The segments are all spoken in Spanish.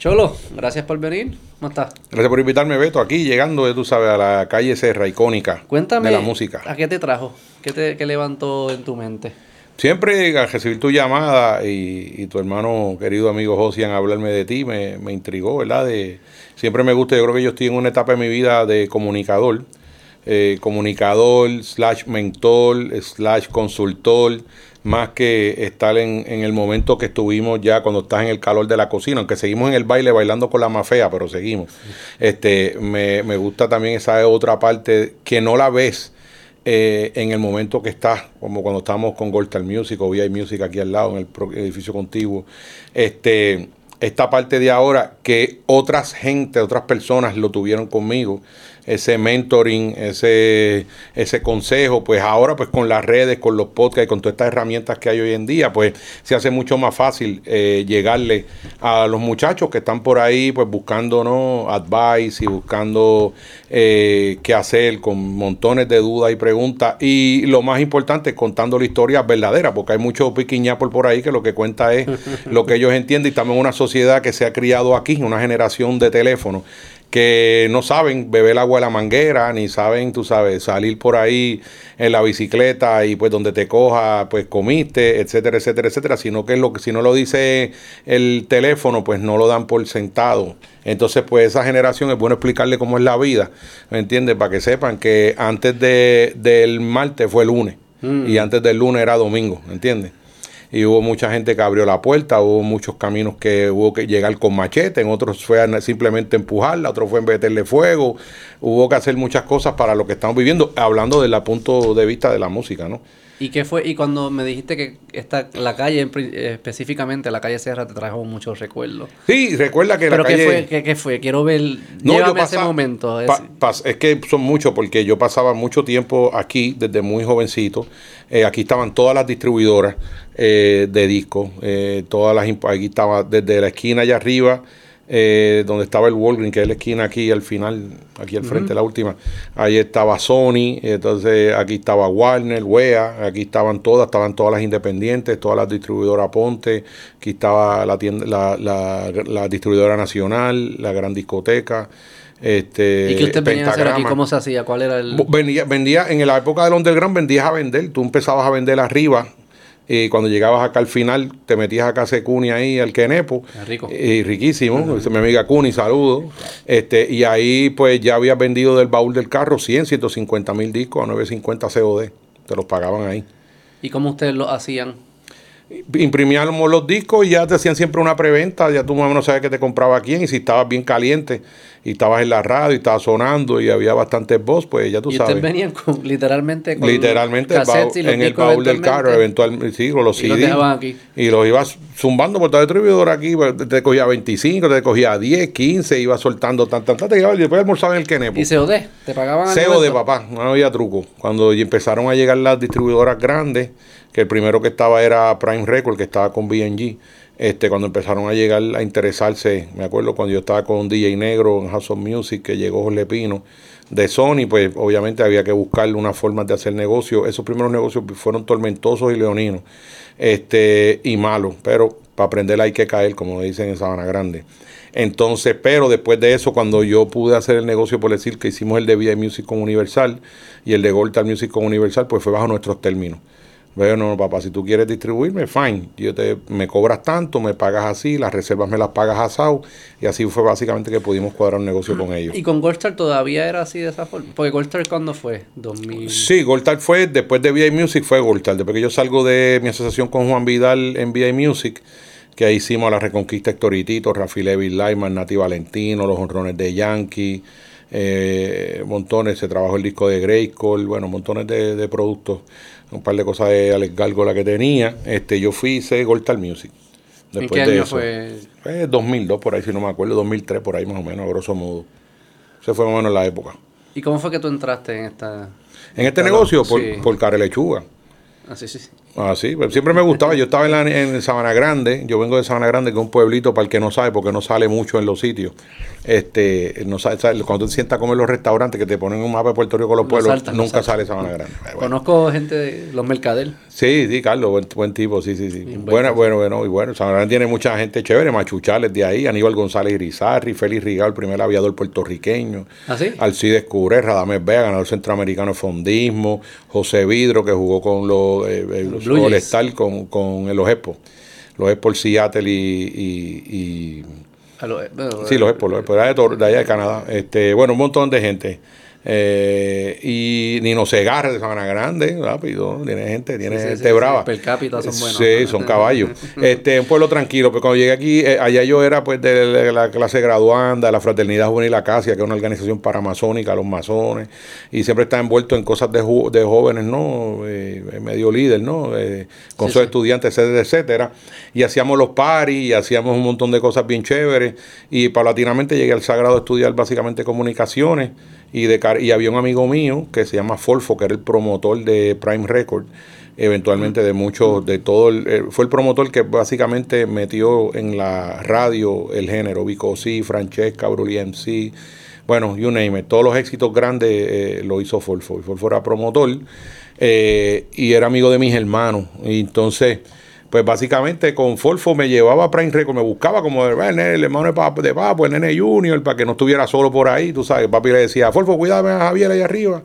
Cholo, gracias por venir. ¿Cómo estás? Gracias por invitarme, Beto, aquí llegando, tú sabes, a la calle Serra, icónica Cuéntame, de la música. ¿a qué te trajo? ¿Qué, te, qué levantó en tu mente? Siempre al recibir tu llamada y, y tu hermano, querido amigo Josian, hablarme de ti, me, me intrigó, ¿verdad? De, siempre me gusta, yo creo que yo estoy en una etapa de mi vida de comunicador, eh, comunicador, slash mentor, slash consultor, más que estar en, en, el momento que estuvimos ya cuando estás en el calor de la cocina, aunque seguimos en el baile bailando con la más pero seguimos. Este, me, me gusta también esa otra parte que no la ves eh, en el momento que estás, como cuando estamos con Goldstar Music o VI Music aquí al lado, en el edificio contiguo. Este, esta parte de ahora que otras gente, otras personas lo tuvieron conmigo ese mentoring, ese, ese consejo, pues ahora pues con las redes, con los podcasts, con todas estas herramientas que hay hoy en día, pues se hace mucho más fácil eh, llegarle a los muchachos que están por ahí pues buscando ¿no? advice y buscando eh, qué hacer con montones de dudas y preguntas y lo más importante contando la historia verdadera porque hay mucho piquiñapol por ahí que lo que cuenta es lo que ellos entienden y estamos en una sociedad que se ha criado aquí, una generación de teléfonos que no saben beber agua de la manguera, ni saben, tú sabes, salir por ahí en la bicicleta y pues donde te coja, pues comiste, etcétera, etcétera, etcétera, sino que es lo que si no lo dice el teléfono, pues no lo dan por sentado. Entonces, pues esa generación es bueno explicarle cómo es la vida, ¿me entiendes? Para que sepan que antes de, del martes fue lunes mm. y antes del lunes era domingo, ¿me entiendes? Y hubo mucha gente que abrió la puerta, hubo muchos caminos que hubo que llegar con machete, en otros fue simplemente empujarla, otros fue meterle fuego, hubo que hacer muchas cosas para lo que estamos viviendo, hablando desde el punto de vista de la música, ¿no? ¿Y qué fue? Y cuando me dijiste que esta, la calle, específicamente la calle Sierra, te trajo muchos recuerdos. Sí, recuerda que la calle... ¿Pero qué fue? ¿Qué, fue? Quiero ver... No, llévame ese momento. Es... es que son muchos, porque yo pasaba mucho tiempo aquí, desde muy jovencito. Eh, aquí estaban todas las distribuidoras eh, de discos. Eh, todas las... Aquí estaba desde la esquina allá arriba eh, donde estaba el Walgreens, que es la esquina aquí al final, aquí al frente, la última. Ahí estaba Sony, entonces aquí estaba Warner, WEA, aquí estaban todas, estaban todas las independientes, todas las distribuidoras Ponte, aquí estaba la, tienda, la, la, distribuidora nacional, la gran discoteca. Este, ¿Y qué usted venía a hacer aquí? ¿Cómo se hacía? ¿Cuál era el...? Vendía, vendía, en la época del underground vendías a vender, tú empezabas a vender arriba, y cuando llegabas acá al final, te metías acá a Cuni ahí, al Kenepo. rico. Y riquísimo. Mi amiga Cuni, saludo. Este, y ahí pues ya habías vendido del baúl del carro 100, 150 mil discos a 950 COD. Te los pagaban ahí. ¿Y cómo ustedes lo hacían? Imprimíamos los discos y ya te hacían siempre una preventa, ya tú más o menos sabes que te compraba quién y si estabas bien caliente y estabas en la radio y estabas sonando y había bastantes voz, pues ya tú ¿Y sabes. ustedes venían con, literalmente con literalmente en el baúl del carro, eventualmente, sí, con los y CD. Los aquí. Y los ibas zumbando por todo el distribuidor aquí, pues, te cogía 25, te cogía 10, 15, ibas soltando tan, tan, tan, te y después almorzaba en el Kenepo. ¿Y COD? ¿Te pagaban COD, papá, no había truco. Cuando empezaron a llegar las distribuidoras grandes, que el primero que estaba era Prime Record, que estaba con BNG. Este, cuando empezaron a llegar a interesarse, me acuerdo cuando yo estaba con DJ Negro en House of Music, que llegó Jorge Pino de Sony, pues obviamente había que buscar una forma de hacer negocio. Esos primeros negocios fueron tormentosos y leoninos este, y malos, pero para aprender hay que caer, como dicen en Sabana Grande. Entonces, pero después de eso, cuando yo pude hacer el negocio, por decir que hicimos el de VI Music con Universal y el de Gold Music con Universal, pues fue bajo nuestros términos. Bueno, papá, si tú quieres distribuirme, fine. Yo te, me cobras tanto, me pagas así, las reservas me las pagas asado. Y así fue básicamente que pudimos cuadrar un negocio con ellos. ¿Y con Goldstar todavía era así de esa forma? Porque Goldstar, ¿cuándo fue? 2000... Sí, Goldstar fue, después de VI Music fue Goldstar. Después que yo salgo de mi asociación con Juan Vidal en VI Music, que ahí hicimos la Reconquista Hectoritito, Rafi Levy Lyman, Nati Valentino, los honrones de Yankee, eh, montones, se trabajó el disco de Grayskull, bueno, montones de, de productos un par de cosas de Alex Gárgola que tenía. Este, yo fui hice Goltal Music. Después ¿En qué año fue? fue? 2002, por ahí, si no me acuerdo, 2003, por ahí más o menos, a grosso modo. Ese fue más o menos la época. ¿Y cómo fue que tú entraste en esta... En este negocio, por, por Care Lechuga. Ah, sí, sí. Ah, sí, pues siempre me gustaba. Yo estaba en, la, en Sabana Grande, yo vengo de Sabana Grande, que es un pueblito para el que no sabe, porque no sale mucho en los sitios. Este, no sabe, cuando te sientas a comer en los restaurantes que te ponen un mapa de Puerto Rico con los pueblos, nunca sale Sabana Grande. Conozco gente de los mercader. Sí, sí, Carlos, buen, tipo, sí, sí, sí. Bueno, bueno, bueno, y bueno, Sabana Grande tiene mucha gente chévere, Machuchales de ahí, Aníbal González Irizarri, Félix Rigal, el primer aviador puertorriqueño. ¿Ah, sí? Alcides Curé, Radamés Vega, ganador centroamericano de fondismo, José Vidro, que jugó con los, eh, los con, con los Expo. Los Expo, Seattle y, y, sí, los Expo, los Expo, de, de allá de Canadá. Este, bueno, un montón de gente. Eh, y Nino Segarra de Sabana Grande, rápido, tiene gente, tiene gente brava. per cápita son buenos. Sí, son caballos. este, un pueblo tranquilo, pero cuando llegué aquí, eh, allá yo era pues de la clase graduanda, de la Fraternidad Juvenil Acacia, que es una organización paramazónica, los masones, y siempre está envuelto en cosas de, de jóvenes, ¿no? Eh, medio líder, ¿no? con sus estudiantes, etcétera, etcétera. Y hacíamos los paris, y hacíamos un montón de cosas bien chéveres, y paulatinamente llegué al Sagrado a estudiar básicamente comunicaciones y, de, y había un amigo mío que se llama Folfo, que era el promotor de Prime Record, eventualmente de muchos, de todo, el, eh, fue el promotor que básicamente metió en la radio el género, Vicosi, Francesca, Bruli MC, bueno, you name it, todos los éxitos grandes eh, lo hizo Folfo, y Folfo era promotor eh, y era amigo de mis hermanos, y entonces pues básicamente con Folfo me llevaba a Prime Record, me buscaba como el, el hermano de Papo, de Papo, el nene Junior, para que no estuviera solo por ahí, tú sabes, papi le decía, Folfo, cuídame a Javier ahí arriba.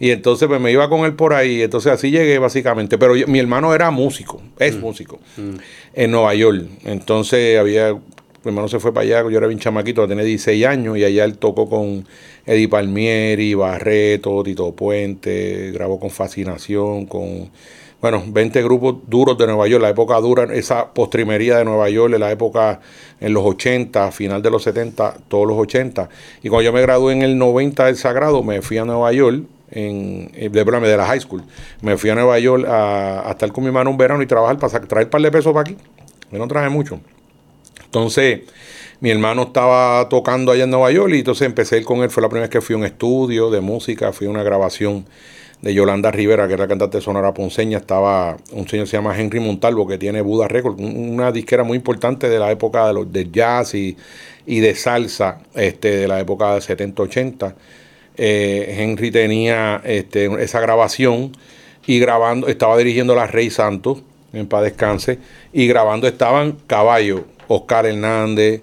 Y entonces pues me iba con él por ahí, entonces así llegué básicamente, pero mi hermano era músico, es mm. músico, mm. en Nueva York. Entonces había, mi hermano se fue para allá, yo era bien chamaquito, tenía 16 años y allá él tocó con Eddie Palmieri, Barreto, Tito Puente, grabó con Fascinación, con bueno, 20 grupos duros de Nueva York, la época dura, esa postrimería de Nueva York, en la época en los 80, final de los 70, todos los 80. Y cuando yo me gradué en el 90 del Sagrado, me fui a Nueva York, en, eh, de, de la high school. Me fui a Nueva York a, estar con mi hermano un verano y trabajar para traer un par de pesos para aquí. Yo no traje mucho. Entonces, mi hermano estaba tocando allá en Nueva York y entonces empecé a con él. Fue la primera vez que fui a un estudio de música, fui a una grabación de Yolanda Rivera, que era la cantante sonora ponceña, estaba un señor que se llama Henry Montalvo, que tiene Buda Records, una disquera muy importante de la época de los, de jazz y, de salsa, este, de la época de 70-80. Eh, Henry tenía este, esa grabación y grabando, estaba dirigiendo la Rey Santos, en paz descanse, y grabando estaban Caballo, Oscar Hernández,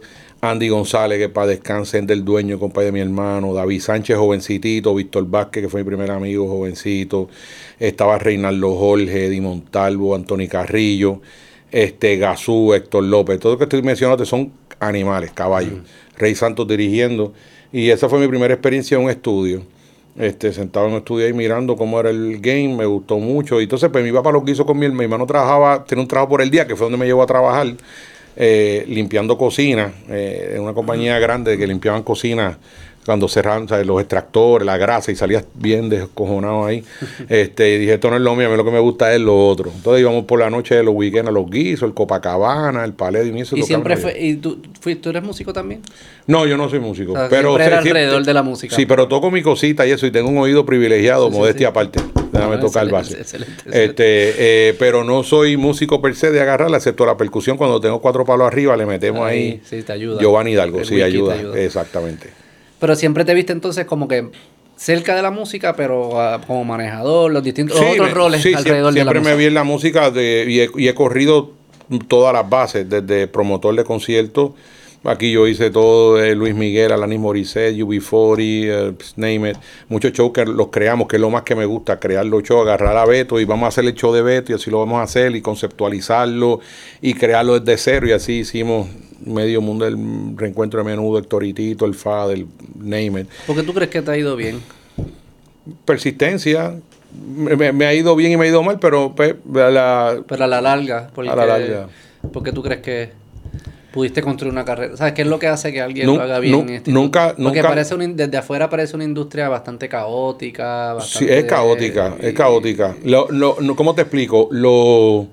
Andy González, que para descansen del dueño, compadre de mi hermano, David Sánchez, jovencitito, Víctor Vázquez, que fue mi primer amigo, jovencito, estaba Reinaldo Jorge, Eddie Montalvo, Anthony Carrillo, este Gazú, Héctor López, todo lo que estoy mencionando son animales, caballos. Rey Santos dirigiendo, y esa fue mi primera experiencia en un estudio. Este, sentado en un estudio ahí mirando cómo era el game, me gustó mucho. Y entonces, pues mi papá lo que hizo con mi hermano, trabajaba, tenía un trabajo por el día, que fue donde me llevó a trabajar eh, limpiando cocina, eh, en una compañía grande que limpiaban cocina cuando cerraban los extractores, la grasa y salías bien descojonado ahí. este, y dije, esto no es lo mío, a mí lo que me gusta es lo otro. Entonces íbamos por la noche de los weekends a los guisos, el Copacabana, el Palais de ¿Y siempre fue, ¿y tú, tú, eres músico también? No, yo no soy músico. pero era alrededor de la música. Sí, pero toco mi cosita y eso, y tengo un oído privilegiado, modestia aparte. Déjame tocar el base. Este, eh, pero no soy músico per se de agarrarla, excepto la percusión. Cuando tengo cuatro palos arriba, le metemos ahí. sí, te ayuda. Giovanni Hidalgo, sí, ayuda. Exactamente. Pero siempre te viste entonces como que cerca de la música, pero ah, como manejador, los distintos otros roles alrededor de la música. Siempre me vi en la música de, y, he, corrido todas las bases, desde promotor de conciertos. Aquí yo hice todo de Luis Miguel, Alanis Morissette, UB40, uh, Name It. Muchos shows que los creamos, que es lo más que me gusta, crear los shows, agarrar a Beto y vamos a hacer el show de Beto y así lo vamos a hacer y conceptualizarlo y crearlo desde cero y así hicimos medio mundo del reencuentro de menudo, el Toritito, el FA, el Name It. ¿Por qué tú crees que te ha ido bien? Persistencia. Me, ha ido bien y me ha ido mal, pero pues, a la, pero a la larga. Porque, a la larga. ¿Por qué tú crees que pudiste construir una carrera? ¿Sabes qué es lo que hace que alguien lo haga bien? este nunca, Porque parece desde afuera parece una industria bastante caótica. sí, es caótica, es caótica. Lo, lo, ¿Cómo te explico? Lo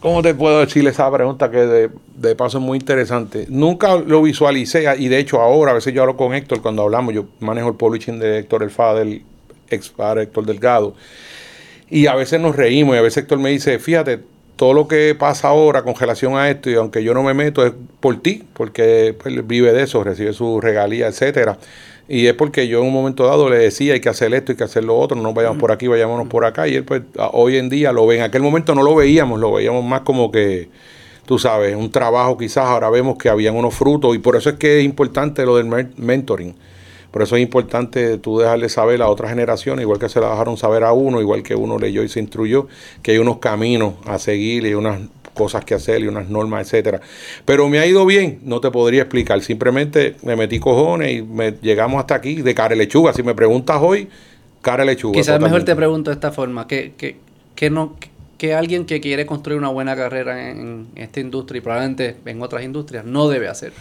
¿Cómo te puedo decir esa pregunta que de, paso es muy interesante? Nunca lo visualicé y de hecho ahora, a veces yo hablo con Héctor cuando hablamos, yo manejo el publishing de Héctor El del ex padre Héctor Delgado. Y a veces nos reímos y a veces Héctor me dice, fíjate, todo lo que pasa ahora con relación a esto, y aunque yo no me meto, es por ti, porque pues, él vive de eso, recibe su regalía, etcétera. Y es porque yo en un momento dado le decía, hay que hacer esto, hay que hacer lo otro, no vayamos por aquí, vayámonos por acá. Y él pues hoy en día lo ve. En aquel momento no lo veíamos, lo veíamos más como que, tú sabes, un trabajo quizás, ahora vemos que habían unos frutos. Y por eso es que es importante lo del mentoring por eso es importante tú dejarle saber a otra generación, igual que se la dejaron saber a uno, igual que uno leyó y se instruyó, que hay unos caminos a seguir y unas cosas que hacer y unas normas, etcétera. Pero me ha ido bien, no te podría explicar. Simplemente me metí cojones y me llegamos hasta aquí de cara lechuga. Si me preguntas hoy, cara lechuga. Quizás mejor te pregunto de esta forma, que, que, que no que alguien que quiere construir una buena carrera en esta industria y probablemente en otras industrias no debe hacer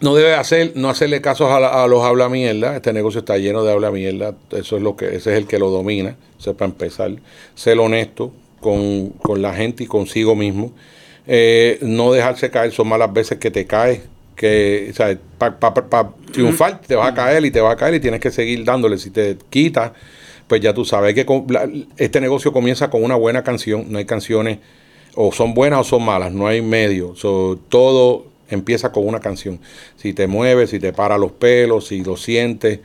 no debe hacer, no hacerle caso a, los habla mierda. Este negocio está lleno de habla mierda. Eso es lo que, ese es el que lo domina. Eso es para empezar. Ser honesto con, la gente y consigo mismo. Eh, no dejarse caer. Son malas veces que te caes. Que, para triunfar te vas a caer y te vas a caer y tienes que seguir dándole. Si te quitas, pues ya tú sabes que este negocio comienza con una buena canción. No hay canciones o son buenas o son malas. No hay medio. todo empieza con una canción. Si te mueves, si te para los pelos, si lo sientes,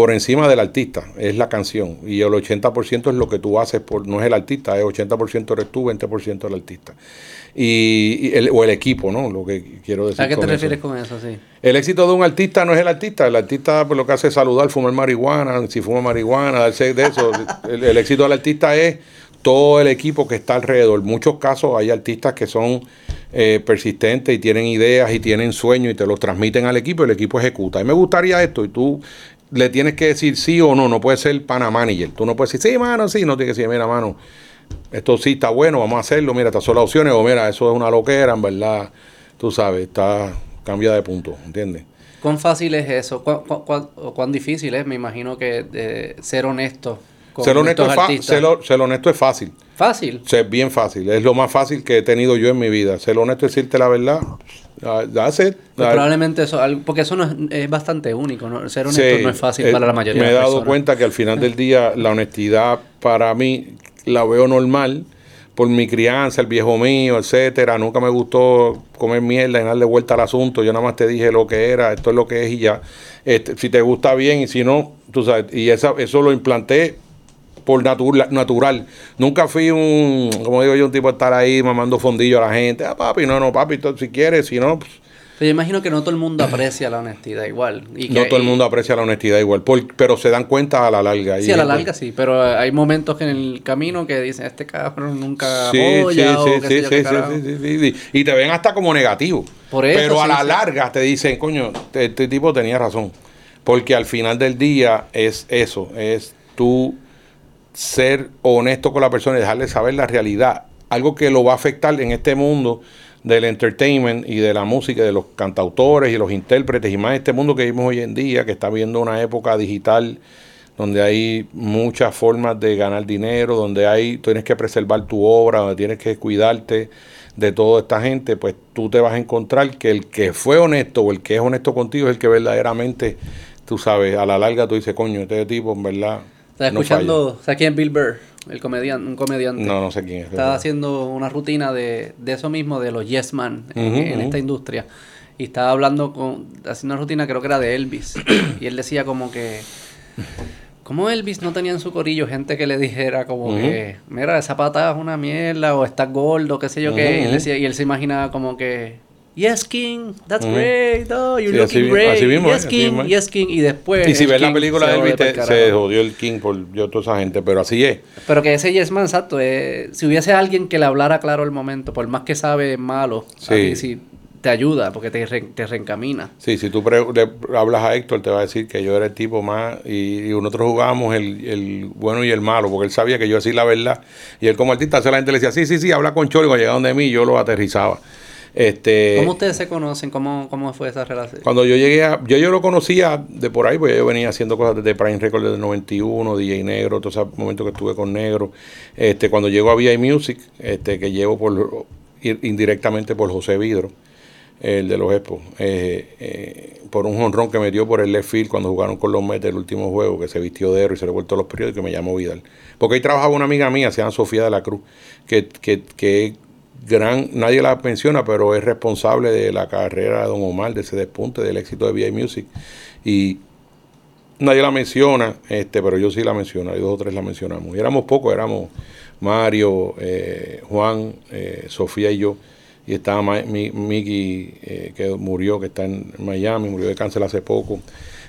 por encima del artista, es la canción. Y el 80% es lo que tú haces, por, no es el artista, es 80% eres tú, 20% el artista. Y, el, o el equipo, ¿no? Lo que quiero decir. ¿A qué te refieres con eso? Sí. El éxito de un artista no es el artista. El artista pues, lo que hace es saludar, fumar marihuana, si fuma marihuana, darse de eso. el, el éxito del artista es todo el equipo que está alrededor. En muchos casos hay artistas que son eh, persistentes y tienen ideas y tienen sueños y te los transmiten al equipo y el equipo ejecuta. Y me gustaría esto y tú le tienes que decir sí o no, no puede ser pana manager. Tú no puedes decir, sí, mano, sí, no tienes que decir, mira, mano, esto sí está bueno, vamos a hacerlo, mira, estas son las opciones, o mira, eso es una loquera, en verdad, tú sabes, está, cambia de punto, ¿entiendes? ¿Cuán fácil es eso? ¿Cuán, cuán, difícil es? Me imagino que de ser honesto ser honesto, es ser, honesto es fácil. Fácil. Ser bien fácil. Es lo más fácil que he tenido yo en mi vida. Ser honesto es decirte la verdad. Hace, pues probablemente eso, porque eso no es, bastante único. ¿no? Ser honesto no es fácil para la mayoría Me he dado cuenta que al final del día la honestidad para mí la veo normal por mi crianza, el viejo mío, etcétera. Nunca me gustó comer mierda y darle vuelta al asunto. Yo nada más te dije lo que era, esto es lo que es y ya. Este, si te gusta bien y si no, tú sabes. Y esa, eso lo implanté por natural. Nunca fui un, como digo yo, un tipo de estar ahí mamando fondillo a la gente. Ah, papi, no, no, papi, si quieres, si no. Pues. yo imagino que no todo el mundo aprecia la honestidad igual. no todo el mundo aprecia la honestidad igual, pero se dan cuenta a la larga. Sí, a la larga sí, pero hay momentos en el camino que dicen, este cabrón nunca sí, sí, sí, sí, sí, sí, Y te ven hasta como negativo. Por eso, pero a la larga te dicen, coño, este tipo tenía razón. Porque al final del día es eso, es tú ser honesto con la persona y dejarle saber la realidad. Algo que lo va a afectar en este mundo del entertainment y de la música, de los cantautores y los intérpretes y más este mundo que vivimos hoy en día, que está viendo una época digital donde hay muchas formas de ganar dinero, donde hay, tienes que preservar tu obra, donde tienes que cuidarte de toda esta gente, pues tú te vas a encontrar que el que fue honesto o el que es honesto contigo es el que verdaderamente, tú sabes, a la larga tú dices, coño, este tipo en verdad estaba escuchando, ¿sabes quién es Bill Burr? El comediante, un comediante. No, no sé quién es. Estaba haciendo una rutina de, de eso mismo, de los Yes Man en, esta industria. Y estaba hablando con, haciendo una rutina, creo que era de Elvis. y él decía como que, como Elvis no tenía en su corillo gente que le dijera como que, mira, esa pata es una mierda, o estás gordo, qué sé yo qué. Y él, decía, y él se imaginaba como que, Yes, King, that's great. Oh, you're looking great. yes, King, yes, King. Y después. Y si ves la película de Elvis, se jodió el King por yo, toda esa gente, pero así es. Pero que ese Yes Man, exacto. Eh, si hubiese alguien que le hablara claro el momento, por más que sabe malo, sí. te ayuda porque te, te reencamina. Sí, si tú le hablas a Héctor, te va a decir que yo era el tipo más. Y, nosotros jugábamos el, el, bueno y el malo, porque él sabía que yo decía la verdad. Y él, como artista, la gente le decía, sí, sí, sí, habla con cuando llegaba donde mí, yo lo aterrizaba. Este, ¿Cómo ustedes se conocen? ¿Cómo, ¿Cómo fue esa relación? Cuando yo llegué a, yo, yo lo conocía de por ahí, porque yo venía haciendo cosas desde Prime Records desde el 91, DJ Negro, todos esos momentos que estuve con Negro. Este, cuando llego a VI Music, este, que llevo por indirectamente por José Vidro. el de los Expos, eh, eh, por un honrón que metió por el left field cuando jugaron con los Mets el último juego, que se vistió de héroe y se le vuelto a los periódicos, que me llamó Vidal. Porque ahí trabajaba una amiga mía, se llama Sofía de la Cruz, que, que, que gran, nadie la menciona, pero es responsable de la carrera de Don Omar, de ese despunte, del éxito de VA Music. Y nadie la menciona, este, pero yo sí la menciono, hay dos o tres la mencionamos. Y éramos pocos, éramos Mario, eh, Juan, eh, Sofía y yo. Y estaba Miki, eh, que murió, que está en Miami, murió de cáncer hace poco.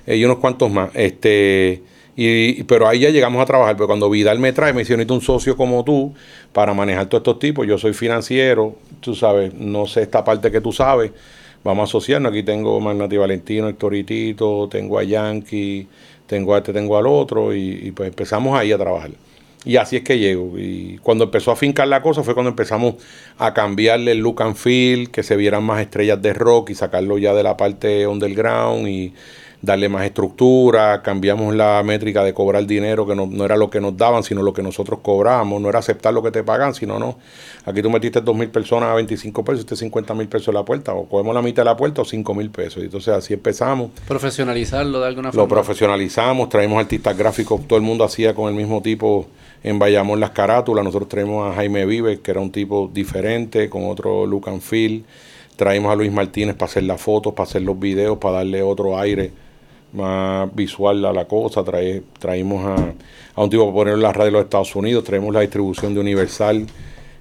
y unos cuantos más. Este, y, pero ahí ya llegamos a trabajar. Pero cuando Vidal me trae, me dice: Necesito un socio como tú para manejar todos estos tipos. Yo soy financiero, tú sabes, no sé esta parte que tú sabes. Vamos a asociarnos. Aquí tengo a Magnati Valentino, Hectoritito, tengo a Yankee, tengo a este, tengo al otro. Y, pues empezamos ahí a trabajar. Y así es que llego. Y cuando empezó a fincar la cosa fue cuando empezamos a cambiarle el look and feel, que se vieran más estrellas de rock y sacarlo ya de la parte underground y darle más estructura, cambiamos la métrica de cobrar dinero, que no, no, era lo que nos daban, sino lo que nosotros cobramos, no era aceptar lo que te pagan, sino no. Aquí tú metiste dos mil personas a 25 pesos, este 50 mil pesos en la puerta, o cogemos la mitad de la puerta o 5 mil pesos. Y entonces así empezamos. Profesionalizarlo de alguna forma. Lo profesionalizamos, traemos artistas gráficos, todo el mundo hacía con el mismo tipo en Bayamón las carátulas, nosotros traemos a Jaime Vives, que era un tipo diferente, con otro look and feel. Traímos a Luis Martínez para hacer las fotos, para hacer los videos, para darle otro aire más visual a la cosa, trae, traímos a, a, un tipo para poner en la radio de los Estados Unidos, traemos la distribución de Universal,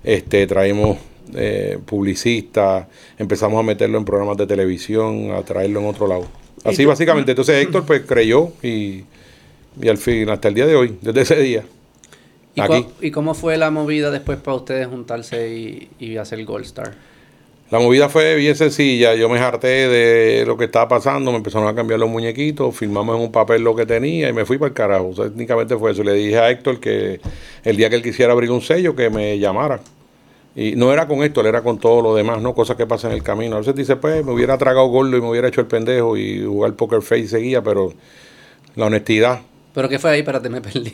este, traemos eh, publicistas, empezamos a meterlo en programas de televisión, a traerlo en otro lado. Así básicamente, entonces Héctor pues creyó y, y al fin, hasta el día de hoy, desde ese día. ¿Y, aquí. ¿Y cómo fue la movida después para ustedes juntarse y, y hacer Gold Star? La movida fue bien sencilla, yo me harté de lo que estaba pasando, me empezaron a cambiar los muñequitos, firmamos en un papel lo que tenía y me fui para el carajo. técnicamente fue eso. Le dije a Héctor que el día que él quisiera abrir un sello, que me llamara. Y no era con Héctor, era con todo lo demás, ¿no? Cosas que pasan en el camino. A veces dice, pues, me hubiera tragado gordo y me hubiera hecho el pendejo y jugar poker face seguía, pero la honestidad. ¿Pero qué fue ahí? Espérate, me perdí.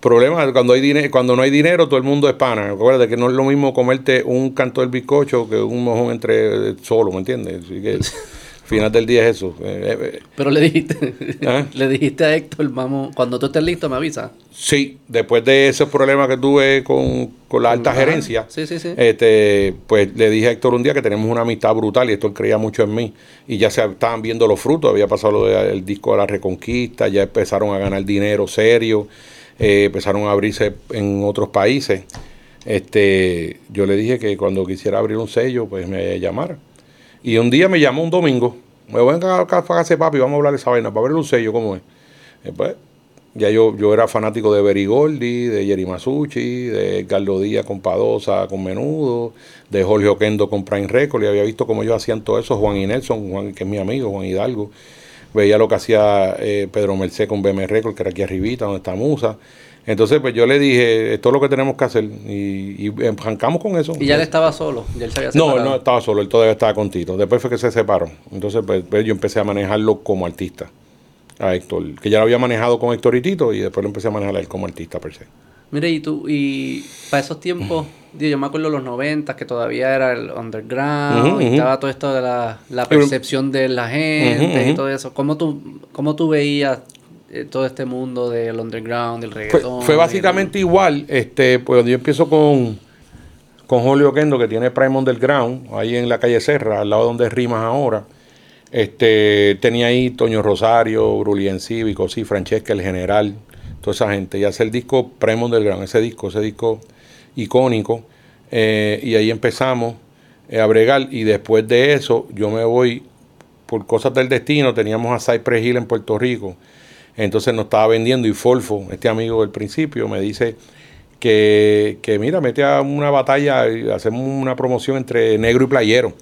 Problema cuando hay dinero, cuando no hay dinero, todo el mundo es pana. Acuérdate que no es lo mismo comerte un canto del bizcocho que un mojón entre solo, ¿me entiendes? Así que al final del día es eso. Eh, eh, Pero le dijiste, ¿Ah? le dijiste a Héctor, vamos, cuando tú estés listo me avisa. Sí, después de esos problemas que tuve con, la alta gerencia, Este, pues le dije a Héctor un día que tenemos una amistad brutal y Héctor creía mucho en mí y ya se estaban viendo los frutos, había pasado lo del disco de la Reconquista, ya empezaron a ganar dinero serio eh, empezaron a abrirse en otros países. Este, yo le dije que cuando quisiera abrir un sello, pues me llamara. Y un día me llamó un domingo, me voy a casa papi, vamos a hablar de esa vaina, para abrir un sello, ¿cómo es? Pues, ya yo, yo era fanático de Berigoldi, de Jerry Masucci, de Carlos Díaz con Padosa, con Menudo, de Jorge Oquendo con Prime Record, y había visto cómo ellos hacían todo eso, Juan y Nelson, Juan, que es mi amigo, Juan Hidalgo veía lo que hacía eh, Pedro Merced con BM Record, que era aquí arribita, donde está Musa. Entonces, pues yo le dije, esto es lo que tenemos que hacer. Y, y arrancamos con eso. ¿Y ya él estaba solo? ¿Ya él se no, él no estaba solo, él todavía estaba con Tito. Después fue que se separó. Entonces, pues, pues, yo empecé a manejarlo como artista. A Héctor, que ya lo había manejado con Héctor y Tito, y después lo empecé a manejar a él como artista per se. Mire, y tú, y para esos tiempos, yo me acuerdo los 90 que todavía era el underground, y estaba todo esto de la, percepción de la gente y todo eso. ¿Cómo tú, cómo tú veías eh, todo este mundo del underground, del reggaetón? Fue, básicamente igual, este, pues yo empiezo con, con Julio Kendo, que tiene Prime Underground, ahí en la calle Serra, al lado donde rimas ahora. Este, tenía ahí Toño Rosario, Brulien Cívico, sí, Francesca el General, toda esa gente, y hace el disco Prime Gran, ese disco, ese disco icónico, eh, y ahí empezamos eh, a bregar, y después de eso yo me voy, por cosas del destino, teníamos a Cypress Hill en Puerto Rico, entonces nos estaba vendiendo, y Folfo, este amigo del principio, me dice que, que mira, mete a una batalla, hacemos una promoción entre negro y playero.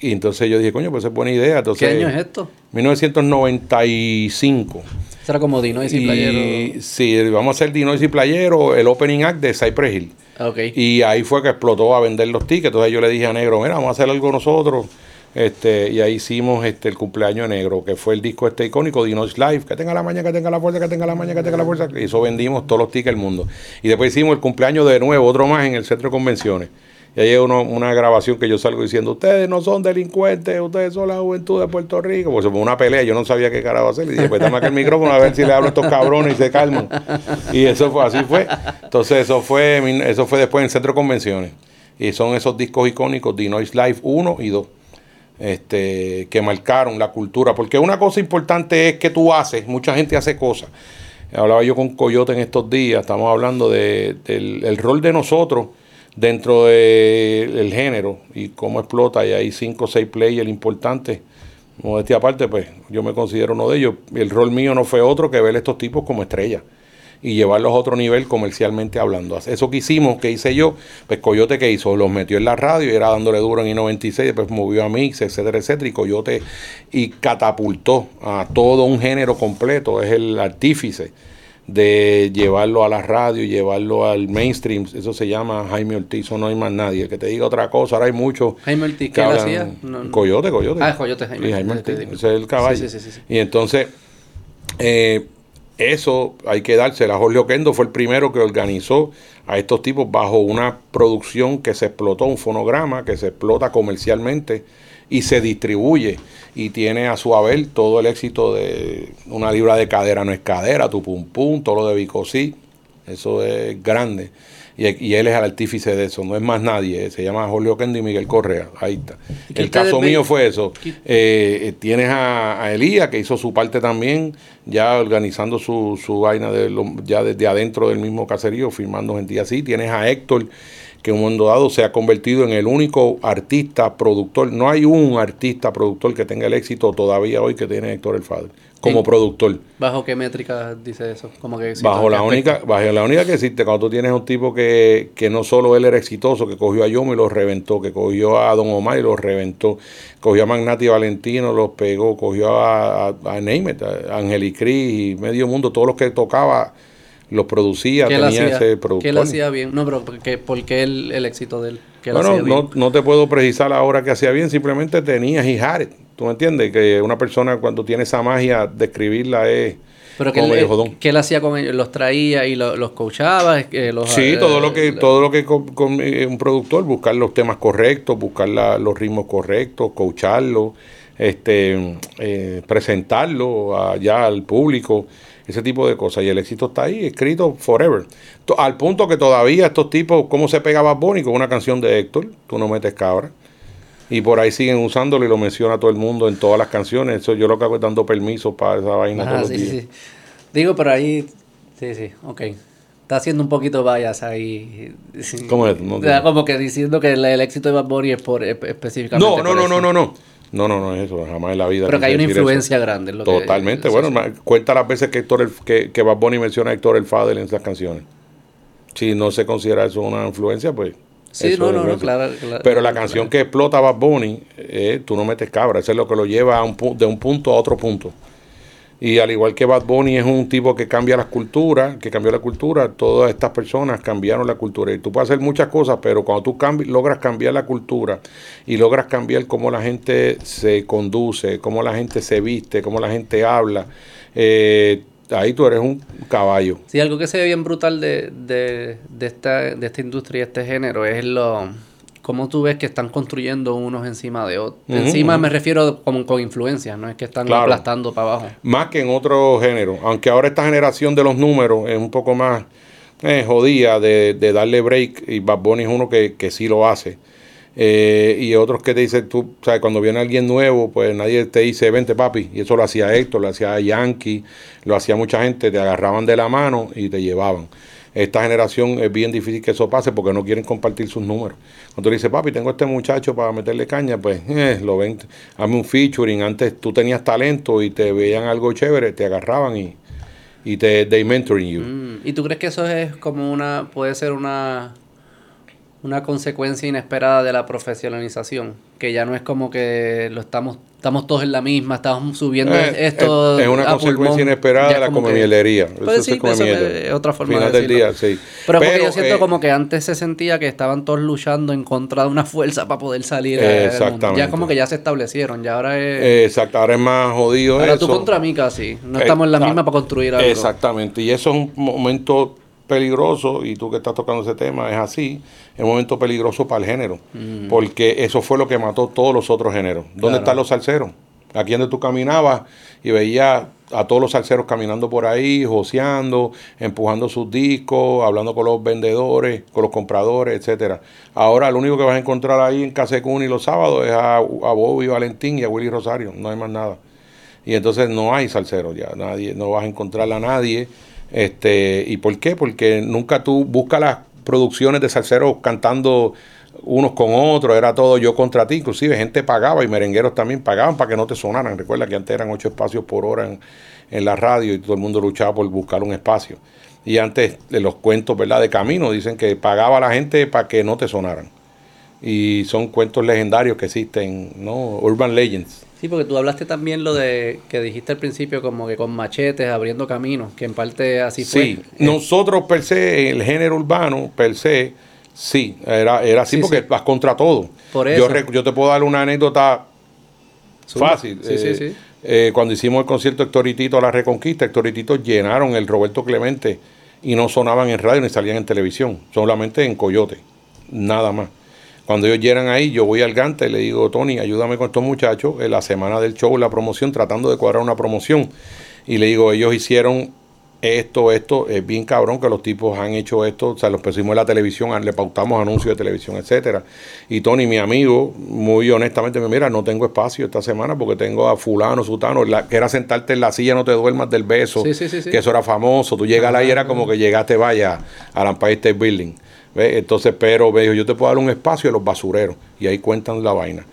Y entonces yo dije, coño, pues es buena idea. Entonces, ¿Qué año es esto? 1995. Será como Dinois y, Playero. Sí, vamos a hacer Dinois y Playero, el opening act de Cypress Hill. Okay. Y ahí fue que explotó a vender los tickets. Entonces yo le dije a Negro, mira, vamos a hacer algo nosotros. Este, y ahí hicimos este, el cumpleaños negro, que fue el disco este icónico, Dinois Live, que tenga la mañana, que tenga la fuerza, que tenga la mañana, que tenga la fuerza. Y eso vendimos todos los tickets del mundo. Y después hicimos el cumpleaños de nuevo, otro más en el centro de convenciones Y hay uno, una grabación que yo salgo diciendo, ustedes no son delincuentes, ustedes son la juventud de Puerto Rico. Pues fue una pelea, yo no sabía qué carajo hacer. Y dije, pues dame aquí el micrófono a ver si le hablo a estos cabrones y se calman. Y eso fue, así fue. Entonces eso fue, eso fue después en Centro de Convenciones. Y son esos discos icónicos de Noise Life 1 y 2. Este, que marcaron la cultura. Porque una cosa importante es que tú haces, mucha gente hace cosas. Hablaba yo con Coyote en estos días, estamos hablando de, del el rol de nosotros dentro del género y cómo explota. Y hay cinco o seis players importantes. Modestia aparte, pues yo me considero uno de ellos. El rol mío no fue otro que ver a estos tipos como estrellas y llevarlos a otro nivel comercialmente hablando. Eso que hicimos, que hice yo, pues Coyote que hizo, los metió en la radio y era dándole duro en I-96, después movió a Mix, etcétera, etcétera, y Coyote y catapultó a todo un género completo, es el artífice de llevarlo a la radio, llevarlo al mainstream, eso se llama Jaime Ortiz, o no hay más nadie. Que te diga otra cosa, ahora hay muchos. Jaime Ortiz, ¿qué hacía? Coyote, Coyote. Ah, Coyote Jaime. Y Jaime Ortiz, ese es el caballo. Sí, sí, sí, y entonces, eh, eso hay que dársela. Jorge Oquendo fue el primero que organizó a estos tipos bajo una producción que se explotó, un fonograma que se explota comercialmente y se distribuye y tiene a su haber todo el éxito de una libra de cadera no es cadera, tu pum pum, todo lo de Bicosí, eso es grande. Y, él es el artífice de eso, no es más nadie, se llama Jorge Oquendo y Miguel Correa, ahí está. El caso mío fue eso. Eh, tienes a, Elías, que hizo su parte también, ya organizando su, su vaina de ya desde adentro del mismo caserío, firmando gente así. Tienes a Héctor, que en un momento dado se ha convertido en el único artista productor. No hay un artista productor que tenga el éxito todavía hoy que tiene Héctor El Fader como productor. ¿Bajo qué métrica dice eso? Como que bajo la única, bajo la única que existe cuando tú tienes un tipo que, que no solo él era exitoso, que cogió a Yomo y los reventó, que cogió a Don Omar y los reventó, cogió a Magnati Valentino, los pegó, cogió a, a, a a Ángel y Cris y medio mundo, todos los que tocaba los producía, tenía ese productor. ¿Qué él hacía bien? No, pero ¿por qué el, el éxito de él? Bueno, no, no te puedo precisar ahora que hacía bien, simplemente tenía Hijaret ¿Tú me entiendes? Que una persona cuando tiene esa magia de escribirla es... Pero que él, ¿qué él hacía con ellos? ¿Los traía y los coachaba? Los, sí, todo lo que todo lo que con, eh, un productor, buscar los temas correctos, buscar los ritmos correctos, coacharlo, este, eh, presentarlo allá al público, ese tipo de cosas. Y el éxito está ahí, escrito forever. Al punto que todavía estos tipos, ¿cómo se pegaba Bonnie con una canción de Héctor? Tú no metes cabra. Y por ahí siguen usándolo y lo menciona todo el mundo en todas las canciones. Eso yo lo que hago es dando permiso para esa vaina todos los días. Digo, pero ahí, sí, sí, ok. Está haciendo un poquito vallas ahí. ¿Cómo es? como que diciendo que el, éxito de Bad Bunny es por específicamente. No, no, no, no, no, no. No, no, no es eso, jamás en la vida. Pero que hay una influencia grande. Totalmente. bueno, cuenta las veces que, Héctor que, que Bad Bunny menciona a Héctor el Fadel en esas canciones. Si no se considera eso una influencia, pues Sí, no, no, claro, Pero la canción que explota Bad Bunny, eh, tú no metes cabra, eso es lo que lo lleva a un de un punto a otro punto. Y al igual que Bad Bunny es un tipo que cambia las culturas, que cambió la cultura, todas estas personas cambiaron la cultura. Y tú puedes hacer muchas cosas, pero cuando tú logras cambiar la cultura y logras cambiar cómo la gente se conduce, cómo la gente se viste, cómo la gente habla, eh, ahí tú eres un caballo. Sí, algo que se ve bien brutal de, de, de, esta, de esta industria este género es lo cómo tú ves que están construyendo unos encima de otros. encima me refiero con, con influencia, no es que están aplastando para abajo. Más que en otro género, aunque ahora esta generación de los números es un poco más eh, jodida de, de, darle break y Bad Bunny es uno que, que sí lo hace. Eh, y otros que te dicen, tú, sabes, cuando viene alguien nuevo, pues nadie te dice, vente papi. Y eso lo hacía Héctor, lo hacía Yankee, lo hacía mucha gente, te agarraban de la mano y te llevaban. Esta generación es bien difícil que eso pase porque no quieren compartir sus números. Cuando tú dices, papi, tengo este muchacho para meterle caña, pues eh, lo ven, hazme un featuring. Antes tú tenías talento y te veían algo chévere, te agarraban y, y te they mentoring you. Mm, ¿Y tú crees que eso es como una, puede ser una una consecuencia inesperada de la profesionalización, que ya no es como que lo estamos estamos todos en la misma, estamos subiendo eh, esto. Es, una consecuencia inesperada de la comemielería. Pues sí, es otra forma de decirlo. Del día, sí. Pero, porque yo siento eh, como que antes se sentía que estaban todos luchando en contra de una fuerza para poder salir. Exactamente. Ya como que ya se establecieron, ya ahora es. Exacto, ahora es más jodido. Ahora tú contra mí casi. No estamos en la misma para construir algo. Exactamente, y eso es un momento peligroso, y tú que estás tocando ese tema, es así, es un momento peligroso para el género, mm. porque eso fue lo que mató todos los otros géneros. ¿Dónde están los salseros? Aquí donde tú caminabas y veías a todos los salseros caminando por ahí, joseando, empujando sus discos, hablando con los vendedores, con los compradores, etcétera. Ahora lo único que vas a encontrar ahí en Casecún y los sábados es a, a Bobby Valentín y a Willy Rosario, no hay más nada. Y entonces no hay salseros ya, nadie, no vas a encontrar a nadie. Este, ¿Y por qué? Porque nunca tú buscas las producciones de salseros cantando unos con otros, era todo yo contra ti, inclusive gente pagaba y merengueros también pagaban para que no te sonaran. Recuerda que antes eran ocho espacios por hora en, la radio y todo el mundo luchaba por buscar un espacio. Y antes de los cuentos, ¿verdad? De camino, dicen que pagaba a la gente para que no te sonaran. Y son cuentos legendarios que existen, ¿no? Urban Legends. Sí, porque tú hablaste también lo de que dijiste al principio, como que con machetes abriendo caminos, que en parte así fue. Sí, nosotros per se, el género urbano, per se, Sí, era, era así porque vas contra todo. Por eso. Yo, yo te puedo dar una anécdota fácil. Sí, sí, eh, sí. Eh, cuando hicimos el concierto Hectoritito a la Reconquista, Hectoritito llenaron el Roberto Clemente y no sonaban en radio ni salían en televisión, solamente en Coyote, nada más. Cuando ellos llegan ahí, yo voy al Gante y le digo, Tony, ayúdame con estos muchachos en la semana del show, la promoción, tratando de cuadrar una promoción. Y le digo, ellos hicieron esto, esto, es bien cabrón que los tipos han hecho esto, o sea, los pusimos en la televisión, le pautamos anuncios de televisión, etcétera. Y Tony, mi amigo, muy honestamente me mira, no tengo espacio esta semana porque tengo a fulano, sutano, la, que era sentarte en la silla, no te duermas del beso, que eso era famoso, tú llegas ahí era como que llegaste, vaya, al Empire State Building. Entonces, pero veo, yo te puedo dar un espacio a los basureros y ahí cuentan la vaina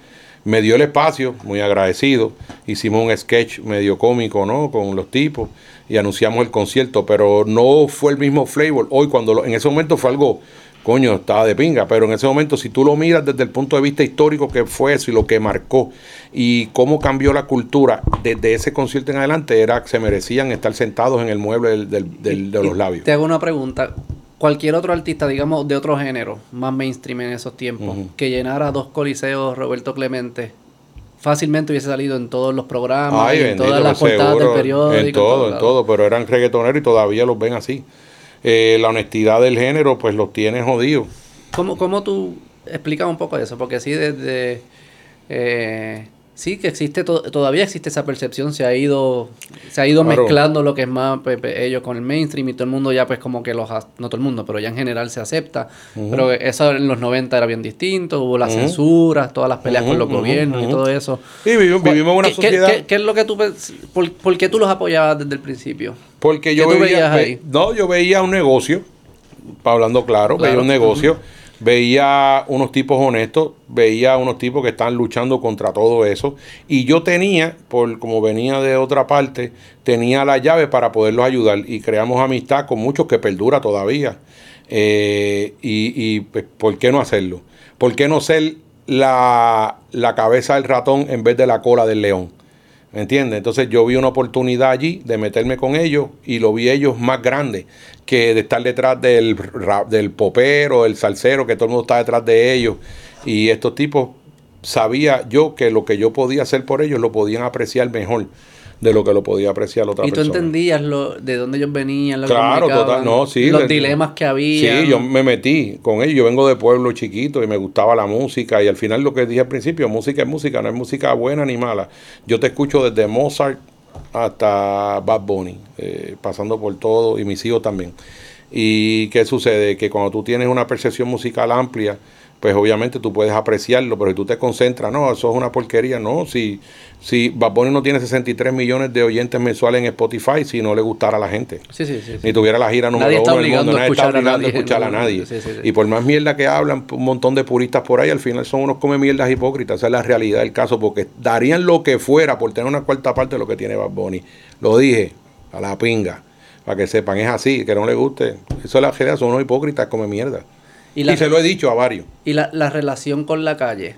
me dio el espacio, muy agradecido. Hicimos un sketch medio cómico, ¿no? Con los tipos y anunciamos el concierto, pero no fue el mismo flavor. Hoy, cuando en ese momento fue algo, coño, estaba de pinga, pero en ese momento, si tú lo miras desde el punto de vista histórico que fue eso y lo que marcó y cómo cambió la cultura desde ese concierto en adelante, era que se merecían estar sentados en el mueble de los labios. Te hago una pregunta. Cualquier otro artista, digamos, de otro género, más mainstream en esos tiempos, que llenara dos coliseos Roberto Clemente, fácilmente hubiese salido en todos los programas, en todas las portadas del periódico. En todo, en todo, pero eran reggaetoneros y todavía los ven así. Eh, la honestidad del género, pues los tiene jodidos. ¿Cómo, ¿Cómo tú explicas un poco eso? Porque sí, desde... Eh, sí que existe todavía existe esa percepción se ha ido se ha ido mezclando lo que es más pues, pues, ellos con el mainstream y todo el mundo ya pues como que los no todo el mundo pero ya en general se acepta. Pero eso en los 90 era bien distinto hubo las censuras todas las peleas con los gobiernos y todo eso. Y vivimos, en una sociedad ¿qué, es lo que tú por, por, qué tú los apoyabas desde el principio porque yo veía no yo veía un negocio hablando claro, veía un negocio veía unos tipos honestos, veía unos tipos que están luchando contra todo eso. Y yo tenía, por como venía de otra parte, tenía la llave para poderlos ayudar. Y creamos amistad con muchos que perdura todavía. Eh, y, y pues, ¿por qué no hacerlo? ¿Por qué no ser la, la cabeza del ratón en vez de la cola del león? ¿Me entiendes? Entonces yo vi una oportunidad allí de meterme con ellos y lo vi ellos más grandes que de estar detrás del, del popero, del salsero, que todo el mundo está detrás de ellos. Y estos tipos sabía yo que lo que yo podía hacer por ellos lo podían apreciar mejor de lo que lo podía apreciar otra persona. ¿Y tú entendías lo, de dónde ellos venían? Lo claro, total, no, sí. Los dilemas que había. Sí, yo me metí con ellos. Yo vengo de pueblo chiquito y me gustaba la música. Y al final lo que dije al principio, música es música, no es música buena ni mala. Yo te escucho desde Mozart hasta Bad Bunny, eh, pasando por todo, y mis hijos también. ¿Y qué sucede? Que cuando tú tienes una percepción musical amplia, pues obviamente tú puedes apreciarlo, pero si tú te concentras, no, eso es una porquería, no, si, si Bad no tiene 63 millones de oyentes mensuales en Spotify, si no le gustara a la gente, sí, sí, sí, ni tuviera la gira número uno del mundo, nadie está obligando a, escuchar a nadie, y por más mierda que hablan, un montón de puristas por ahí, al final son unos come mierdas hipócritas, esa es la realidad del caso, porque darían lo que fuera por tener una cuarta parte de lo que tiene Bad lo dije, a la pinga, para que sepan, es así, que no le guste, eso es la realidad, son unos hipócritas, come mierda. Y, se lo he dicho a varios. Y la, relación con la calle.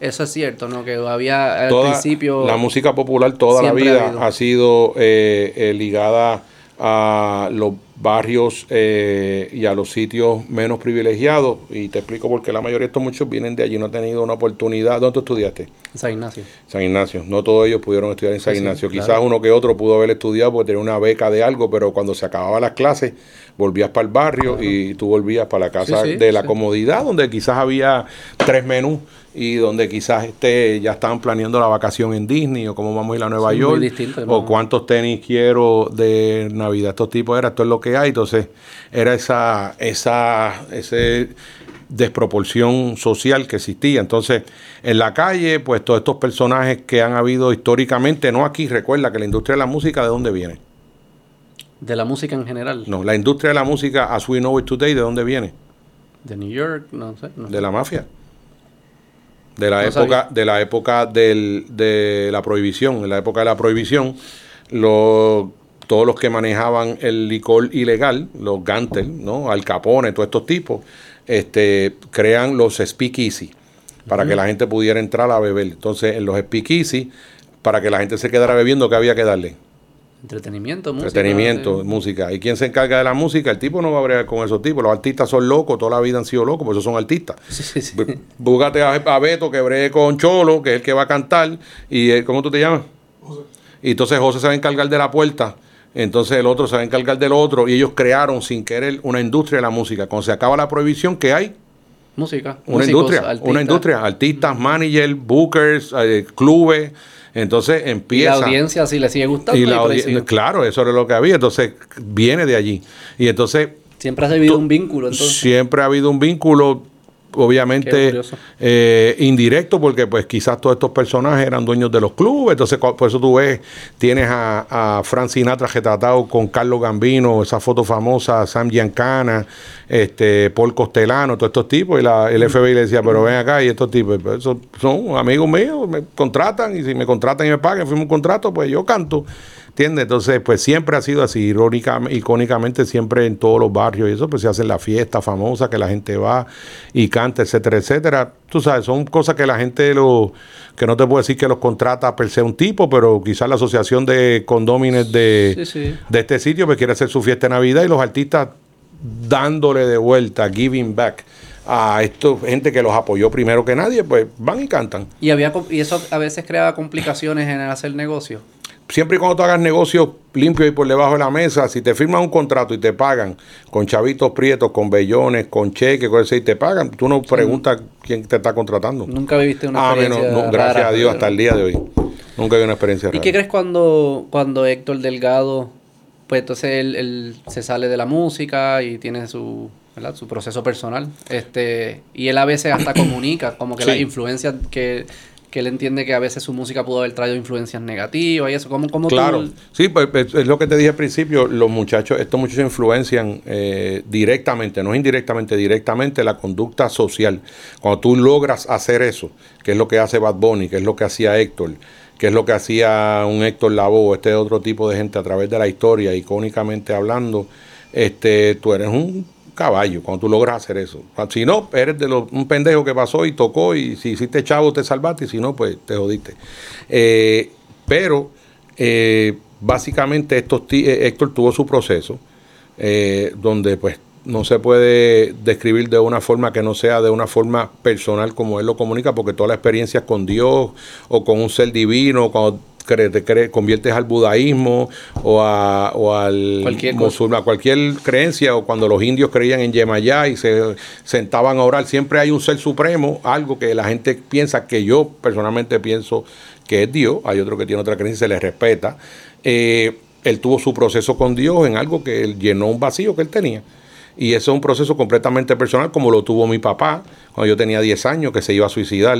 Eso es cierto, ¿no? Que había al principio... La música popular toda la vida ha, sido eh, eh, ligada a los barrios eh, y a los sitios menos privilegiados. Y te explico por qué la mayoría de estos muchos vienen de allí, no han tenido una oportunidad. ¿Dónde tú estudiaste? San Ignacio. San Ignacio. No todos ellos pudieron estudiar en San Ignacio. Quizás uno que otro pudo haber estudiado porque tenía una beca de algo, pero cuando se acababan las clases, volvías para el barrio y tú volvías para la casa de la comodidad, donde quizás había tres menús y donde quizás este, ya estaban planeando la vacación en Disney o cómo vamos a ir a Nueva York o cuántos tenis quiero de Navidad. Estos tipos era, esto es lo que hay. Entonces era esa, esa, ese desproporción social que existía. Entonces, en la calle, pues todos estos personajes que han habido históricamente, no aquí, recuerda que la industria de la música, ¿de dónde viene? De la música en general. No, la industria de la música, as we know it today, ¿de dónde viene? De New York, no sé. de la mafia. De la época, de la época del, de la prohibición. En la época de la prohibición, los todos los que manejaban el licor ilegal, los Gantel, ¿no? Al Capone, todos estos tipos, este, crean los speakeasy para que la gente pudiera entrar a beber. Entonces, en los speakeasy, para que la gente se quedara bebiendo, ¿qué había que darle? Entretenimiento, música. Entretenimiento, música. ¿Y quién se encarga de la música? El tipo no va a bregar con esos tipos. Los artistas son locos, toda la vida han sido locos, por eso son artistas. Sí, sí, Búscate a, Beto que bregue con Cholo, que es el que va a cantar. y ¿Cómo tú te llamas? José. Y entonces José se va a encargar de la puerta entonces el otro se va a encargar del otro y ellos crearon sin querer una industria de la música. Cuando se acaba la prohibición, ¿qué hay? Música. Una industria, una industria, artistas, managers, bookers, eh, clubes. Entonces empieza. Y la audiencia si le sigue gustando. Y claro, eso era lo que había. Entonces viene de allí. Y entonces. Siempre ha habido un vínculo. Entonces. Siempre ha habido un vínculo obviamente eh, indirecto porque pues quizás todos estos personajes eran dueños de los clubes. Entonces por eso tú ves tienes a, a Frank Sinatra retratado con Carlos Gambino esa foto famosa Sam Giancana este Paul Costelano todos estos tipos y la, el FBI le decía pero ven acá y estos tipos pues, son amigos míos me contratan y si me contratan y me pagan firmo un contrato pues yo canto ¿Entiendes? Entonces, pues siempre ha sido así, irónica, icónicamente, siempre en todos los barrios y eso, pues se hace la fiesta famosa, que la gente va y canta, etcétera, etcétera. Tú sabes, son cosas que la gente lo, que no te puedo decir que los contrata per se un tipo, pero quizás la asociación de condómines de, de este sitio pues quiere hacer su fiesta de Navidad y los artistas dándole de vuelta, giving back a esto gente que los apoyó primero que nadie, pues van y cantan. Y había y eso a veces creaba complicaciones en el hacer negocio siempre y cuando tú hagas negocios limpios y por debajo de la mesa, si te firman un contrato y te pagan con chavitos prietos, con bellones, con cheques, con eso, y te pagan, tú no preguntas quién te está contratando. Nunca viviste una ah, experiencia gracias a Dios, hasta el día de hoy. Nunca vi una experiencia ¿Y qué crees cuando, cuando Héctor Delgado, pues entonces él, se sale de la música y tiene su, su proceso personal? este Y él a veces hasta comunica como que las influencias que que él entiende que a veces su música pudo haber traído influencias negativas y eso. ¿Cómo, cómo claro, sí, pues, pues, es lo que te dije al principio, los muchachos, estos muchachos influencian eh, directamente, no indirectamente, directamente la conducta social. Cuando tú logras hacer eso, que es lo que hace Bad Bunny, que es lo que hacía Héctor, que es lo que hacía un Héctor Lavoe, este otro tipo de gente a través de la historia, icónicamente hablando, este, tú eres un caballo cuando tú logras hacer eso. Si no, eres de un pendejo que pasó y tocó y si hiciste chavo te salvaste y si no, pues te jodiste. Eh, pero eh, básicamente estos eh, Héctor tuvo su proceso donde pues no se puede describir de una forma que no sea de una forma personal como él lo comunica, porque toda la experiencia con Dios o con un ser divino, cuando te conviertes al budaísmo o, a, o al cualquier musulmán, cualquier creencia, o cuando los indios creían en Yemayá y se sentaban a orar, siempre hay un ser supremo, algo que la gente piensa que yo personalmente pienso que es Dios, hay otro que tiene otra creencia y se le respeta. Eh, él tuvo su proceso con Dios en algo que él llenó un vacío que él tenía. Y ese es un proceso completamente personal, como lo tuvo mi papá cuando yo tenía 10 años, que se iba a suicidar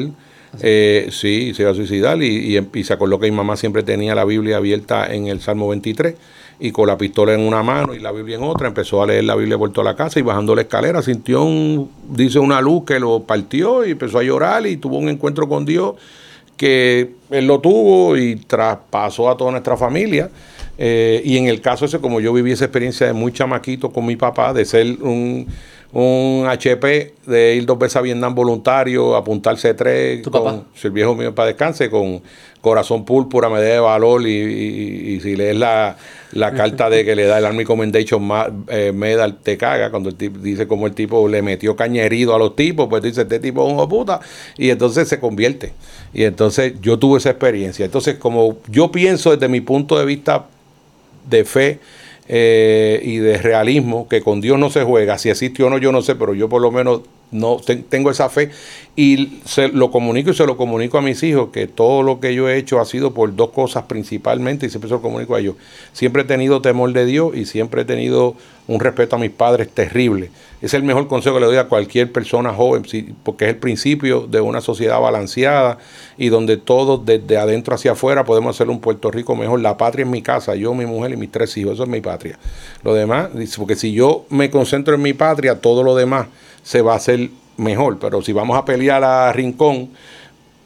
eh, sí, se iba a suicidar y, se acordó que mi mamá siempre tenía la Biblia abierta en el Salmo 23 y con la pistola en una mano y la Biblia en otra, empezó a leer la Biblia por toda la casa y bajando la escalera sintió, un, dice, una luz que lo partió y empezó a llorar y tuvo un encuentro con Dios que él lo tuvo y traspasó a toda nuestra familia. Eh, y en el caso ese, como yo viví esa experiencia de muy chamaquito con mi papá, de ser un un HP de ir dos veces a Vietnam voluntario, apuntarse tres, con, si el viejo mío para descanse, con Corazón Púrpura, Medalla de Valor, y, si lees la, la carta de que le da el Army Commendation eh, Medal, te caga, cuando el tipo, dice como el tipo le metió cañerido a los tipos, pues dice, este tipo es un puta, y entonces se convierte. Y entonces yo tuve esa experiencia. Entonces, como yo pienso desde mi punto de vista de fe, eh, y de realismo, que con Dios no se juega, si existe o no yo no sé, pero yo por lo menos no tengo esa fe y se lo comunico y se lo comunico a mis hijos que todo lo que yo he hecho ha sido por dos cosas principalmente y siempre se lo comunico a ellos. Siempre he tenido temor de Dios y siempre he tenido un respeto a mis padres terrible. Es el mejor consejo que le doy a cualquier persona joven, porque es el principio de una sociedad balanceada y donde todos desde adentro hacia afuera podemos hacer un Puerto Rico mejor. La patria es mi casa, yo, mi mujer y mis tres hijos, eso es mi patria. Lo demás, porque si yo me concentro en mi patria, todo lo demás se va a hacer mejor. Pero si vamos a pelear a Rincón,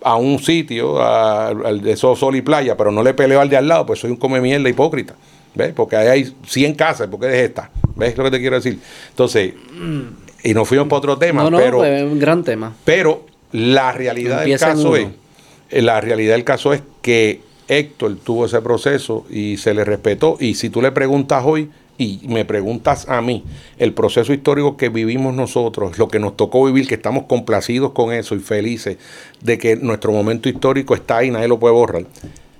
a un sitio, al de Sol y Playa, pero no le peleo al de al lado, pues soy un come mierda hipócrita. ¿Ves? Porque ahí hay 100 casas, porque es esta. ¿Ves lo que te quiero decir? Entonces, y nos fuimos para otro tema, pero. Pues, un gran tema. Pero la realidad del caso es. La realidad del caso es que Héctor tuvo ese proceso y se le respetó. Y si tú le preguntas hoy, y me preguntas a mí, el proceso histórico que vivimos nosotros, lo que nos tocó vivir, que estamos complacidos con eso y felices de que nuestro momento histórico está ahí, nadie lo puede borrar,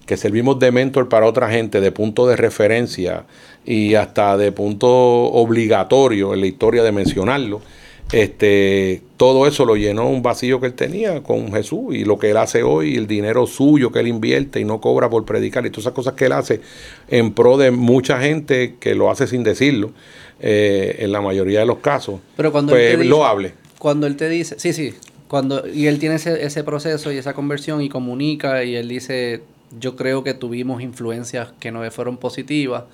que servimos de mentor para otra gente, de punto de referencia y hasta de punto obligatorio en la historia de mencionarlo este, todo eso lo llenó un vacío que él tenía con Jesús y lo que él hace hoy, el dinero suyo que él invierte y no cobra por predicar y todas esas cosas que él hace en pro de mucha gente que lo hace sin decirlo, eh, en la mayoría de los casos, Pero cuando pues, él lo hable. Cuando él te dice, sí, sí, cuando, y él tiene ese, ese proceso y esa conversión y comunica y él dice, yo creo que tuvimos influencias que no fueron positivas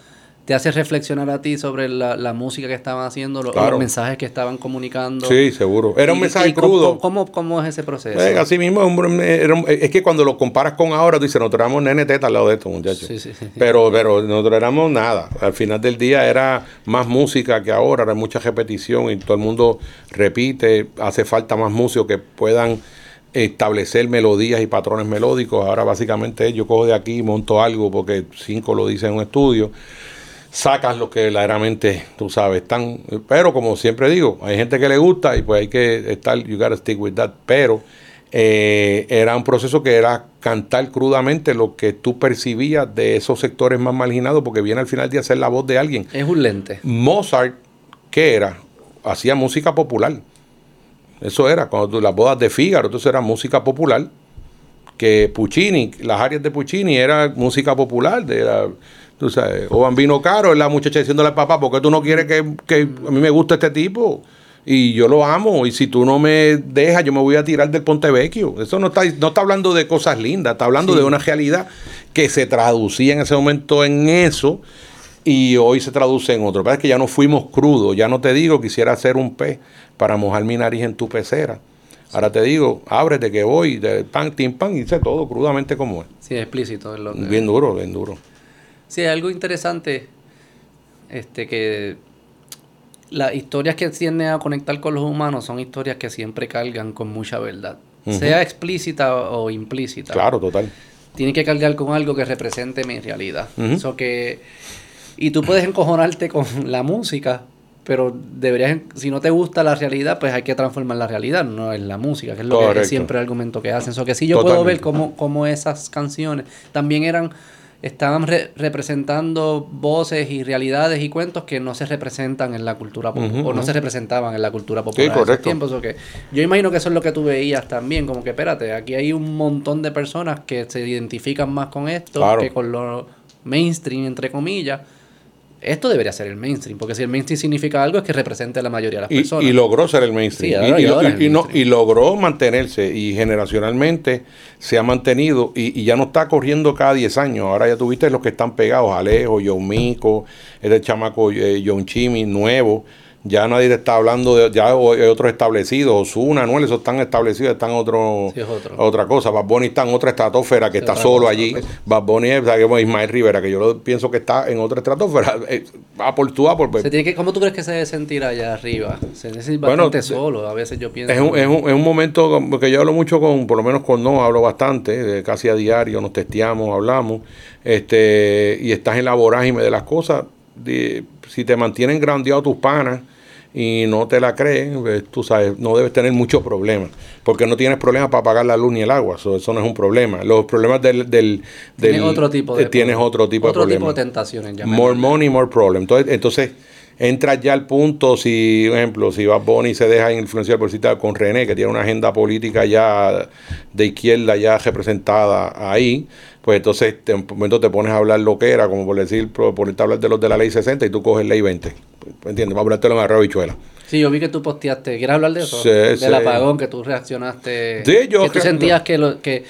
te hace reflexionar a ti sobre la, música que estaban haciendo, los, mensajes que estaban comunicando. Sí, seguro. Era un mensaje crudo. Cómo, cómo, es ese proceso? Eh, así mismo, es que cuando lo comparas con ahora, tú dices, nosotros éramos nene teta al lado de estos muchachos. Sí, sí, sí, pero, pero nosotros éramos nada. Al final del día era más música que ahora, era mucha repetición y todo el mundo repite. Hace falta más músicos que puedan establecer melodías y patrones melódicos. Ahora básicamente yo cojo de aquí y monto algo porque cinco lo dicen en un estudio sacas lo que verdaderamente, tú sabes, están, pero como siempre digo, hay gente que le gusta y pues hay que estar, you gotta stick with that, pero eh, era un proceso que era cantar crudamente lo que tú percibías de esos sectores más marginados, porque viene al final de hacer la voz de alguien. Es un lente. Mozart, ¿qué era? Hacía música popular. Eso era, cuando las bodas de Fígaro, entonces era música popular. Que Puccini, las áreas de Puccini era música popular, de la, Tú sabes, o Bambino Caro es la muchacha diciéndole al papá, ¿por qué tú no quieres que, a mí me guste este tipo? Y yo lo amo, y si tú no me dejas, yo me voy a tirar del Ponte Vecchio. Eso no está, no está hablando de cosas lindas, está hablando de una realidad que se traducía en ese momento en eso y hoy se traduce en otro. Pero es que ya no fuimos crudos, ya no te digo quisiera hacer un pez para mojar mi nariz en tu pecera. Ahora te digo, ábrete que voy, de pan, tim, pan, y hice todo crudamente como es. Sí, explícito. lo Bien duro, bien duro. Sí, hay algo interesante, este, que las historias que tienden a conectar con los humanos son historias que siempre cargan con mucha verdad, sea explícita o implícita. Claro, total. Tiene que cargar con algo que represente mi realidad. que, y tú puedes encojonarte con la música, pero deberías, si no te gusta la realidad, pues hay que transformar la realidad, no es la música, que es lo que siempre el argumento que hacen. So que sí yo puedo ver cómo, cómo esas canciones también eran estaban representando voces y realidades y cuentos que no se representan en la cultura popular o no se representaban en la cultura popular en esos tiempos. que yo imagino que eso es lo que tú veías también, como que espérate, aquí hay un montón de personas que se identifican más con esto que con lo mainstream, entre comillas esto debería ser el mainstream, porque si el mainstream significa algo es que represente a la mayoría de las personas. Y logró ser el mainstream. y, logró mantenerse y generacionalmente se ha mantenido y, ya no está corriendo cada 10 años. Ahora ya tuviste los que están pegados, Alejo, John Mico, este chamaco eh, John Chimi, nuevo, ya nadie está hablando de ya hay otros establecidos, Osuna, Anuel, esos están establecidos, están otro, otra cosa. Bad Bunny está en otra estratosfera que está solo allí. Pues. Bad Bunny es Ismael Rivera, que yo pienso que está en otra estratosfera. Eh, por tú, por pues. ¿Cómo tú crees que se debe sentir allá arriba? Se necesita bastante solo, a veces yo pienso. Es un, es un, es un momento que yo hablo mucho con, por lo menos con no, hablo bastante, casi a diario, nos testeamos, hablamos, este, y estás en la vorágine de las cosas. Si te mantienen grandeado tus panas, y no te la creen, pues, tú sabes, no debes tener muchos problemas, porque no tienes problemas para pagar la luz ni el agua, eso, eso no es un problema. Los problemas del... del, tienes otro tipo de, tienes otro tipo otro de tipo de tentaciones. More money, more problem. Entonces, entonces entras ya al punto, si, por ejemplo, si Bad Bunny se deja influenciar por cita con René, que tiene una agenda política ya de izquierda ya representada ahí, pues entonces en un momento te pones a hablar lo que era, como por decir, por, ponerte a hablar de los de la ley 60 y tú coges ley 20. ¿Entiendes? Vamos a hablarte en arroz bichuela. Sí, yo vi que tú posteaste. ¿Quieres hablar de eso? Sí, Del apagón, que tú reaccionaste. Sí, yo. Que tú sentías que, lo, que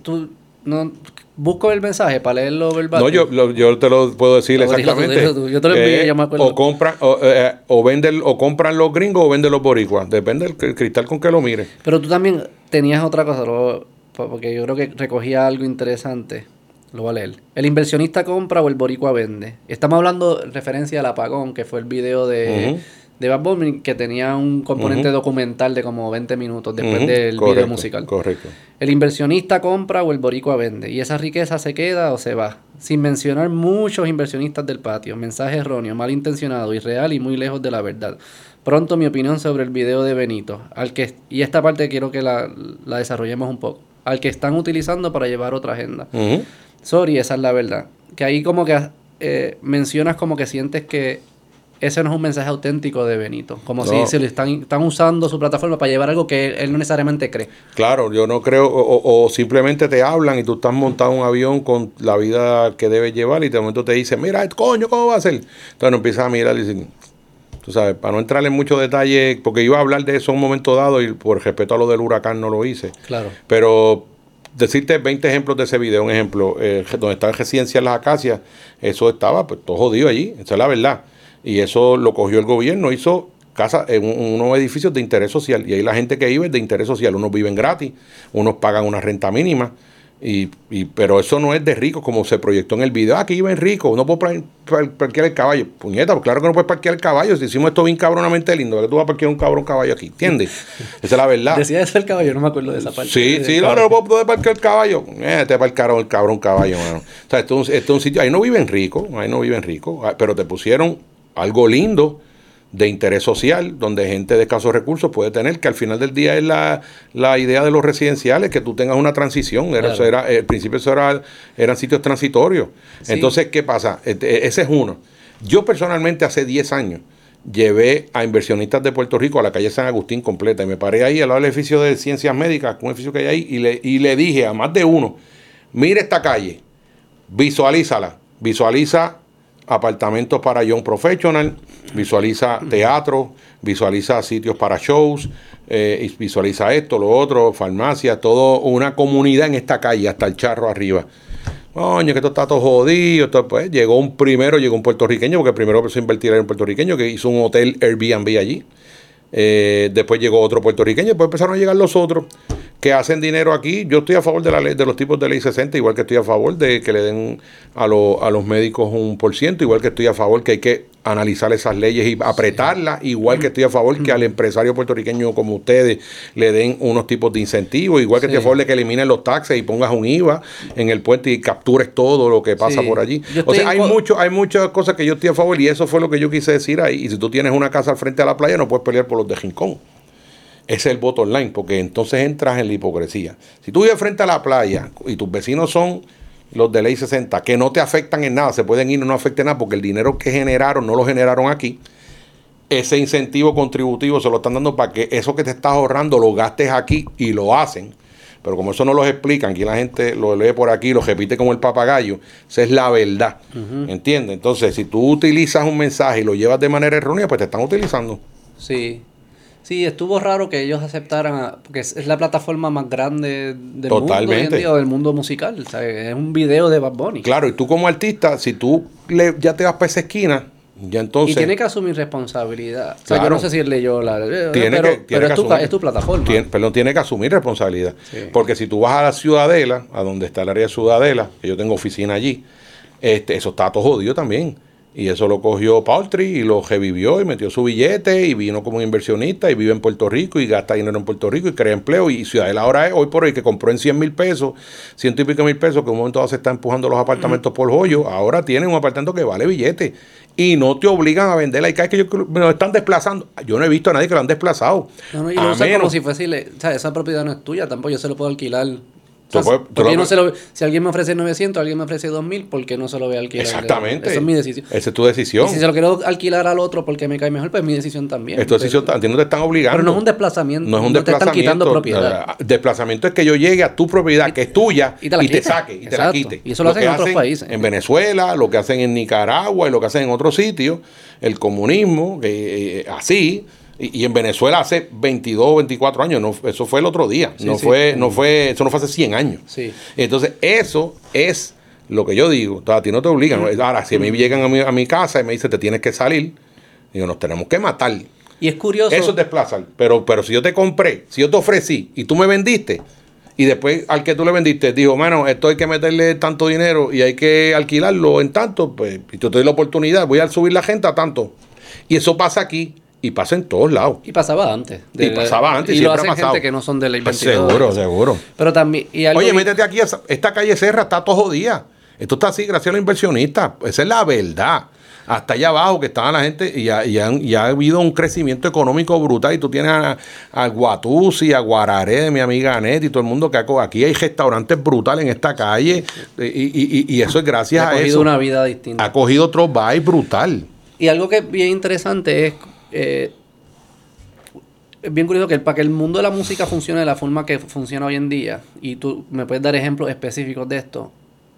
tú no busco el mensaje para leerlo verbal. No, yo, yo te lo puedo decir exactamente. Yo te lo envié, me acuerdo. O compran, o, eh, o, venden, o compran los gringos o venden los boricuas. Depende del cristal con que lo mire. Pero tú también tenías otra cosa. Lo, porque yo creo que recogía algo interesante. Lo voy a leer. El inversionista compra o el boricua vende. Estamos hablando en referencia al apagón, que fue el video de, de Bad Bunny, que tenía un componente documental de como 20 minutos después del video musical. Correcto. El inversionista compra o el boricua vende. Y esa riqueza se queda o se va. Sin mencionar muchos inversionistas del patio. Mensaje erróneo, malintencionado, irreal y muy lejos de la verdad. Pronto mi opinión sobre el video de Benito. Al que, y esta parte quiero que la, la desarrollemos un poco al que están utilizando para llevar otra agenda. Sorry, esa es la verdad. Que ahí como que eh, mencionas como que sientes que ese no es un mensaje auténtico de Benito. Como si se le están, están usando su plataforma para llevar algo que él, no necesariamente cree. Claro, yo no creo, o, simplemente te hablan y tú estás montado en un avión con la vida que debes llevar y de momento te dicen, mira, coño, ¿cómo va a ser? Entonces no empiezas a mirar y dicen, tú sabes, para no entrar en mucho detalle, porque iba a hablar de eso en un momento dado y por respeto a lo del huracán no lo hice. Claro. Pero decirte 20 ejemplos de ese video, un ejemplo, eh, donde está en residencia Las Acacias, eso estaba pues todo jodido allí, esa es la verdad. Y eso lo cogió el gobierno, hizo casa en unos edificios de interés social y ahí la gente que vive es de interés social, unos viven gratis, unos pagan una renta mínima y, y, pero eso no es de rico, como se proyectó en el video. Aquí viven ricos, no puedo parquear el caballo. Puñeta, pues claro que no puedes parquear el caballo. Si hicimos esto bien cabronamente lindo, que tú vas a parquear un cabrón caballo aquí, ¿entiendes? Esa es la verdad. Decía eso el caballo, no me acuerdo de esa parte. Sí, sí, no, no, puedo parquear el caballo. Eh, te parquearon el cabrón caballo, mano. O sea, esto, esto es un sitio, ahí no viven ricos, ahí no viven ricos, ah, pero te pusieron algo lindo de interés social, donde gente de escasos recursos puede tener, que al final del día es la, la idea de los residenciales, que tú tengas una transición. Era, eso era, el principio eso era, eran sitios transitorios. Entonces, ¿qué pasa? Este, ese es uno. Yo personalmente hace 10 años llevé a inversionistas de Puerto Rico a la calle San Agustín completa y me paré ahí al lado del edificio de ciencias médicas, un edificio que hay ahí, y le, y le dije a más de uno, mire esta calle, visualízala, visualiza apartamentos para Young Professional, visualiza teatro, visualiza sitios para shows, eh, visualiza esto, lo otro, farmacia, todo una comunidad en esta calle, hasta el charro arriba. Coño, que esto está todo jodido. pues, llegó un primero, llegó un puertorriqueño, porque primero empezó a invertir en un puertorriqueño que hizo un hotel Airbnb allí. Eh, después llegó otro puertorriqueño, después empezaron a llegar los otros que hacen dinero aquí. Yo estoy a favor de la ley, de los tipos de ley 60, igual que estoy a favor de que le den a, a los médicos un por ciento, igual que estoy a favor que hay que analizar esas leyes y apretarlas, igual que estoy a favor que al empresario puertorriqueño como ustedes le den unos tipos de incentivos, igual que estoy a favor de que eliminen los taxes y pongas un IVA en el puente y captures todo lo que pasa por allí. O sea, hay mucho, hay muchas cosas que yo estoy a favor y eso fue lo que yo quise decir ahí. Y si tú tienes una casa al frente de la playa, no puedes pelear por los de Rincón. Es el voto online, porque entonces entras en la hipocresía. Si tú vives frente a la playa y tus vecinos son los de ley 60, que no te afectan en nada, se pueden ir, no, no afecten nada, porque el dinero que generaron no lo generaron aquí. Ese incentivo contributivo se lo están dando para que eso que te estás ahorrando lo gastes aquí y lo hacen. Pero como eso no los explican, aquí la gente lo lee por aquí, lo repite como el papagayo, esa es la verdad. ¿Entiendes? Entonces, si tú utilizas un mensaje y lo llevas de manera errónea, pues te están utilizando. Sí, Sí, estuvo raro que ellos aceptaran, porque es, la plataforma más grande del Totalmente. mundo del mundo musical. Es un video de Bad Bunny. Claro, y tú como artista, si tú le, ya te vas para esa esquina, Ya entonces, y tiene que asumir responsabilidad. O sea, yo no sé si él leyó la... Tiene pero, que, tiene pero que es, tu, asumir. es tu plataforma. Tiene, perdón, tiene que asumir responsabilidad. Sí. Porque si tú vas a la Ciudadela, a donde está el área de Ciudadela, que yo tengo oficina allí, este, eso está todo jodido también. Y eso lo cogió Paltry y lo revivió y metió su billete y vino como un inversionista y vive en Puerto Rico y gasta dinero en Puerto Rico y crea empleo. Y Ciudadela ahora es hoy por hoy que compró en 100 mil pesos, ciento y pico mil pesos, que en un momento dado se está empujando los apartamentos por joyo. Ahora tienen un apartamento que vale billete y no te obligan a venderla. Y cada vez que yo, me lo están desplazando, yo no he visto a nadie que lo han desplazado. No, no, y lo usa como si fuese... O sea, esa propiedad no es tuya tampoco. Yo se lo puedo alquilar. O sea, yo no se lo- si alguien me ofrece 900, alguien me ofrece 2000, ¿por qué no se lo voy a alquilar? Exactamente. Esa es mi decisión. Esa es tu decisión. Y si se lo quiero alquilar al otro porque me cae mejor, pues es mi decisión también. Es tu decisión, ti no te están obligando. Pero no es un desplazamiento. No es un te están desplazamiento. quitando propiedad. Desplazamiento es que yo llegue a tu propiedad, que es tuya, y y te te, la quite. saque, y te la quite. Y eso lo hacen en otros países. En Venezuela, lo que hacen en Nicaragua y lo que hacen en otros sitios, el comunismo, que, eh, así. Y, y en Venezuela hace 22, 24 años, no, eso fue el otro día, Sí, no sí. fue, no fue, eso no fue hace 100 años. Sí. Entonces, eso es lo que yo digo. A ti no te obligan. Ahora, si a mí llegan a mi, a mi casa y me dicen, te tienes que salir, digo, nos tenemos que matar. Y es curioso. Eso es desplazar. Pero, pero si yo te compré, si yo te ofrecí y tú me vendiste, y después al que tú le vendiste dijo, mano, esto hay que meterle tanto dinero y hay que alquilarlo en tanto, pues, y yo te doy la oportunidad, voy a subir la gente a tanto. Y eso pasa aquí y pasa en todos lados. Y pasaba antes. Y pasaba antes, Y lo ha hacen pasado. gente que no son de ley Pues 22. seguro, seguro. Pero también. Y algo Oye, métete aquí, esta calle Serra está todo jodida. Esto está así gracias a los inversionistas. Esa es la verdad. Hasta allá abajo que estaba la gente y, ha- y han- y ha habido un crecimiento económico brutal. Y tú tienes a, a Guatusi, a Guararé, de mi amiga Anet y todo el mundo que ha aquí hay restaurantes brutales en esta calle. Y, y- eso es ha gracias a cogido eso. una vida distinta. Ha cogido otro vibe brutal. Y algo que es bien interesante es. Eh, es bien curioso que para que el mundo de la música funcione de la forma que funciona hoy en día, y tú me puedes dar ejemplos específicos de esto,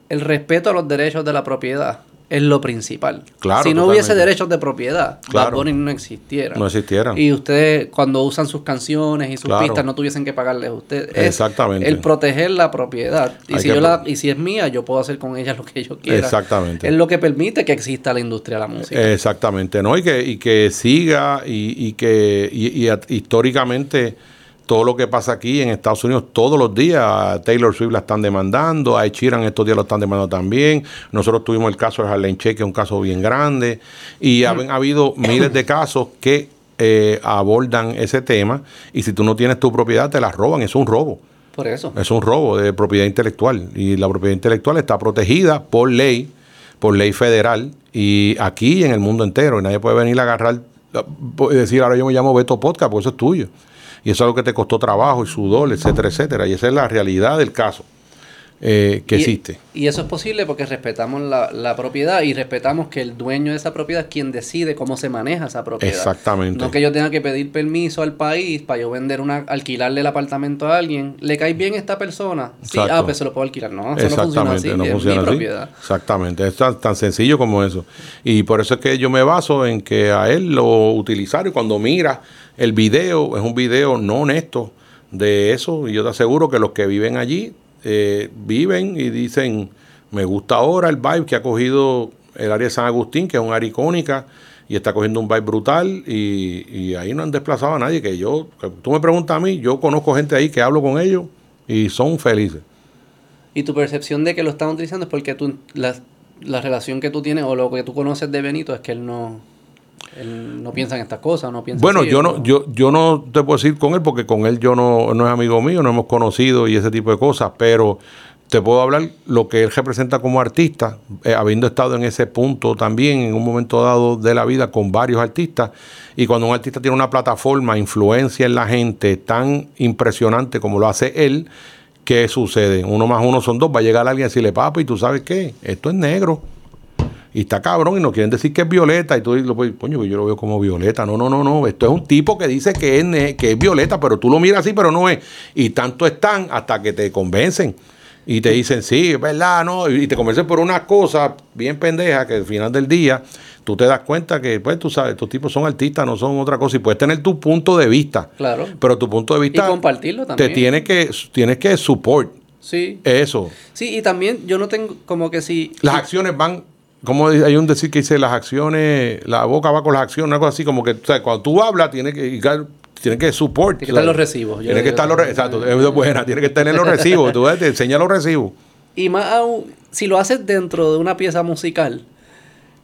el respeto a los derechos de la propiedad es lo principal. Claro, si no hubiese derechos de propiedad, Claro. Bad Bunny no existiera. No existieran. Y ustedes, cuando usan sus canciones y sus Claro. pistas, no tuviesen que pagarles a ustedes. Es Exactamente. El proteger la propiedad. Y Hay si, yo la, y si es mía, yo puedo hacer con ella lo que yo quiera. Exactamente. Es lo que permite que exista la industria de la música. Exactamente, ¿no? Y que, y que siga y, y que y, históricamente todo lo que pasa aquí en Estados Unidos todos los días, a Taylor Swift la están demandando, a Sheeran estos días lo están demandando también. Nosotros tuvimos el caso de Harlem Shake, que es un caso bien grande, y ha, ha habido miles de casos que eh, abordan ese tema, y si tú no tienes tu propiedad, te la roban, es un robo. Por eso. Es un robo de propiedad intelectual y la propiedad intelectual está protegida por ley, por ley federal y aquí y en el mundo entero. Y nadie puede venir a agarrar decir ahora yo me llamo Beto Podcast porque eso es tuyo. Y eso es algo que te costó trabajo y sudor, etcétera, etcétera. Y esa es la realidad del caso eh, que Y- existe. Y eso es posible porque respetamos la, la propiedad y respetamos que el dueño de esa propiedad es quien decide cómo se maneja esa propiedad. Exactamente. No que yo tenga que pedir permiso al país para yo vender una, alquilarle el apartamento a alguien. ¿Le cae bien esta persona? Sí, Exacto. ah, pues se lo puedo alquilar. No, eso no funciona así. no es funciona mi así. propiedad. Exactamente, es tan, tan sencillo como eso. Y por eso es que yo me baso en que a él lo utilizaron y cuando mira el video, es un video no honesto de eso, y yo te aseguro que los que viven allí eh, viven y dicen, me gusta ahora el vibe que ha cogido el área de San Agustín, que es un área icónica, y está cogiendo un vibe brutal, y, ahí no han desplazado a nadie, que yo, tú me preguntas a mí, yo conozco gente ahí que hablo con ellos y son felices. Y tu percepción de que lo están utilizando es porque tú, la, la relación que tú tienes o lo que tú conoces de Benito es que él no, él no piensa en estas cosas, no piensa Bueno, así, yo ¿o no, yo, yo no te puedo decir con él porque con él yo no, no es amigo mío, no hemos conocido y ese tipo de cosas, pero te puedo hablar lo que él representa como artista, eh, habiendo estado en ese punto también en un momento dado de la vida con varios artistas. Y cuando un artista tiene una plataforma, influencia en la gente tan impresionante como lo hace él, ¿qué sucede? Uno más uno son dos, va a llegar alguien a decirle, papi, ¿tú sabes qué? Esto es negro. Y está cabrón y no quieren decir que es violeta. Y tú lo puedes, coño, yo lo veo como violeta. No, no, no, no. Esto es un tipo que dice que es, que es violeta, pero tú lo miras así, pero no es. Y tanto están hasta que te convencen. Y te dicen, sí, es verdad, no. Y te convencen por una cosa bien pendeja que al final del día tú te das cuenta que, pues, tú sabes, estos tipos son artistas, no son otra cosa. Y puedes tener tu punto de vista. Claro. Pero tu punto de vista. compartirlo también. Te tiene que, tienes que support Sí. eso. Sí, y también yo no tengo como que si... Las acciones van como hay un decir que dice las acciones, la boca va con las acciones, algo así como que, o sea, cuando tú hablas, tiene que tiene que support. Tiene que estar los recibos. Tiene que estar los recibos. Exacto, es buena. Tiene que tener los recibos. Tú te enseña los recibos. Y más aún, si lo haces dentro de una pieza musical,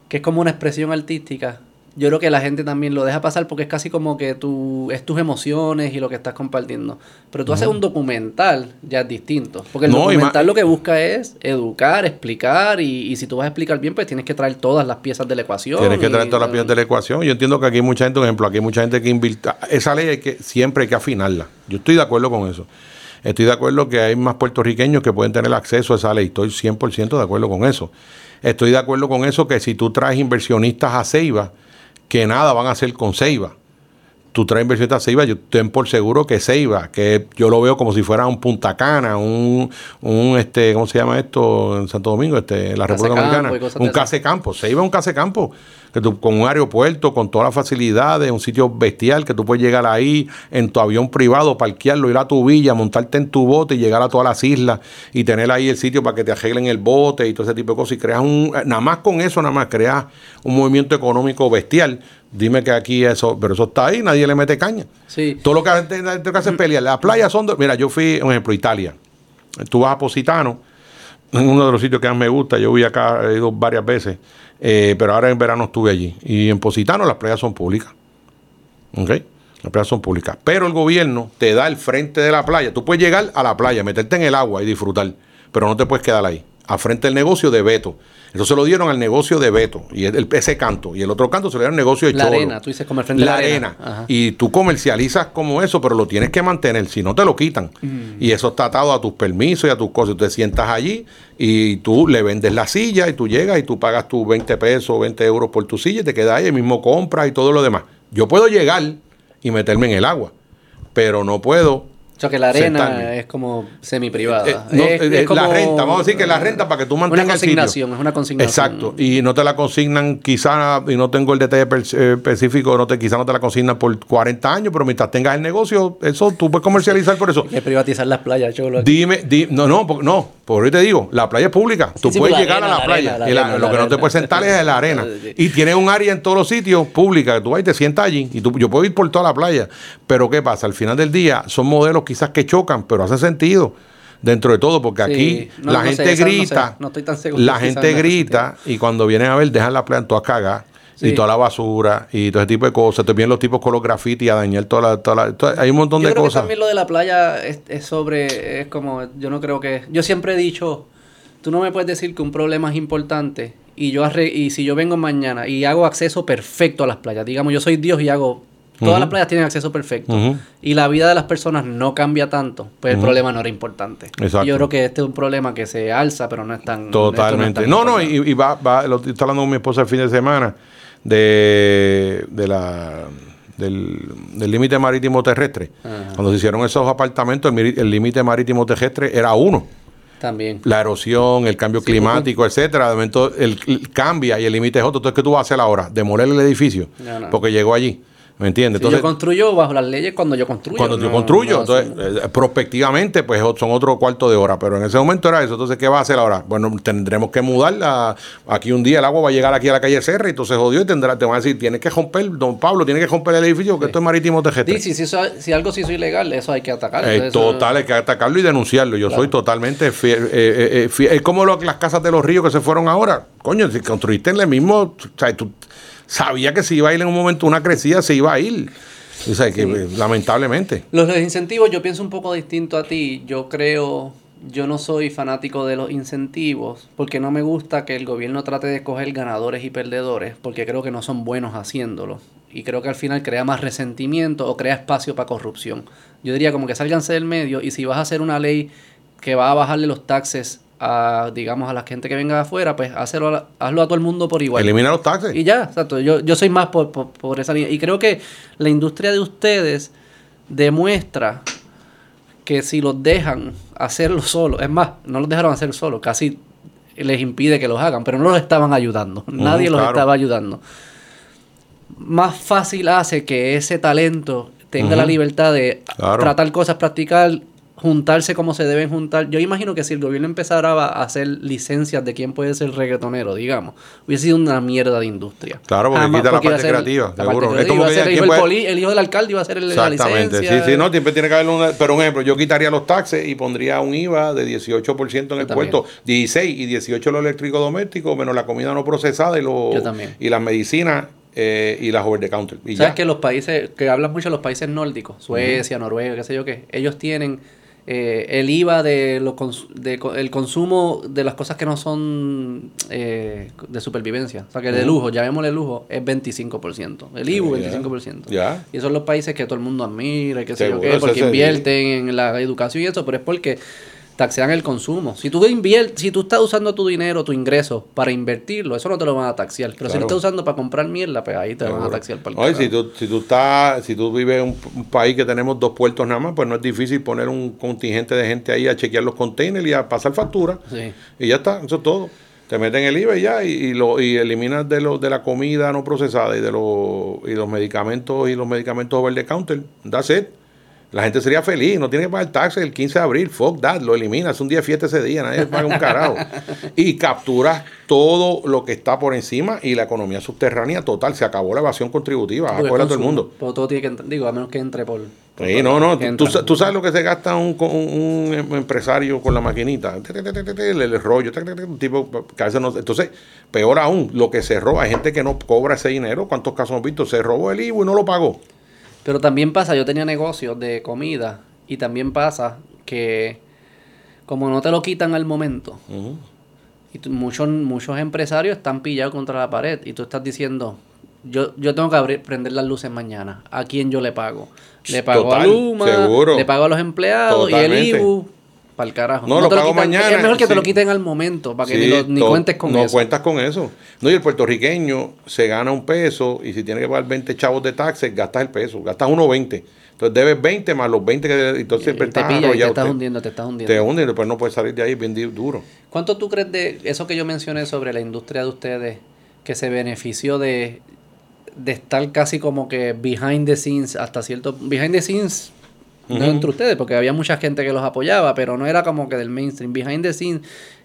que es como una expresión artística, yo creo que la gente también lo deja pasar porque es casi como que tú, es tus emociones y lo que estás compartiendo. Pero tú haces un documental, ya es distinto. Porque el documental lo que busca es educar, explicar y, si tú vas a explicar bien, pues tienes que traer todas las piezas de la ecuación. Tienes que traer todas las piezas de la ecuación. Yo entiendo que aquí hay mucha gente, por ejemplo, aquí hay mucha gente que invita. Esa ley hay que, siempre hay que afinarla. Yo estoy de acuerdo con eso. Estoy de acuerdo que hay más puertorriqueños que pueden tener acceso a esa ley. Estoy 100% de acuerdo con eso. Estoy de acuerdo con eso que si tú traes inversionistas a Ceiba, que nada van a hacer con Ceiba. Tú traes inversión a Ceiba, yo ten por seguro que Ceiba, que yo lo veo como si fuera un Punta Cana, un, un este, ¿cómo se llama esto en Santo Domingo? Este, en la República Dominicana. Un case campo. Ceiba es un case campo que tú, con un aeropuerto, con todas las facilidades, un sitio bestial que tú puedes llegar ahí en tu avión privado, parquearlo, ir a tu villa, montarte en tu bote y llegar a todas las islas y tener ahí el sitio para que te arreglen el bote y todo ese tipo de cosas. Y creas un, nada más con eso, nada más creas un movimiento económico bestial. Dime que aquí eso, pero eso está ahí, nadie le mete caña. Sí. Todo lo que, hace, que hace es pelear. Las playas son, mira, yo fui, por ejemplo, Italia. Tú vas a Positano, uno de los sitios que más me gusta, yo voy acá, he ido varias veces. Eh, pero ahora en verano estuve allí. Y en Positano las playas son públicas. ¿Ok? Las playas son públicas. Pero el gobierno te da el frente de la playa. Tú puedes llegar a la playa, meterte en el agua y disfrutar. Pero no te puedes quedar ahí. A frente del negocio de Beto. Eso se lo dieron al negocio de Beto, y el, ese canto. Y el otro canto se lo dieron al negocio de La arena, tú dices como el frente la, la arena. Y tú comercializas como eso, pero lo tienes que mantener, si no te lo quitan. Mm. Y eso está atado a tus permisos y a tus cosas. Tú te sientas allí y tú le vendes la silla y tú llegas y tú pagas tus 20 pesos, 20 euros por tu silla y te quedas ahí, el mismo compras y todo lo demás. Yo puedo llegar y meterme en el agua, pero no puedo o sea, que la arena es como semi-privada. Eh, eh, es, la renta, vamos a decir que la renta para que tú mantengas Una consignación, es una consignación. Exacto, y no te la consignan quizá, y no tengo el detalle eh, específico, no te, quizá no te la consignan por 40 años, pero mientras tengas el negocio, eso tú puedes comercializar por eso. Que privatizar las playas, cholo. Dime, no, no, no, por ahí te digo, la playa es pública, tú puedes llegar a la, playa, lo que no te puedes sentar es en la arena. Y tienes un área en todos los sitios pública, que tú vas y te sientas allí, y tú, yo puedo ir por toda la playa, pero ¿qué pasa? Al final del día son modelos quizás que chocan, pero hace sentido dentro de todo, porque aquí la gente grita, la gente grita y cuando vienen a ver dejan la playa toda cagada. Y toda la basura y todo ese tipo de cosas. Vienen los tipos con los grafitis a dañar toda la. Toda hay un montón de creo cosas. Que también lo de la playa es, es, sobre. Es como. Yo no creo que. Yo siempre he dicho. Tú no me puedes decir que un problema es importante y yo y si yo vengo mañana y hago acceso perfecto a las playas. Digamos, yo soy Dios y hago Todas las playas tienen acceso perfecto. Y la vida de las personas no cambia tanto. Pues el problema no era importante. Y yo creo que este es un problema que se alza, pero no es tan. Totalmente. No, no, y, va, va, lo estoy hablando con mi esposa el fin de semana de, de la del límite marítimo terrestre. Cuando se hicieron esos apartamentos, el límite marítimo terrestre era uno. También. La erosión, el cambio climático, etcétera. De momento el, cambia y el límite es otro. Entonces, ¿qué tú vas a hacer ahora? Demoler el edificio. Porque llegó allí. ¿Me entiendes? Entonces, yo construyo bajo las leyes cuando yo construyo. Cuando yo construyo. entonces, eh, prospectivamente, pues son otro cuarto de hora. Pero en ese momento era eso. Entonces, ¿qué va a hacer ahora? Bueno, tendremos que mudarla. Aquí un día el agua va a llegar aquí a la calle Serra y entonces jodió y tendrá, te van a decir, tienes que romper, don Pablo, tiene que romper el edificio porque esto es marítimo terrestre. Sí, sí, si algo se hizo ilegal, eso hay que atacarlo. Eh, total, hay que atacarlo y denunciarlo. Yo soy totalmente fiel, eh, Es como lo, las casas de los ríos que se fueron ahora. Coño, si construiste en el mismo... O sea, tú, sabía que si iba a ir en un momento una crecida, se iba a ir. O sea, que lamentablemente. Los incentivos, yo pienso un poco distinto a ti. Yo creo, yo no soy fanático de los incentivos porque no me gusta que el gobierno trate de escoger ganadores y perdedores porque creo que no son buenos haciéndolo. Y creo que al final crea más resentimiento o crea espacio para corrupción. Yo diría como que salganse del medio y si vas a hacer una ley que va a bajarle los taxes a, digamos, a la gente que venga de afuera, pues hazlo a, hazlo a todo el mundo por igual. Elimina los taxes. Y ya, exacto. Yo, yo soy más por, por, esa línea. Y creo que la industria de ustedes demuestra que si los dejan hacerlo solo, es más, no los dejaron hacer solo, casi les impide que los hagan, pero no los estaban ayudando. Nadie los estaba ayudando. Más fácil hace que ese talento tenga la libertad de tratar cosas, practicar juntarse como se deben juntar. Yo imagino que si el gobierno empezara a hacer licencias de quién puede ser reggaetonero, digamos, hubiese sido una mierda de industria. Claro, porque quita la parte creativa, seguro. el, hijo del alcalde iba a ser el Exactamente, sí, sí, no, siempre tiene que haber un... Pero un ejemplo, yo quitaría los taxes y pondría un IVA de 18% en el puerto, 16 y 18 los eléctricos domésticos, menos la comida no procesada y, los, y las medicinas eh, y las over the counter. ¿Sabes que los países, que hablan mucho de los países nórdicos, Suecia, Noruega, qué sé yo qué, ellos tienen eh, el IVA de, lo de el consumo de las cosas que no son eh, de supervivencia. O sea, que de lujo, llamémosle lujo, es 25%. El IVA, 25%. ¿Ya? Y esos son los países que todo el mundo admira y qué sé yo qué, porque invierten en la educación y eso, pero es porque taxean el consumo. Si tú inviert, si tú estás usando tu dinero, tu ingreso para invertirlo, eso no te lo van a taxear. Pero si lo estás usando para comprar mierda, pues ahí te van a taxear para el Oye, si tú, si tú estás, si tú vives en un, país que tenemos dos puertos nada más, pues no es difícil poner un contingente de gente ahí a chequear los containers y a pasar factura. Y ya está, eso es todo. Te meten el IVA y ya, y, lo, y eliminas de, lo, de la comida no procesada y de los, y los medicamentos y los medicamentos over the counter. That's it. La gente sería feliz, no tiene que pagar taxes el 15 de abril, fuck that, lo eliminas, un día de fiesta ese día, nadie paga un carajo. y capturas todo lo que está por encima y la economía subterránea total, se acabó la evasión contributiva, a todo el mundo. todo tiene que, digo, a menos que entre por... Sí, no, no, tú, sabes lo que se gasta un, un, empresario con la maquinita, el, rollo, un tipo que a veces no... Entonces, peor aún, lo que se roba, hay gente que no cobra ese dinero, ¿cuántos casos hemos visto? Se robó el IVA y no lo pagó. Pero también pasa, yo tenía negocios de comida y también pasa que como no te lo quitan al momento, y muchos, muchos empresarios están pillados contra la pared y tú estás diciendo, yo, yo tengo que abrir, prender las luces mañana, ¿a quién yo le pago? Le pago a Luma, le pago a los empleados y el IBU para el carajo. No, lo pago mañana. Es mejor que te lo quiten al momento, para que ni, cuentes con eso. No cuentas con eso. No, y el puertorriqueño se gana un peso y si tiene que pagar 20 chavos de taxes, gastas el peso, gastas 1.20. Entonces debes 20 más los 20 que entonces te, te, pilla y te estás hundiendo, te estás hundiendo. Te hundiendo, pues no puedes salir de ahí bien duro. ¿Cuánto tú crees de eso que yo mencioné sobre la industria de ustedes que se benefició de, de estar casi como que behind the scenes hasta cierto behind the scenes no entre ustedes, porque había mucha gente que los apoyaba, pero no era como que del mainstream. Behind the scenes,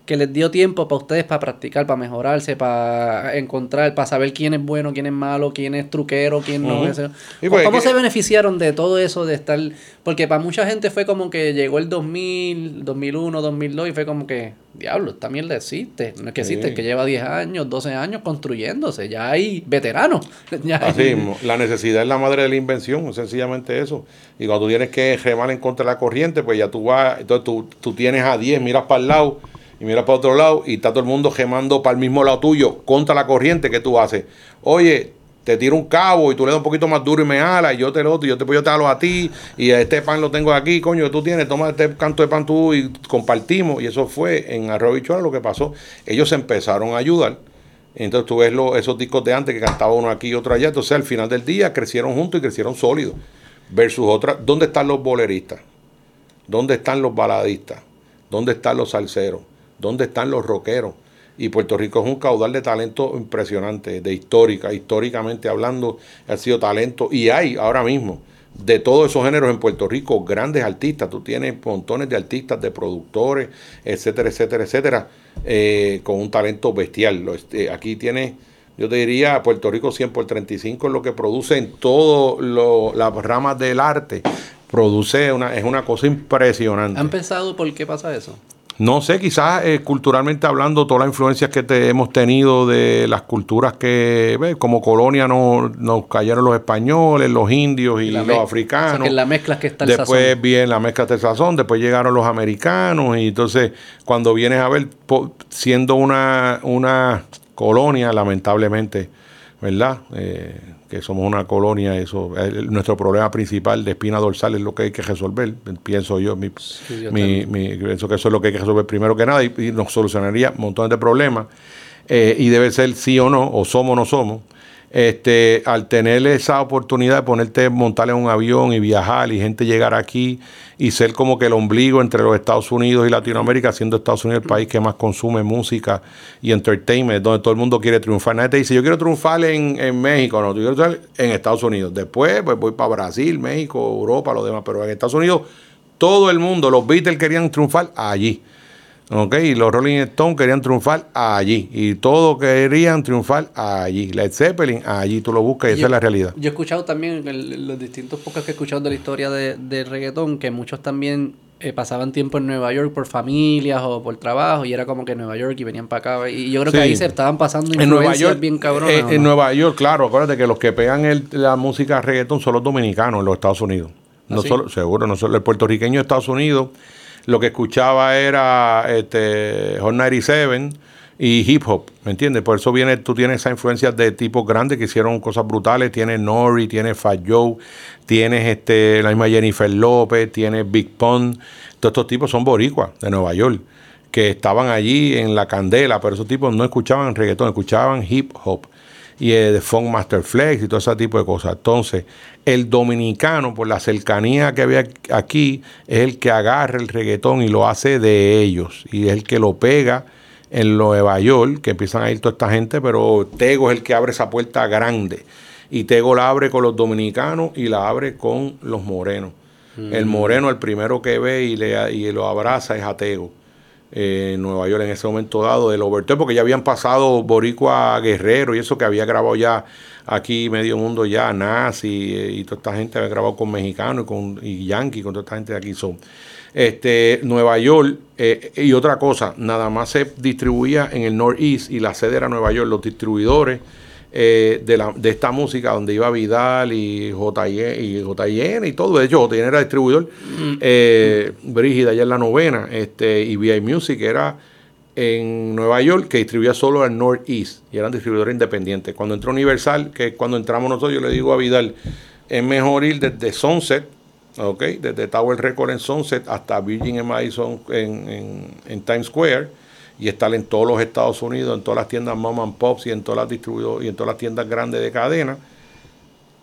que les dio tiempo para ustedes para practicar, para mejorarse, para encontrar, para saber quién es bueno, quién es malo, quién es truquero, quién no es. Pues, ¿Cómo se beneficiaron de todo eso de estar? Porque para mucha gente fue como que llegó el 2000, 2001, 2002 y fue como que, diablo, esta mierda existe. No es que existe, es que lleva 10 años, 12 años construyéndose. Ya hay veteranos. Así la necesidad es la madre de la invención, sencillamente eso. Y cuando tú tienes que remar en contra de la corriente, pues ya tú vas, entonces tú, tú tienes a 10, miras para el lado y miras para otro lado y está todo el mundo gemando para el mismo lado tuyo contra la corriente que tú haces. Oye, te tiro un cabo y tú le das un poquito más duro y me ala y yo te lo otro, y yo te, te a ti y este pan lo tengo aquí, coño, tú tienes, toma este canto de pan tú y compartimos. Y eso fue en Arroyo Bichuela lo que pasó. Ellos empezaron a ayudar. Entonces tú ves esos discos de antes que cantaba uno aquí y otro allá. Entonces al final del día crecieron juntos y crecieron sólidos. Versus otras, ¿dónde están los boleristas? ¿Dónde están los baladistas? ¿Dónde están los salseros? ¿Dónde están los rockeros? Y Puerto Rico es un caudal de talento impresionante, de histórica, históricamente hablando, ha sido talento. Y hay ahora mismo, de todos esos géneros en Puerto Rico, grandes artistas. Tú tienes montones de artistas, de productores, etcétera, etcétera, etcétera, eh, con un talento bestial. Este, aquí tiene, yo te diría, Puerto Rico 100 por 35 es lo que produce en todas las ramas del arte. Produce una, es una cosa impresionante. ¿Han pensado por qué pasa eso? No sé, quizás eh, culturalmente hablando, todas las influencias que te, hemos tenido de las culturas que, como colonia nos, nos cayeron los españoles, los indios y, los africanos. O que la mezcla que está el Después viene la mezcla del sazón, después llegaron los americanos y entonces cuando vienes a ver, siendo una, una colonia, lamentablemente, ¿verdad? Eh, que somos una colonia, eso nuestro problema principal de espina dorsal es lo que hay que resolver, pienso yo, mi, pienso que eso es lo que hay que resolver primero que nada y, nos solucionaría montones de problemas eh, y debe ser sí o no, o somos o no somos este, al tener esa oportunidad de ponerte, montarle en un avión y viajar y gente llegar aquí y ser como que el ombligo entre los Estados Unidos y Latinoamérica, siendo Estados Unidos el país que más consume música y entertainment, donde todo el mundo quiere triunfar. Nadie te dice, yo quiero triunfar en, en México, no, yo quiero triunfar en Estados Unidos. Después, pues voy para Brasil, México, Europa, lo demás, pero en Estados Unidos todo el mundo, los Beatles querían triunfar allí. ¿Ok? Y los Rolling Stones querían triunfar allí. Y todos querían triunfar allí. Led Zeppelin, allí tú lo buscas y esa es la realidad. Yo he escuchado también en los distintos pocos que he escuchado de la historia de, del reggaetón que muchos también eh, pasaban tiempo en Nueva York por familias o por trabajo y era como que Nueva York y venían para acá. Y yo creo que ahí se estaban pasando en Nueva York, bien cabronas. Eh, en Nueva York, claro, acuérdate que los que pegan el, la música reggaetón son los dominicanos en los Estados Unidos. No ¿Ah, solo, seguro, no solo el puertorriqueño de Estados Unidos lo que escuchaba era este, Hot 97 y hip hop, ¿me entiendes? Por eso viene, tú tienes esa influencia de tipos grandes que hicieron cosas brutales. Tienes Nori, tienes Fat Joe, tienes este, la misma Jennifer López, tienes Big Pun. Todos estos tipos son boricuas de Nueva York, que estaban allí en la candela, pero esos tipos no escuchaban reggaetón, escuchaban hip hop y de Funk Master Flex y todo ese tipo de cosas. Entonces, el dominicano, por la cercanía que había aquí, es el que agarra el reggaetón y lo hace de ellos. Y es el que lo pega en Nueva York, que empiezan a ir toda esta gente, pero Tego es el que abre esa puerta grande. Y Tego la abre con los dominicanos y la abre con los morenos. El mm. moreno, el primero que ve y, le, y lo abraza es a Tego en Nueva York en ese momento dado del overture, porque ya habían pasado Boricua Guerrero y eso que había grabado ya aquí medio mundo ya, Nazi eh, y, toda esta gente había grabado con mexicanos y con y Yankee, con toda esta gente de aquí son. Este, Nueva York eh, y otra cosa, nada más se distribuía en el Northeast y la sede era Nueva York, los distribuidores eh, de, la, de esta música donde iba Vidal y JN y, JN y todo. De hecho, JN era distribuidor. Mm. Eh, Brígida ya en la novena. Este, y VI Music era en Nueva York que distribuía solo al Northeast y eran distribuidores independientes. Cuando entró Universal, que cuando entramos nosotros, yo le digo a Vidal, es mejor ir desde Sunset, ¿ok? Desde Tower Record en Sunset hasta Virgin en Madison en, en Times Square y estar en todos los Estados Unidos, en todas las tiendas mom and pops y en todas las distribuidoras y en todas las tiendas grandes de cadena,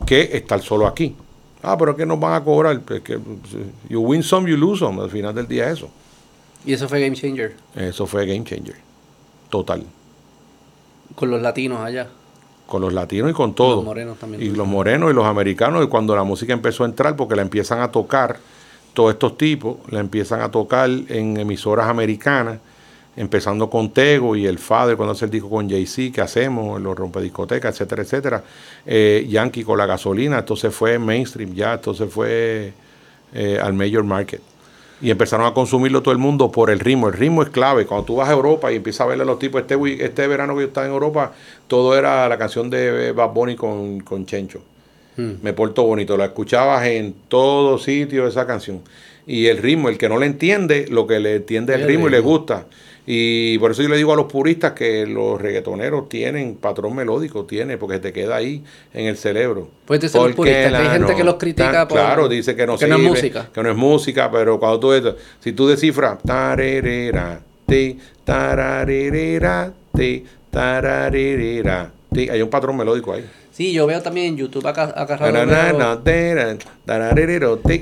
que estar solo aquí. Ah, pero que nos van a cobrar? Pues que you win some, you lose some. Al final del día eso. ¿Y eso fue game changer? Eso fue game changer. Total. Con los latinos allá. Con los latinos y con todos. Los morenos también. Y los morenos y los americanos. Y cuando la música empezó a entrar, porque la empiezan a tocar todos estos tipos, la empiezan a tocar en emisoras americanas empezando con Tego y el Father cuando hace el disco con Jay-Z, que hacemos, los rompediscotecas, etcétera, etcétera. Eh, Yankee con la gasolina, entonces fue mainstream ya, entonces fue eh, al major market. Y empezaron a consumirlo todo el mundo por el ritmo. El ritmo es clave. Cuando tú vas a Europa y empiezas a verle a los tipos, este, este verano que yo estaba en Europa, todo era la canción de Bad Bunny con, con Chencho. Hmm. Me porto bonito. La escuchabas en todo sitio esa canción. Y el ritmo, el que no le entiende, lo que le entiende el, ritmo, y le gusta. Y por eso yo le digo a los puristas que los reggaetoneros tienen patrón melódico, tiene, porque te queda ahí en el cerebro. Pues te los puristas, hay gente que los critica por, Claro, dice que no, que no es música. Que no es música, pero cuando tú si tú descifras ti, ti, hay un patrón melódico ahí. Sí, yo veo también en YouTube acá, acá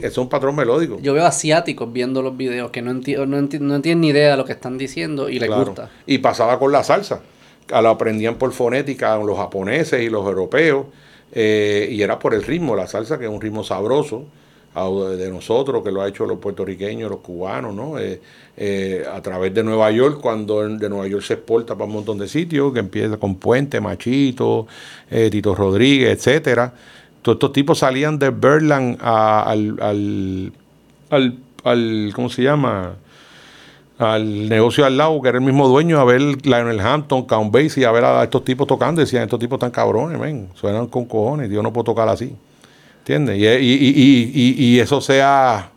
Es un patrón melódico. Yo veo asiáticos viendo los videos que no, entienden no, no entienden ni idea de lo que están diciendo y les gusta. Y pasaba con la salsa. Lo aprendían por fonética los japoneses y los europeos. Eh, y era por el ritmo, la salsa, que es un ritmo sabroso de nosotros, que lo ha hecho los puertorriqueños, los cubanos, ¿no? Eh, eh, a través de Nueva York, cuando de Nueva York se exporta para un montón de sitios, que empieza con Puente, Machito, eh, Tito Rodríguez, etcétera. Todos estos tipos salían de Berlin al, al, al, ¿cómo se llama? al negocio al lado, que era el mismo dueño, a ver Lionel Hampton, Count Basie, a ver a estos tipos tocando, decían, estos tipos tan cabrones, men, suenan con cojones, Dios no puede tocar así. ¿Entiendes? Y, y, y, y, eso sea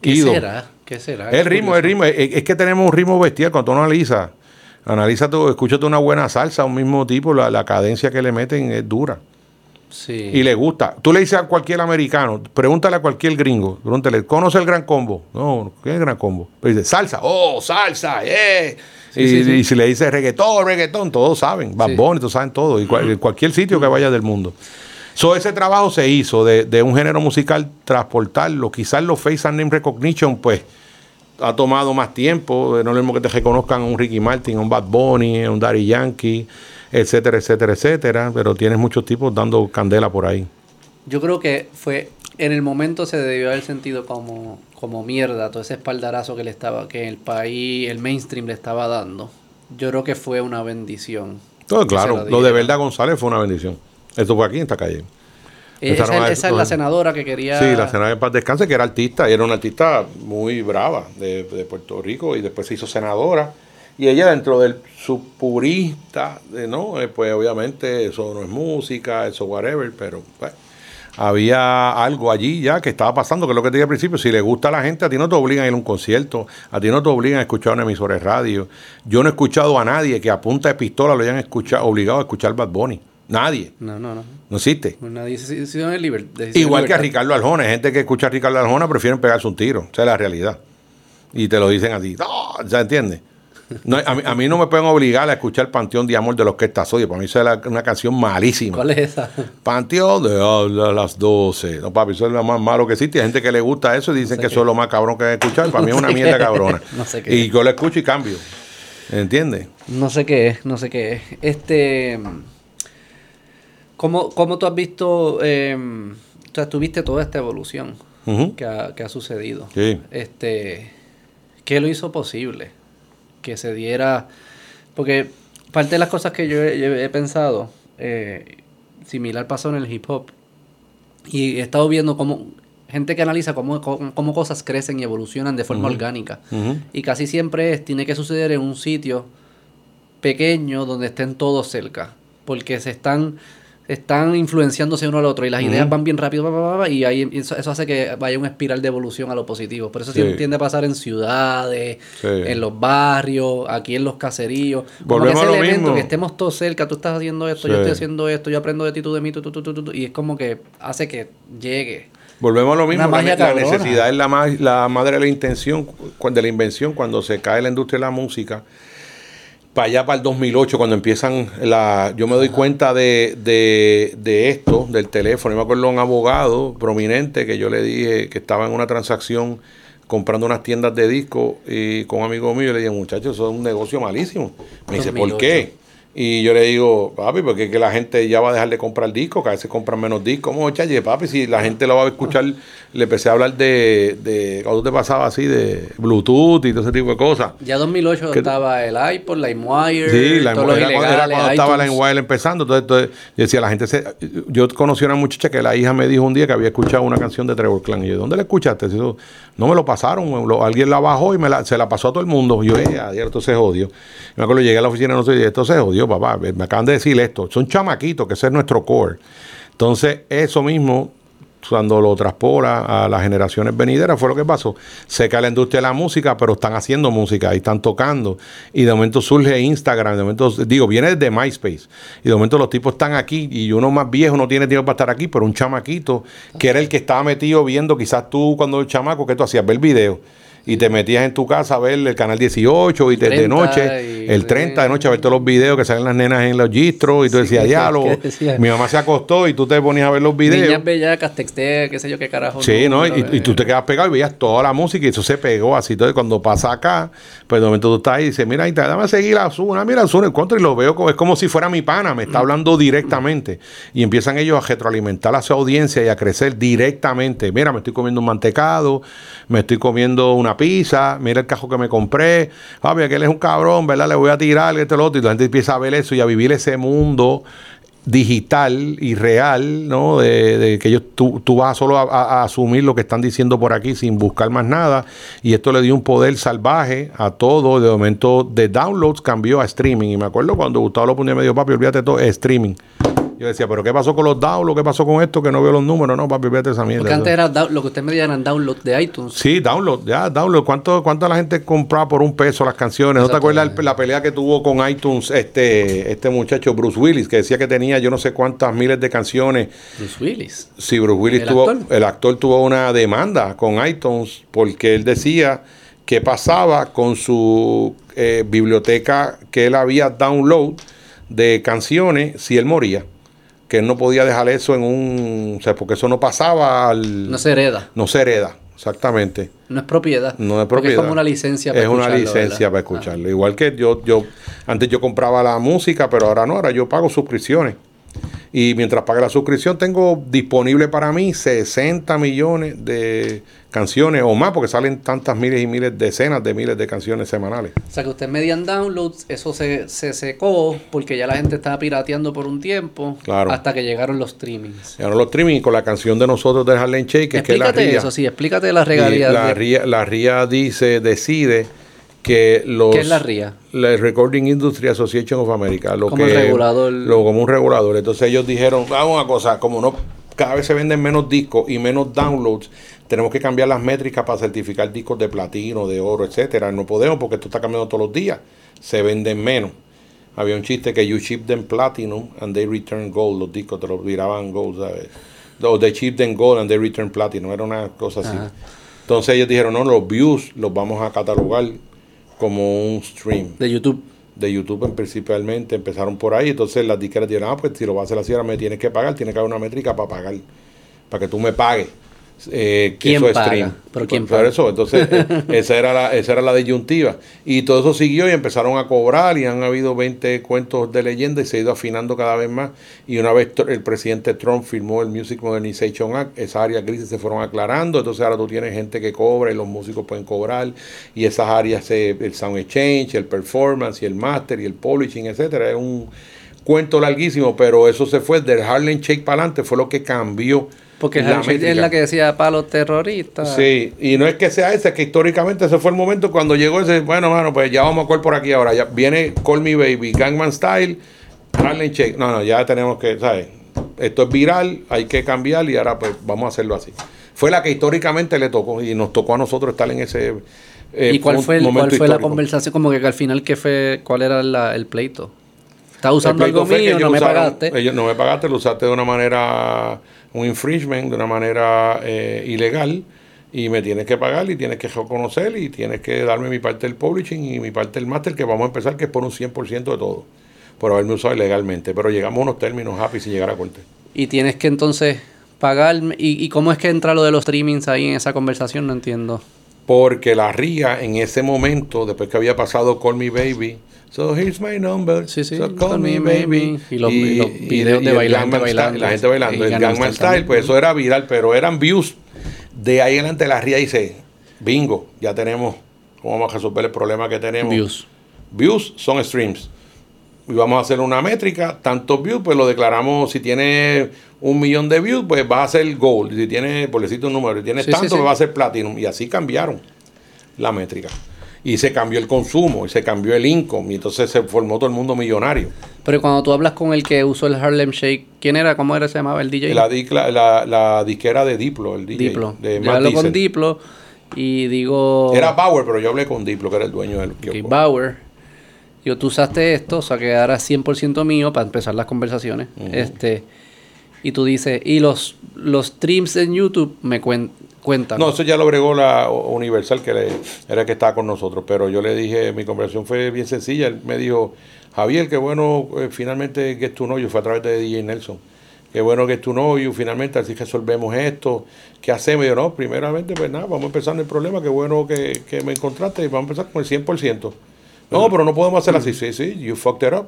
¿Qué será? ¿Qué será? El ritmo, el ritmo. Es, que tenemos un ritmo bestial. Cuando tú analizas, analiza tú, escúchate una buena salsa, un mismo tipo, la, la cadencia que le meten es dura. Sí. Y le gusta. Tú le dices a cualquier americano, pregúntale a cualquier gringo, pregúntale, ¿conoce el gran combo? No, ¿qué es el gran combo? Pero dice, salsa, oh, salsa, eh. y, si le dices reggaetón, reggaetón, todos saben. Bad Bunny, todos saben todo. Y cualquier sitio que vaya del mundo. So, ese trabajo se hizo de, un género musical, transportarlo. Quizás los Face and Name Recognition, pues, ha tomado más tiempo. No es lo mismo que te reconozcan un Ricky Martin, un Bad Bunny, un Daddy Yankee, etcétera, etcétera, etcétera. Pero tienes muchos tipos dando candela por ahí. Yo creo que fue en el momento se debió haber sentido como, como mierda, todo ese espaldarazo que le estaba, que el país, el mainstream le estaba dando, yo creo que fue una bendición. Todo claro, lo de Verdad González fue una bendición. Esto fue aquí en esta calle. Esa, es la senadora que quería. Sí, la senadora de Paz Descanse, que era artista, y era una artista muy brava de, Puerto Rico, y después se hizo senadora. Y ella, dentro del su purista, de, ¿no? Eh, pues obviamente eso no es música, eso whatever, pero pues, había algo allí ya que estaba pasando, que es lo que te dije al principio. Si le gusta a la gente, a ti no te obligan a ir a un concierto, a ti no te obligan a escuchar una emisora de radio. Yo no he escuchado a nadie que a punta de pistola lo hayan escuchado, obligado a escuchar Bad Bunny. Nadie. No, no, no. No existe. Nadie Igual que a Ricardo Arjona. Gente que escucha a Ricardo Arjona prefieren pegarse un tiro. Esa es la realidad. Y te lo dicen a ti. No, ¿Se entiende? No, a, mí, no me pueden obligar a escuchar Panteón de Amor de los que estás hoy. Para mí eso es una canción malísima. ¿Cuál es esa? Panteón de las 12. No, papi, eso es lo más malo que existe. Hay gente que le gusta eso y dicen que eso es lo más cabrón que hay que escuchar. Para mí es una mierda cabrona. no sé qué. Y yo lo escucho y cambio. ¿Entiendes? No sé qué es, no sé qué es. Este. ¿Cómo, cómo tú has visto, eh, o sea, tuviste toda esta evolución que, ha, que, ha, sucedido? Sí. Este, ¿Qué lo hizo posible? Que se diera, porque parte de las cosas que yo he, pensado, eh, similar pasó en el hip hop, y he estado viendo cómo gente que analiza cómo, cómo, cosas crecen y evolucionan de forma orgánica. Y casi siempre es, tiene que suceder en un sitio pequeño donde estén todos cerca. Porque se están están influenciándose uno al otro y las ideas van bien rápido y ahí eso, hace que vaya una espiral de evolución a lo positivo. Por eso sí. tiende a pasar en ciudades, en los barrios, aquí en los caseríos. Volvemos ese elemento que estemos todos cerca, tú estás haciendo esto, yo estoy haciendo esto, yo aprendo de ti, tú de mí, tú, tú, tú, y es como que hace que llegue. Volvemos a lo mismo, la, la, necesidad es la, la madre de la intención, de la invención, cuando se cae la industria de la música para allá para el 2008 cuando empiezan la yo me doy cuenta de, de, esto del teléfono. Yo me acuerdo de un abogado prominente que yo le dije que estaba en una transacción comprando unas tiendas de discos y con un amigo mío le dije muchachos eso es un negocio malísimo me dice ¿por qué? Y yo le digo, papi, porque es que la gente ya va a dejar de comprar discos, cada vez se compran menos discos. ¿Cómo, chaye, papi? Si la gente lo va a escuchar, le empecé a hablar de, de cuando te pasaba así, de Bluetooth y todo ese tipo de cosas. Ya 2008 estaba el iPod, la LimeWire, sí, la era, era cuando estaba la LimeWire empezando. Entonces, yo decía, la gente se... Yo conocí a una muchacha que la hija me dijo un día que había escuchado una canción de Trevor Clan. Y yo, ¿dónde la escuchaste? no me lo pasaron, alguien la bajó y me la, se la pasó a todo el mundo. Y yo, eh, adiós, esto se jodió. Me acuerdo, llegué a la oficina, no sé, esto se jodió, papá. Me acaban de decir esto. Son chamaquitos, que ese es nuestro core. Entonces, eso mismo, cuando lo traspola a las generaciones venideras, fue lo que pasó. Se cae la industria de la música, pero están haciendo música y están tocando. Y de momento surge Instagram, de momento, digo, viene desde MySpace. Y de momento los tipos están aquí y uno más viejo no tiene tiempo para estar aquí, pero un chamaquito, que era el que estaba metido viendo, quizás tú cuando el chamaco, que tú hacías? Ver video y te metías en tu casa a ver el canal 18 y de noche, el 30 de noche a ver todos los videos que salen las nenas en los gistros y tú decías, diálogo. Mi mamá se acostó y tú te ponías a ver los videos. Niñas bellacas, texté, qué sé yo qué carajo. Sí, ¿no? Y, tú te quedas pegado y veías toda la música y eso se pegó así. Entonces cuando pasa acá, pues de momento tú estás ahí y dices, mira, dame a seguir a Azul, mira Azul, encuentro y lo veo como, es como si fuera mi pana, me está hablando directamente. Y empiezan ellos a retroalimentar a su audiencia y a crecer directamente. Mira, me estoy comiendo un mantecado, me estoy comiendo una pizza, mira el cajo que me compré, papi, aquel es un cabrón, ¿verdad? Le voy a tirar, este, lo otro, y la gente empieza a ver eso y a vivir ese mundo digital y real, ¿no? De, que ellos, tú, tú vas solo a, asumir lo que están diciendo por aquí sin buscar más nada. Y esto le dio un poder salvaje a todo. De momento de downloads cambió a streaming. Y me acuerdo cuando Gustavo lo ponía medio papi, olvídate todo, streaming. Yo decía, pero ¿qué pasó con los downloads? ¿Qué pasó con esto? Que no veo los números. No, papi, vete esa mierda. Porque antes era lo que usted me eran downloads de iTunes. Sí, download, ya, download. ¿Cuánto, ¿Cuánto la gente compraba por un peso las canciones? ¿No te acuerdas la, pelea que tuvo con iTunes este, este muchacho Bruce Willis, que decía que tenía yo no sé cuántas miles de canciones? Bruce Willis. Sí, Bruce Willis tuvo, el actor tuvo una demanda con iTunes porque él decía que pasaba con su eh, biblioteca que él había download de canciones si él moría que él no podía dejar eso en un... O sea, porque eso no pasaba al... No se hereda. No se hereda, exactamente. No es propiedad. No es propiedad. es como una licencia para escucharlo. Es una licencia para escucharlo. Igual que yo, yo, antes yo compraba la música, pero ahora no, ahora yo pago suscripciones. Y mientras pague la suscripción, tengo disponible para mí 60 millones de canciones o más, porque salen tantas miles y miles, decenas de miles de canciones semanales. O sea que usted median downloads, eso se, se secó porque ya la gente estaba pirateando por un tiempo. Claro. Hasta que llegaron los streamings. Llegaron los streamings con la canción de nosotros de Harlem Shake, es que la eso, sí, explícate la regalías. La RIA, la RIA dice, decide que los... ¿Qué es la RIA? La Recording Industry Association of America. Lo como que, regulador. Lo, como un regulador. Entonces ellos dijeron, vamos a una cosa, como no cada vez se venden menos discos y menos downloads, tenemos que cambiar las métricas para certificar discos de platino, de oro, etcétera. No podemos porque esto está cambiando todos los días. Se venden menos. Había un chiste que you ship them platinum and they return gold. Los discos te los viraban gold, ¿sabes? O they ship them gold and they return platinum. Era una cosa así. Entonces ellos dijeron, no, los views los vamos a catalogar como un stream. De YouTube. De YouTube principalmente, empezaron por ahí. Entonces las disqueras dijeron, ah, pues si lo vas a hacer así, ahora me tienes que pagar, tiene que haber una métrica para pagar, para que tú me pagues. Eh, ¿Quién paga? ¿Pero quién paga? eso, entonces eh, esa, era la, esa era la disyuntiva. Y todo eso siguió y empezaron a cobrar y han habido 20 cuentos de leyenda y se ha ido afinando cada vez más. Y una vez el presidente Trump firmó el Music Modernization Act, esas áreas grises se fueron aclarando, entonces ahora tú tienes gente que cobra y los músicos pueden cobrar y esas áreas, el sound exchange, el performance y el master y el polishing, etcétera, es un cuento larguísimo, pero eso se fue del Harlem Shake para adelante, fue lo que cambió porque la es la que decía palos terroristas. Sí, y no es que sea ese, que históricamente ese fue el momento cuando llegó ese, bueno, mano, pues ya vamos a call por aquí ahora. Ya viene Call Me Baby, Gangman Style, Harlem Shake. No, no, ya tenemos que, ¿sabes? Esto es viral, hay que cambiar y ahora pues vamos a hacerlo así. Fue la que históricamente le tocó y nos tocó a nosotros estar en ese eh, ¿Y cuál fue, cuál fue la conversación? Como que, al final, ¿qué fue, ¿cuál era el pleito? ¿Estás usando algo mío? No me pagaste. Ellos, no me pagaste, lo usaste de una manera un infringement de una manera eh, ilegal y me tienes que pagar y tienes que reconocer y tienes que darme mi parte del publishing y mi parte del máster que vamos a empezar que es por un 100% de todo, por haberme usado ilegalmente. Pero llegamos a unos términos happy sin llegar a corte. Y tienes que entonces pagar. ¿Y, ¿Y cómo es que entra lo de los streamings ahí en esa conversación? No entiendo. Porque la RIA en ese momento, después que había pasado Call Me Baby, So here's my number. Sí, sí. So call, me, baby. Y los, videos de bailando, bailando. La gente bailando. El Gangman Style, pues eso era viral, pero eran views. De ahí adelante la RIA dice, bingo, ya tenemos, ¿cómo vamos a resolver el problema que tenemos? Views. Views son streams. Y vamos a hacer una métrica, tantos views, pues lo declaramos, si tiene un millón de views, pues va a ser gold. Si tiene, por decirte un número, si tiene tanto, pues va a ser platinum. Y así cambiaron la métrica y se cambió el consumo y se cambió el income y entonces se formó todo el mundo millonario. Pero cuando tú hablas con el que usó el Harlem Shake, ¿quién era? ¿Cómo era? ¿Se llamaba el DJ? La, la, la, disquera de Diplo, el DJ. Diplo. De yo hablo con Diplo y digo... Era Bauer, pero yo hablé con Diplo, que era el dueño del okay, Bauer. Yo, tú usaste esto, o sea, que ahora 100% mío para empezar las conversaciones. este Y tú dices, y los, los streams en YouTube me cuentan no, eso ya lo bregó la Universal, que era el que estaba con nosotros. Pero yo le dije, mi conversación fue bien sencilla. Él me dijo, Javier, qué bueno, eh, finalmente que es tu novio. Fue a través de DJ Nelson. Qué bueno que es tu novio, finalmente así resolvemos esto. ¿Qué hacemos? yo, no, primeramente, pues nada, vamos a empezar en el problema. Qué bueno que, que me encontraste y vamos a empezar con el 100%. No, pero no podemos hacer así. Sí, sí, you fucked it up.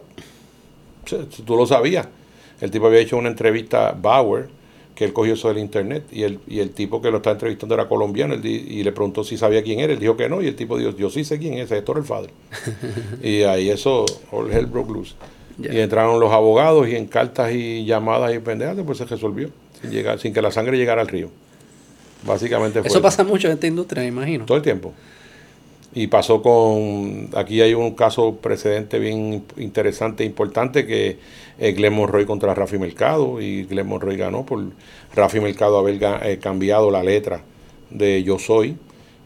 Tú lo sabías. El tipo había hecho una entrevista a Bauer que él cogió eso del internet y el, y el tipo que lo está entrevistando era colombiano y le preguntó si sabía quién era, él dijo que no y el tipo dijo, yo sí sé quién es, es Héctor el Padre. y ahí eso, all hell broke loose. Y entraron los abogados y en cartas y llamadas y pendejas, pues se resolvió, sin, llegar, sin que la sangre llegara al río. Básicamente fue. Eso pasa mucho en esta industria, me imagino. Todo el tiempo. Y pasó con, aquí hay un caso precedente bien interesante e importante que es Glenn Monroy contra Rafi Mercado y Glenn Monroy ganó por Rafi Mercado haber eh, cambiado la letra de Yo Soy.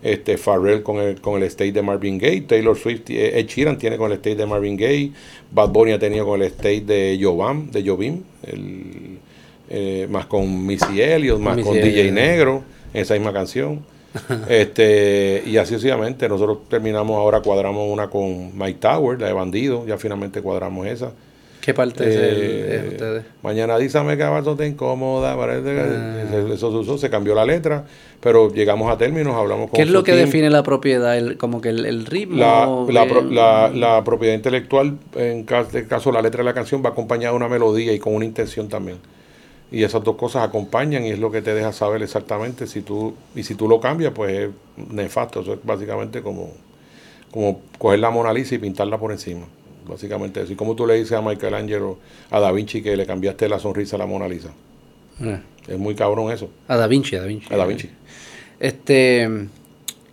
Este Farrell con el, con el state de Marvin Gaye, Taylor Swift, eh, Ed Sheeran tiene con el state de Marvin Gaye, Bad Bunny ha tenido con el state de Jovan, de Jovim, el, eh, más con Missy Elliott, más con DJ Negro, esa misma canción. Este Y así sucesivamente. Nosotros terminamos ahora, cuadramos una con Mike Tower, la de Bandido, ya finalmente cuadramos esa. ¿Qué parte es el de ustedes? Mañana dísame que abajo te incomoda, parece que eso se usó, se cambió la letra, pero llegamos a términos, hablamos con ¿Qué es lo que define la propiedad? El, como que el, ritmo. La, la, la, propiedad intelectual, en caso, caso la letra de la canción, va acompañada de una melodía y con una intención también. Y esas dos cosas acompañan y es lo que te deja saber exactamente si tú, y si tú lo cambias, pues es nefasto. Eso es básicamente como, como coger la Mona Lisa y pintarla por encima. Básicamente así como tú le dices a Michelangelo, a Da Vinci que le cambiaste la sonrisa a la Mona Lisa. Eh. Es muy cabrón eso. A Da Vinci, a Da Vinci. A Da Vinci. Este,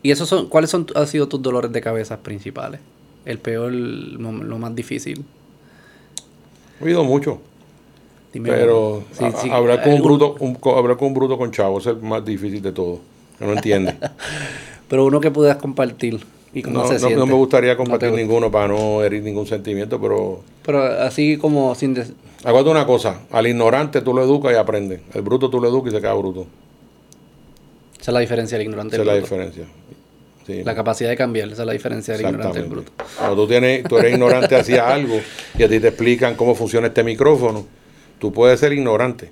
¿y esos son, cuáles son, han sido tus dolores de cabeza principales? El peor, lo más difícil. He oído mucho. Pero hablar, con un bruto, hablar con un bruto con chavo es el más difícil de todo. no entiende. pero uno que puedas compartir. ¿Y no, no, me gustaría compartir ninguno para no herir ningún sentimiento, pero... Pero así como sin... Acuérdate una cosa, al ignorante tú lo educas y aprende. El bruto tú lo educas y se queda bruto. Esa es la diferencia del ignorante. Esa es la diferencia. La capacidad de cambiar, esa es la diferencia del ignorante y bruto. Cuando tú, tienes, tú eres ignorante hacia algo y a ti te explican cómo funciona este micrófono, tú puedes ser ignorante,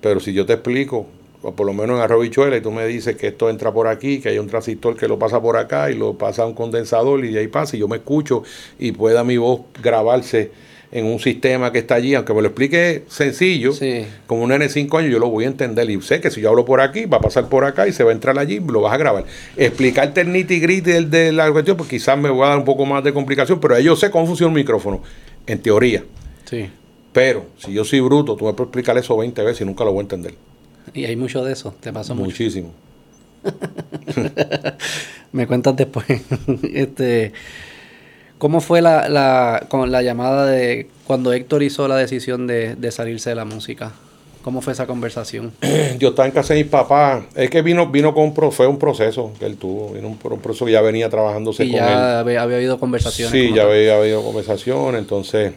pero si yo te explico o por lo menos en arrobichuela, y tú me dices que esto entra por aquí, que hay un transistor que lo pasa por acá y lo pasa a un condensador y de ahí pasa y yo me escucho y pueda mi voz grabarse en un sistema que está allí, aunque me lo explique sencillo, como un N5 años, yo lo voy a entender y sé que si yo hablo por aquí, va a pasar por acá y se va a entrar allí, lo vas a grabar. Explicarte el nitty gritty de, de la cuestión, pues quizás me voy a dar un poco más de complicación, pero yo sé cómo funciona un micrófono, en teoría. Sí. Pero si yo soy bruto, tú me puedes explicar eso 20 veces y nunca lo voy a entender. Y hay mucho de eso, te pasó Muchísimo. Me cuentas después. este, ¿Cómo fue la, la, con la llamada de cuando Héctor hizo la decisión de, salirse de la música? ¿Cómo fue esa conversación? Yo estaba en casa de mi papá. Es que vino, vino con fue un proceso que él tuvo. Vino un, proceso que ya venía trabajándose con ya Había, había habido conversaciones. Sí, ya había, habido conversaciones. Entonces,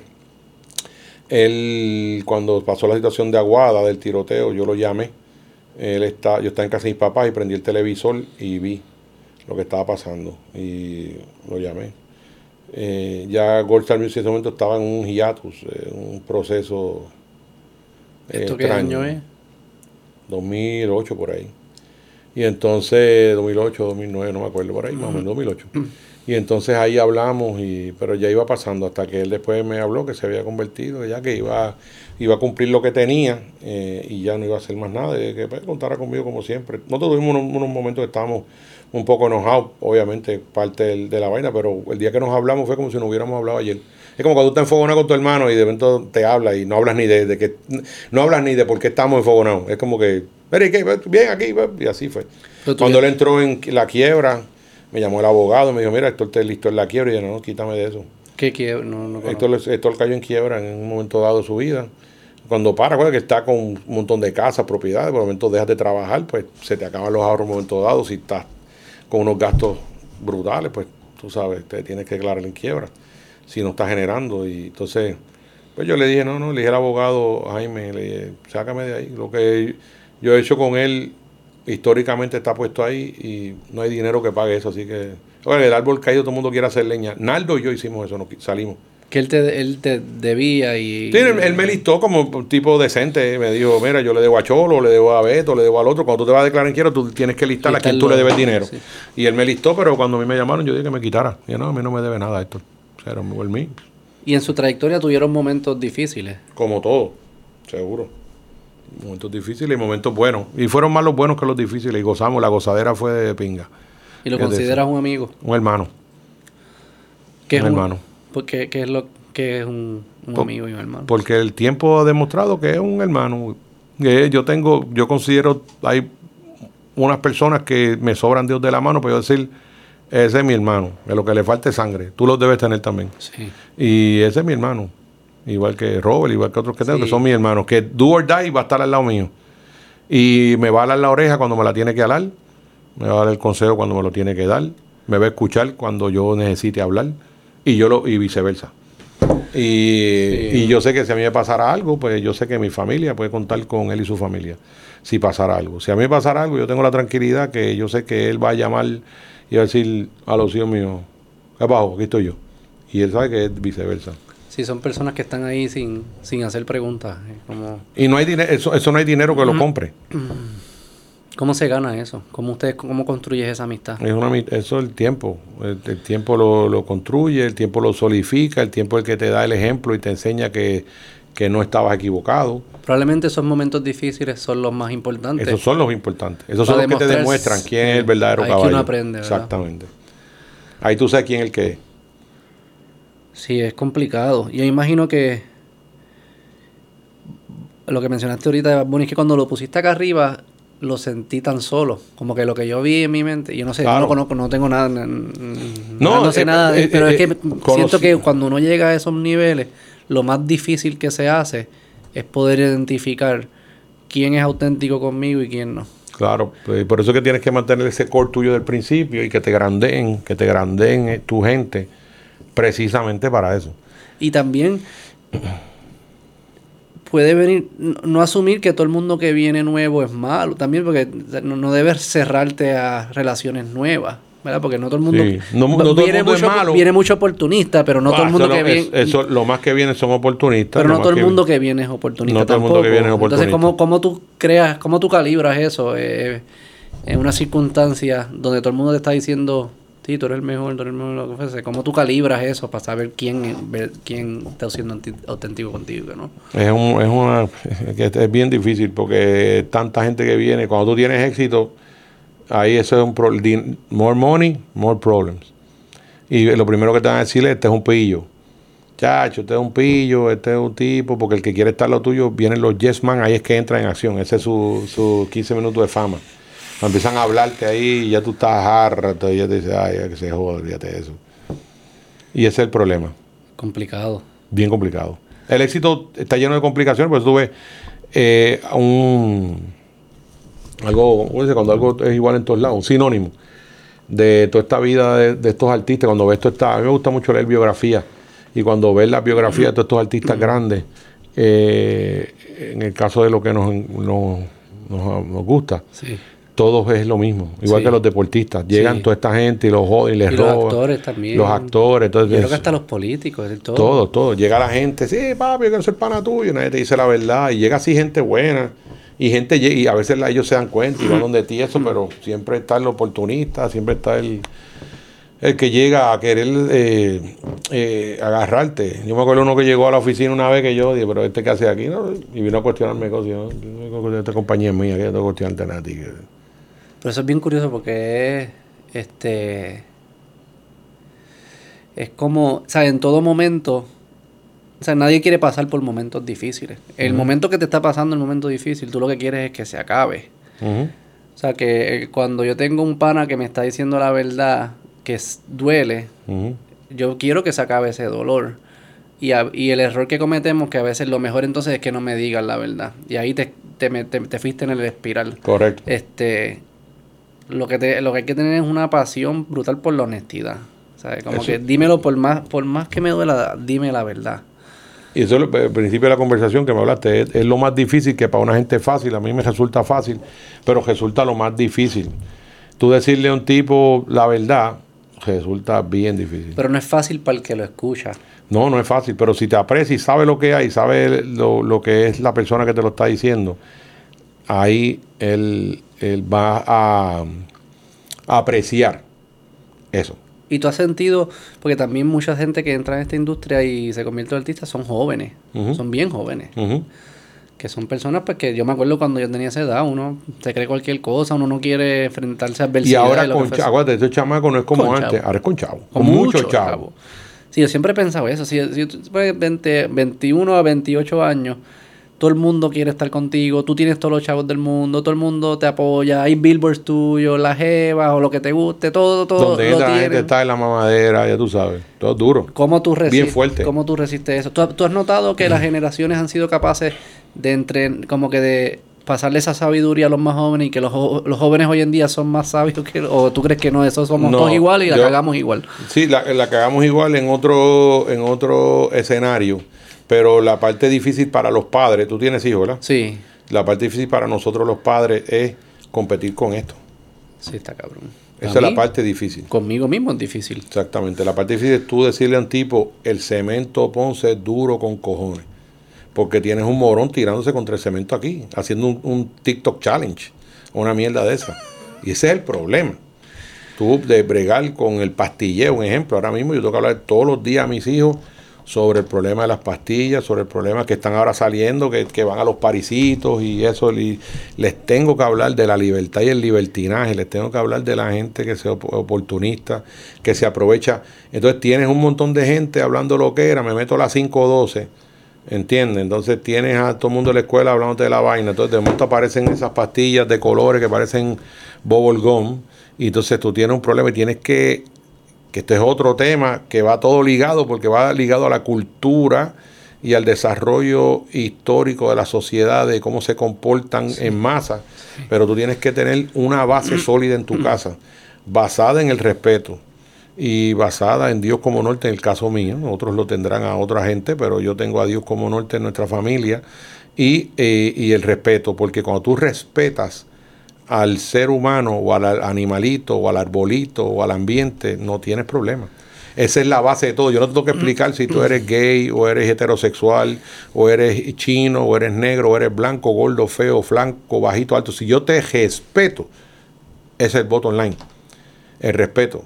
él, cuando pasó la situación de Aguada, del tiroteo, yo lo llamé él está, yo estaba en casa de mis papás y prendí el televisor y vi lo que estaba pasando y lo llamé. Eh, ya Gold Star Music en ese momento estaba en un hiatus, eh, un proceso. Eh, ¿Esto qué año es? 2008 por ahí. Y entonces, 2008, 2009, no me acuerdo por ahí, más o menos 2008. Y entonces ahí hablamos, y, pero ya iba pasando hasta que él después me habló que se había convertido, ya que iba, iba a cumplir lo que tenía eh, y ya no iba a hacer más nada, que pues, contara conmigo como siempre. Nosotros tuvimos unos, momentos que estábamos un poco enojados, obviamente parte de la vaina, pero el día que nos hablamos fue como si no hubiéramos hablado ayer. Es como cuando tú estás enfogonado con tu hermano y de repente te habla y no hablas ni de, que no hablas ni de por qué estamos enfogonados. Es como que, bien aquí, y así fue. Cuando él entró en la quiebra, me llamó el abogado y me dijo, mira, Héctor te listo en la quiebra. Y yo, no, quítame de eso. ¿Qué quiebra? No, no Héctor, cayó en quiebra en un momento dado de su vida. Cuando para, que está con un montón de casas, propiedades, por el momento dejas de trabajar, pues se te acaban los ahorros en un momento dado. Si estás con unos gastos brutales, pues tú sabes, te tienes que declarar en quiebra. Si no estás generando. Y entonces, pues yo le dije, no, no, le dije al abogado Jaime, le dije, sácame de ahí. Lo que yo he hecho con él históricamente está puesto ahí y no hay dinero que pague eso, así que... el árbol caído todo el mundo quiere hacer leña. Naldo y yo hicimos eso, nos salimos. Que él te, él te debía y... Sí, él, me listó como un tipo decente. Me dijo, mira, yo le debo a Cholo, le debo a Beto, le debo al otro. Cuando tú te vas a declarar en quiero, tú tienes que listar a quien tú le debes dinero. Y él me listó, pero cuando a mí me llamaron, yo dije que me quitara. Y yo, no, a mí no me debe nada esto. Era el mí. Y en su trayectoria tuvieron momentos difíciles. Como todo, seguro momentos difíciles y momentos buenos. Y fueron más los buenos que los difíciles. Y gozamos, la gozadera fue de pinga. ¿Y lo consideras un amigo? Un hermano. ¿Qué un es hermano. porque, ¿Qué es lo que es un, amigo y un hermano? Porque el tiempo ha demostrado que es un hermano. yo tengo, yo considero, hay unas personas que me sobran Dios de la mano, pero yo decir, ese es mi hermano, es lo que le falta es sangre. Tú los debes tener también. Sí. Y ese es mi hermano igual que Robert, igual que otros que tengo, que son mis hermanos, que do or die va a estar al lado mío. Y me va a alar la oreja cuando me la tiene que alar, me va a dar el consejo cuando me lo tiene que dar, me va a escuchar cuando yo necesite hablar, y yo lo, y viceversa. Y, yo sé que si a mí me pasara algo, pues yo sé que mi familia puede contar con él y su familia, si pasara algo. Si a mí me pasara algo, yo tengo la tranquilidad que yo sé que él va a llamar y va a decir a los hijos míos, ¿qué Aquí estoy yo. Y él sabe que es viceversa. Sí, son personas que están ahí sin, sin hacer preguntas. Como... Y no hay dinero, eso, eso no hay dinero que lo compre. ¿Cómo se gana eso? ¿Cómo usted cómo construyes esa amistad? Es una, eso es el tiempo. El, tiempo lo, lo, construye, el tiempo lo solidifica, el tiempo es el que te da el ejemplo y te enseña que, no estabas equivocado. Probablemente esos momentos difíciles son los más importantes. Esos son los importantes. Esos son los que te demuestran quién es el verdadero ahí caballo. Que uno aprende, Exactamente. Ahí tú sabes quién es el que es. Sí, es complicado. Yo imagino que lo que mencionaste ahorita de es que cuando lo pusiste acá arriba lo sentí tan solo. Como que lo que yo vi en mi mente, yo no sé, yo no conozco, no tengo nada, no, no sé eh, nada, eh, pero es eh, que siento que cuando uno llega a esos niveles, lo más difícil que se hace es poder identificar quién es auténtico conmigo y quién no. Claro, pues, por eso es que tienes que mantener ese core tuyo del principio y que te grandeen, que te grandeen tu gente precisamente para eso. Y también puede venir, no, asumir que todo el mundo que viene nuevo es malo, también porque no, debes cerrarte a relaciones nuevas. ¿verdad? Porque no todo el mundo, viene, mucho, viene mucho oportunista, pero no todo el mundo que viene. Eso, lo más que viene son oportunistas. Pero no todo el mundo que viene es oportunista. No todo el mundo que viene es oportunista. Entonces, ¿cómo, cómo tú creas, cómo tú calibras eso eh, en una circunstancia donde todo el mundo te está diciendo Sí, tú eres el mejor, tú eres el mejor, lo que fuese. ¿Cómo tú calibras eso para saber quién, quién está siendo auténtico contigo, no? Es, un, es, una, es bien difícil porque tanta gente que viene, cuando tú tienes éxito, ahí eso es un problema. More money, more problems. Y lo primero que te van a decir es, este es un pillo. Chacho, este es un pillo, este es un tipo, porque el que quiere estar lo tuyo, vienen los yes man, ahí es que entra en acción. Ese es su, su 15 minutos de fama empiezan a hablarte ahí y ya tú estás harto y ya te dices, ay, que se joda, fíjate eso. Y ese es el problema. Complicado. Bien complicado. El éxito está lleno de complicaciones, pues tú ves eh, un algo, cuando algo es igual en todos lados, un sinónimo de toda esta vida de, estos artistas, cuando ves esto está, a mí me gusta mucho leer biografía y cuando ves la biografía de todos estos artistas grandes, eh, en el caso de lo que nos, nos, nos gusta, sí todos es lo mismo, igual que los deportistas. Llegan toda esta gente y los joden y les roban. Los actores también. Los actores. Entonces, Yo creo que hasta los políticos. Todo. todo, todo. Llega la gente, sí, papi, yo quiero ser pana tuyo. Nadie te dice la verdad. Y llega así gente buena. Y gente y a veces ellos se dan cuenta y van donde ti eso, pero siempre está el oportunista, siempre está el, el que llega a querer eh, eh, agarrarte. Yo me acuerdo uno que llegó a la oficina una vez que yo dije, pero este que hace aquí, ¿no? Y vino a cuestionarme cosas. Yo, esta compañía es mía, que yo tengo que cuestionarte a ti. Pero eso es bien curioso porque es, este, es como, o sea, en todo momento, o sea, nadie quiere pasar por momentos difíciles. El momento que te está pasando, el momento difícil, tú lo que quieres es que se acabe. O sea, que eh, cuando yo tengo un pana que me está diciendo la verdad, que duele, yo quiero que se acabe ese dolor. Y, y, el error que cometemos, que a veces lo mejor entonces es que no me digan la verdad. Y ahí te, te, te, te fuiste en el espiral. Correcto. Este, lo que, te, lo que hay que tener es una pasión brutal por la honestidad. ¿sabes? Como que dímelo por más, por más que me duela, dime la verdad. Y eso es el principio de la conversación que me hablaste. Es, lo más difícil que para una gente fácil. A mí me resulta fácil, pero resulta lo más difícil. Tú decirle a un tipo la verdad resulta bien difícil. Pero no es fácil para el que lo escucha. No, no es fácil. Pero si te aprecia y sabe lo que hay, sabe lo, lo que es la persona que te lo está diciendo, ahí él, va a, apreciar eso. Y tú has sentido, porque también mucha gente que entra en esta industria y se convierte en artista son jóvenes, son bien jóvenes. Que son personas pues que yo me acuerdo cuando yo tenía esa edad, uno se cree cualquier cosa, uno no quiere enfrentarse a adversidades. Y ahora con chavo, este chamaco no es como antes, ahora es con chavo, con, mucho chavo. Sí, yo siempre he pensado eso, si, si tú 20, 21 a 28 años todo el mundo quiere estar contigo, tú tienes todos los chavos del mundo, todo el mundo te apoya, hay billboards tuyos, la jeva o lo que te guste, todo, todo. Donde lo gente está en la mamadera, ya tú sabes, todo duro. ¿Cómo tú resistes? Bien fuerte. ¿Cómo tú resistes eso? ¿Tú, has notado que las generaciones han sido capaces de entre, como que de pasarle esa sabiduría a los más jóvenes y que los, los jóvenes hoy en día son más sabios que o tú crees que no eso somos todos igual y la cagamos igual sí la, la cagamos igual en otro en otro escenario pero la parte difícil para los padres, tú tienes hijos, ¿verdad? Sí. La parte difícil para nosotros los padres es competir con esto. Sí, está cabrón. Esa es la parte difícil. Conmigo mismo es difícil. Exactamente. La parte difícil es tú decirle a un tipo, el cemento Ponce es duro con cojones. Porque tienes un morón tirándose contra el cemento aquí, haciendo un, un TikTok challenge, una mierda de esa. Y ese es el problema. Tú de bregar con el pastilleo, un ejemplo, ahora mismo yo tengo que hablar todos los días a mis hijos sobre el problema de las pastillas, sobre el problema que están ahora saliendo, que, van a los parisitos y eso. Y les tengo que hablar de la libertad y el libertinaje, les tengo que hablar de la gente que se oportunista, que se aprovecha. Entonces tienes un montón de gente hablando lo que era, me meto a las 5.12, ¿entiendes? Entonces tienes a todo el mundo de la escuela hablando de la vaina. Entonces de momento aparecen esas pastillas de colores que parecen gum. Y entonces tú tienes un problema y tienes que que este es otro tema que va todo ligado porque va ligado a la cultura y al desarrollo histórico de la sociedad, de cómo se comportan en masa, pero tú tienes que tener una base sólida en tu casa, basada en el respeto y basada en Dios como norte en el caso mío, otros lo tendrán a otra gente, pero yo tengo a Dios como norte en nuestra familia y, eh, y el respeto, porque cuando tú respetas, al ser humano o al animalito o al arbolito o al ambiente, no tienes problema. Esa es la base de todo. Yo no te tengo que explicar si tú eres gay o eres heterosexual o eres chino o eres negro o eres blanco, gordo, feo, flanco, bajito, alto. Si yo te respeto, ese es el bottom line. El respeto.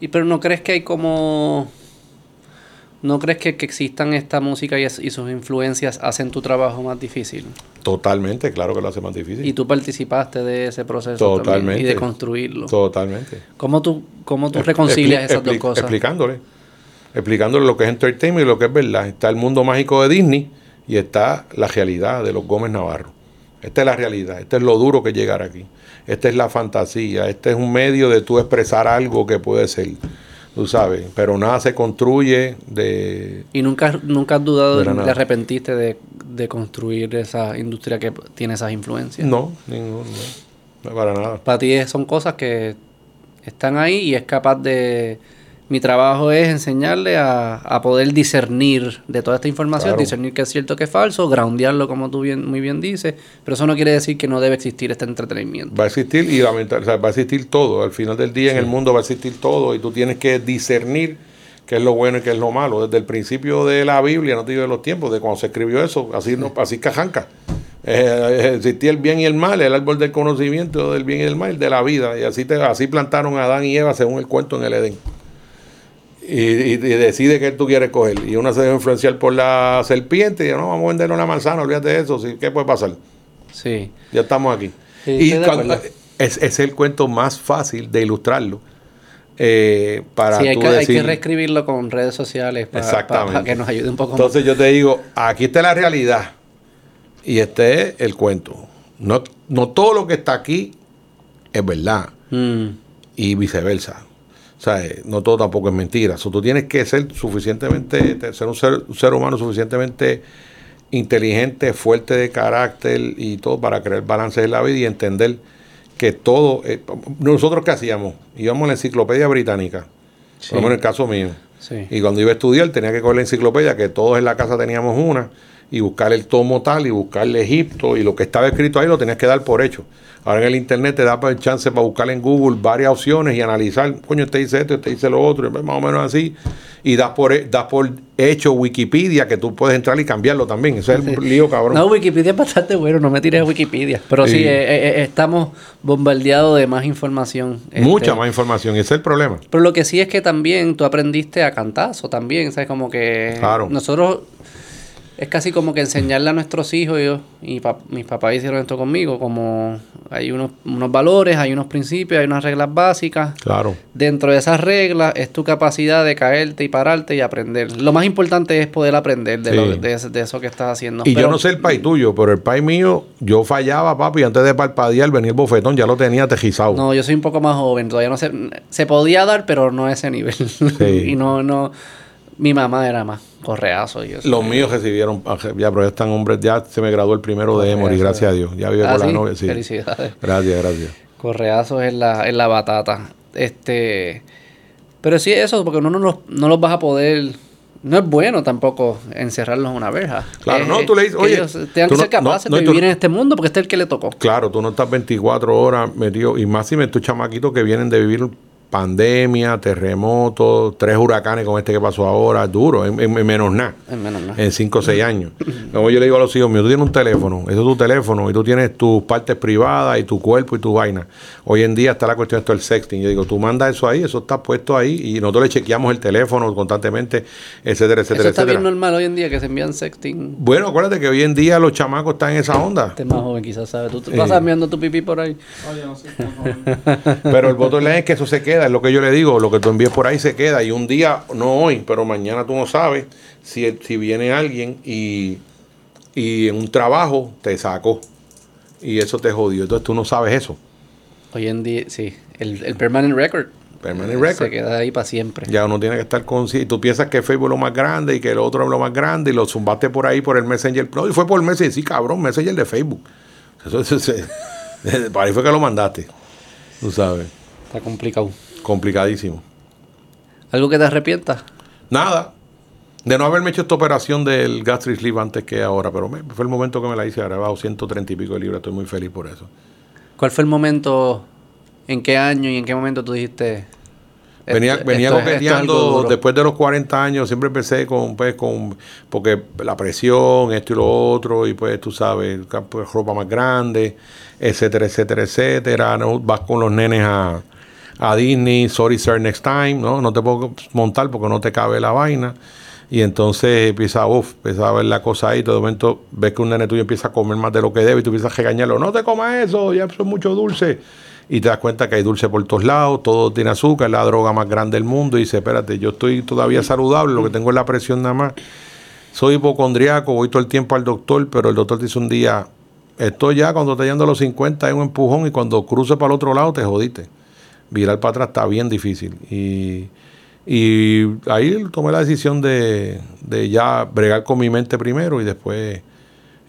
¿Y pero no crees que hay como ¿No crees que, que existan esta música y, sus influencias hacen tu trabajo más difícil? Totalmente, claro que lo hace más difícil. Y tú participaste de ese proceso Totalmente. y de construirlo. Totalmente. ¿Cómo tú, cómo tú reconcilias esas dos cosas? Explicándole. Explicándole lo que es entertainment y lo que es verdad. Está el mundo mágico de Disney y está la realidad de los Gómez Navarro. Esta es la realidad, este es lo duro que llegar aquí. Esta es la fantasía, este es un medio de tú expresar algo que puede ser tú sabes, pero nada se construye de... ¿Y nunca, nunca has dudado, de, te arrepentiste de, de, construir esa industria que tiene esas influencias? No, ninguno, no, para nada. Para ti son cosas que están ahí y es capaz de mi trabajo es enseñarle a, poder discernir de toda esta información, discernir qué es cierto, qué es falso, groundearlo como tú bien, muy bien dices, pero eso no quiere decir que no debe existir este entretenimiento. Va a existir y lamentablemente va a existir todo, al final del día en el mundo va a existir todo y tú tienes que discernir qué es lo bueno y qué es lo malo. Desde el principio de la Biblia, no te digo de los tiempos, de cuando se escribió eso, así, no, así cajanca. Eh, existía el bien y el mal, el árbol del conocimiento del bien y del mal, de la vida, y así, te, así plantaron a Adán y Eva según el cuento en el Edén y, decide que tú quieres coger. Y uno se deja influenciar por la serpiente y no, vamos a venderle una manzana, olvídate de eso, ¿qué puede pasar? Sí. Ya estamos aquí. y es, es, el cuento más fácil de ilustrarlo. Eh, para sí, hay, que, hay que reescribirlo con redes sociales para, que nos ayude un poco Entonces yo te digo, aquí está la realidad y este es el cuento. No, no todo lo que está aquí es verdad mm. y viceversa. O sea, eh, no todo tampoco es mentira. O tú tienes que ser suficientemente, ser un ser, humano suficientemente inteligente, fuerte de carácter y todo para crear balance en la vida y entender que todo. Eh, nosotros qué hacíamos? Íbamos a la enciclopedia británica, como en el caso mío. Y cuando iba a estudiar tenía que coger la enciclopedia, que todos en la casa teníamos una, y buscar el tomo tal y buscarle Egipto y lo que estaba escrito ahí lo tenías que dar por hecho. Ahora en el internet te da el chance para buscar en Google varias opciones y analizar, coño, te dice esto, te dice lo otro, más o menos así. Y das por, das por hecho Wikipedia, que tú puedes entrar y cambiarlo también. Eso es el lío, cabrón. No, Wikipedia es bastante bueno, no me tires a Wikipedia. Pero sí, eh, eh, eh, estamos bombardeados de más información. Mucha este. más información, ese es el problema. Pero lo que sí es que también tú aprendiste a cantazo también, ¿sabes? Como que claro. nosotros es casi como que enseñarle a nuestros hijos, yo, y mis papás hicieron esto conmigo, como hay unos, unos valores, hay unos principios, hay unas reglas básicas. Claro. Dentro de esas reglas es tu capacidad de caerte y pararte y aprender. Lo más importante es poder aprender de, lo, de, eso que estás haciendo. Y yo no sé el país tuyo, pero el país mío, yo fallaba, papi, antes de parpadear venir el bofetón, ya lo tenía tejizado. No, yo soy un poco más joven, todavía no sé, se podía dar, pero no a ese nivel. y no, no, mi mamá era más correazo. Los míos recibieron, ah, ya, pero ya están hombres, ya se me graduó el primero de Emory, gracias a Dios. Ya vive con la ah, novia. Sí. Felicidades. Gracias, gracias. Correazos en la, en la batata. Este. Pero sí, eso, porque uno no los, no los vas a poder no es bueno tampoco encerrarlos en una verja. Claro, Eh, no, tú le dices, oye, ellos tengan que no- ser capaces no, no, de vivir en este mundo porque este es el que le tocó. Claro, tú no estás 24 horas metido, y más si me estos chamaquitos que vienen de vivir pandemia, terremotos, tres huracanes como este que pasó ahora, duro, en, en- en menos nada. En menos nada. En 5 o 6 años. Como yo le digo a los hijos míos, tú tienes un teléfono, eso es tu teléfono, y tú tienes tus partes privadas y tu cuerpo y tu vaina. Hoy en día está la cuestión de esto del sexting. Yo digo, tú mandas eso ahí, eso está puesto ahí, y nosotros le chequeamos el teléfono constantemente, etcétera, Eso etcétera, está bien normal hoy en día que se envían sexting. Bueno, acuérdate que hoy en día los chamacos están en esa onda. Este más joven quizás sabe. Tú te pasas enviando tu pipí por ahí. Oye, no sé. Pero el voto es que eso se queda, es lo que yo le digo, lo que tú envíes por ahí se queda. Y un día, no hoy, pero mañana tú no sabes si, si viene alguien y, y en un trabajo te sacó. Y eso te jodió. Entonces tú no sabes eso. Hoy en día, sí. El, el permanent record. Permanent eh, record. Se queda ahí para siempre. Ya uno tiene que estar consciente. Tú piensas que Facebook es lo más grande y que el otro es lo más grande y lo zumbaste por ahí por el Messenger Pro. Y fue por el Messenger. Sí, cabrón, Messenger de Facebook. Eso, eso, eso- para ahí fue que lo mandaste. Tú sabes. Está complicado. Complicadísimo. ¿Algo que te arrepientas? Nada. De no haberme hecho esta operación del gastric sleeve antes que ahora, pero me- fue el momento que me la hice. Ahora he bajado 130 y pico de libras. Estoy muy feliz por eso. ¿Cuál fue el momento, en qué año y en qué momento tú dijiste... Venía, esto- venía esto es- esto es algo coqueteando duro"? después de los 40 años, siempre empecé con, pues, con, porque la presión, esto y lo otro, y pues tú sabes, ropa más grande, etcétera, etcétera, etcétera. ¿no? Vas con los nenes a, a Disney, sorry sir, next time, ¿no? No te puedo montar porque no te cabe la vaina. Y entonces empieza, uff, empieza a ver la cosa ahí, todo momento ves que un nene tuyo empieza a comer más de lo que debe y tú empiezas a regañarlo, no te comas eso, ya es mucho dulce. Y te das cuenta que hay dulce por todos lados, todo tiene azúcar, es la droga más grande del mundo. Y dice, espérate, yo estoy todavía saludable, lo que tengo es la presión nada más. Soy hipocondriaco, voy todo el tiempo al doctor, pero el doctor te dice un día, esto ya cuando te llegando a los 50 es un empujón y cuando cruces para el otro lado te jodiste. Virar para atrás está bien difícil. Y, y ahí tomé la decisión de, de ya bregar con mi mente primero y después...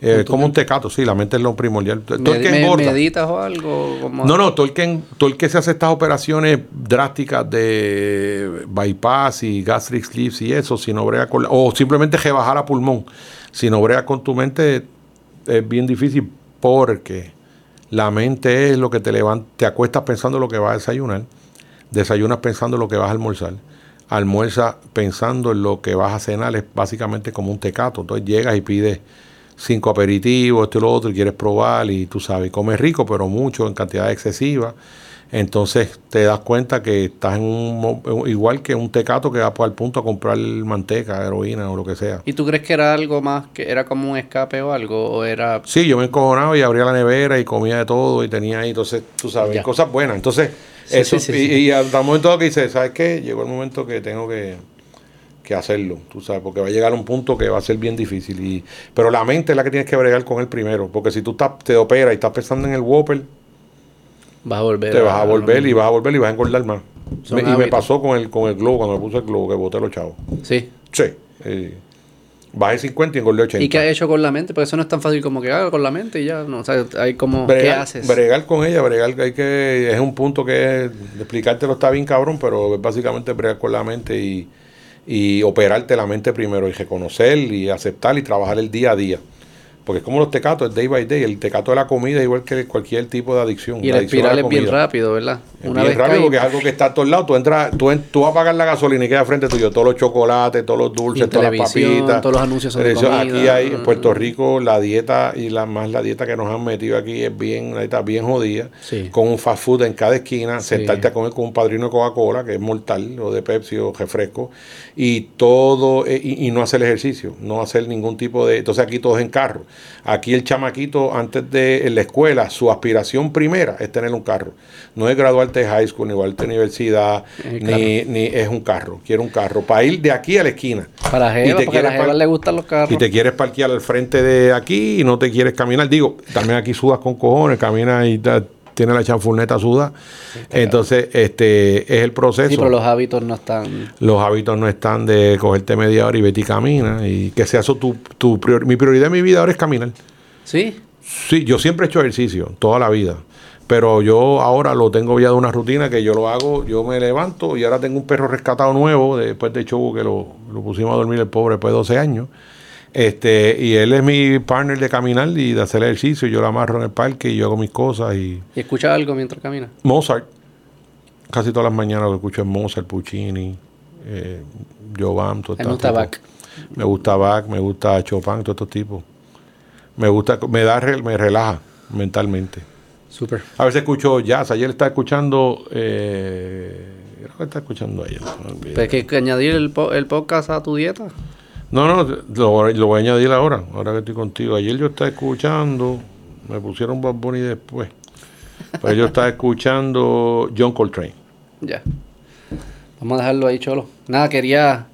eh, como un tecato, sí, la mente es lo primordial. Todo el que ¿Me- engorda- ¿Meditas o algo? Como- no, no, todo el, que, todo el que se hace estas operaciones drásticas de bypass y gastric sleeves y eso, si no brega con la- o simplemente rebajar a pulmón, si no brega con tu mente, es bien difícil porque la mente es lo que te levanta, te acuestas pensando lo que vas a desayunar, desayunas pensando lo que vas a almorzar, almuerzas pensando en lo que vas a cenar, es básicamente como un tecato, entonces llegas y pides cinco aperitivos, esto y lo otro, y quieres probar, y tú sabes, comes rico, pero mucho, en cantidad excesiva. Entonces te das cuenta que estás en un, igual que un tecato que va al punto a comprar manteca, heroína o lo que sea. ¿Y tú crees que era algo más, que era como un escape o algo? ¿O era Sí, yo me encojonaba y abría la nevera y comía de todo y tenía ahí, entonces, tú sabes, Ya. cosas buenas. Entonces, Sí, eso, sí, sí, y, y hasta el momento que dice, ¿sabes qué? Llegó el momento que tengo que, que hacerlo, tú sabes, porque va a llegar un punto que va a ser bien difícil. Y, pero la mente es la que tienes que bregar con él primero, porque si tú estás, te operas y estás pensando en el Whopper, vas a volver? te vas a volver y vas a volver y vas a engordar más. Me- y me pasó con el, con el globo, cuando me puse el globo, que boté los chavos. Sí. Sí. eh, bajé 50 y engordé 80. ¿Y qué has hecho con la mente? Porque eso no es tan fácil como que haga con la mente y ya. No, o sea, hay como... ¿Qué bregar, haces? bregar con ella, bregar, hay que, es un punto que explicártelo está bien cabrón, pero es básicamente bregar con la mente y, y operarte la mente primero y reconocer y aceptar y trabajar el día a día. Porque es como los tecatos, es day by day. El tecato de la comida es igual que cualquier tipo de adicción. Y la el espiral es bien comida. rápido, ¿verdad? Es bien rápido porque es algo que está a todos lados. Tú entras, tú, tú vas a pagar la gasolina y queda frente tuyo todos los chocolates, todos los dulces, todas las papitas. todos los anuncios de Televisión. Aquí comida. hay, en Puerto Rico, la dieta y la más la dieta que nos han metido aquí es bien, una dieta bien jodida. Sí. Con un fast food en cada esquina, Sí. sentarte a comer con un padrino de Coca-Cola, que es mortal, o de Pepsi o refresco, y todo, eh, y, y no hacer ejercicio, no hacer ningún tipo de. Entonces aquí todo es en carro. Aquí el chamaquito, antes de la escuela, su aspiración primera es tener un carro. No es graduarte de high school, ni graduarte de universidad, el ni, ni es un carro. Quiero un carro. Para ir de aquí a la esquina. Para la Y jeva, te porque a la jeva le gustan los carros. Y te quieres parquear al frente de aquí y no te quieres caminar. Digo, también aquí sudas con cojones, caminas y tiene la chanfurneta suda. Entonces, este es el proceso. Sí, pero los hábitos no están... Los hábitos no están de cogerte media hora y vete y camina. Y que sea eso tu, tu prior- Mi prioridad en mi vida ahora es caminar. ¿Sí? Sí, yo siempre he hecho ejercicio, toda la vida. Pero yo ahora lo tengo ya de una rutina que yo lo hago, yo me levanto y ahora tengo un perro rescatado nuevo después de Chobo que lo, lo pusimos a dormir el pobre después de 12 años. Este, y él es mi partner de caminar y de hacer ejercicio. Yo lo amarro en el parque y yo hago mis cosas. Y ¿Y escuchas algo mientras caminas? Mozart, casi todas las mañanas lo que escucho es Mozart, Puccini, eh, Jovan, todo Me este gusta. Bach. Me gusta Bach, me gusta Chopin, todos estos tipos. Me gusta, me da, me relaja mentalmente. Súper. A veces escucho jazz. Ayer estaba escuchando, eh, creo que estaba escuchando ayer. olvidó. Pues que, que añadir el, po- el podcast a tu dieta. No, no, lo, voy- a añadir ahora, ahora que estoy contigo. Ayer yo estaba escuchando, me pusieron Bad Bunny después. Pero yo estaba escuchando John Coltrane. Ya. Vamos a dejarlo ahí, Cholo. Nada, quería.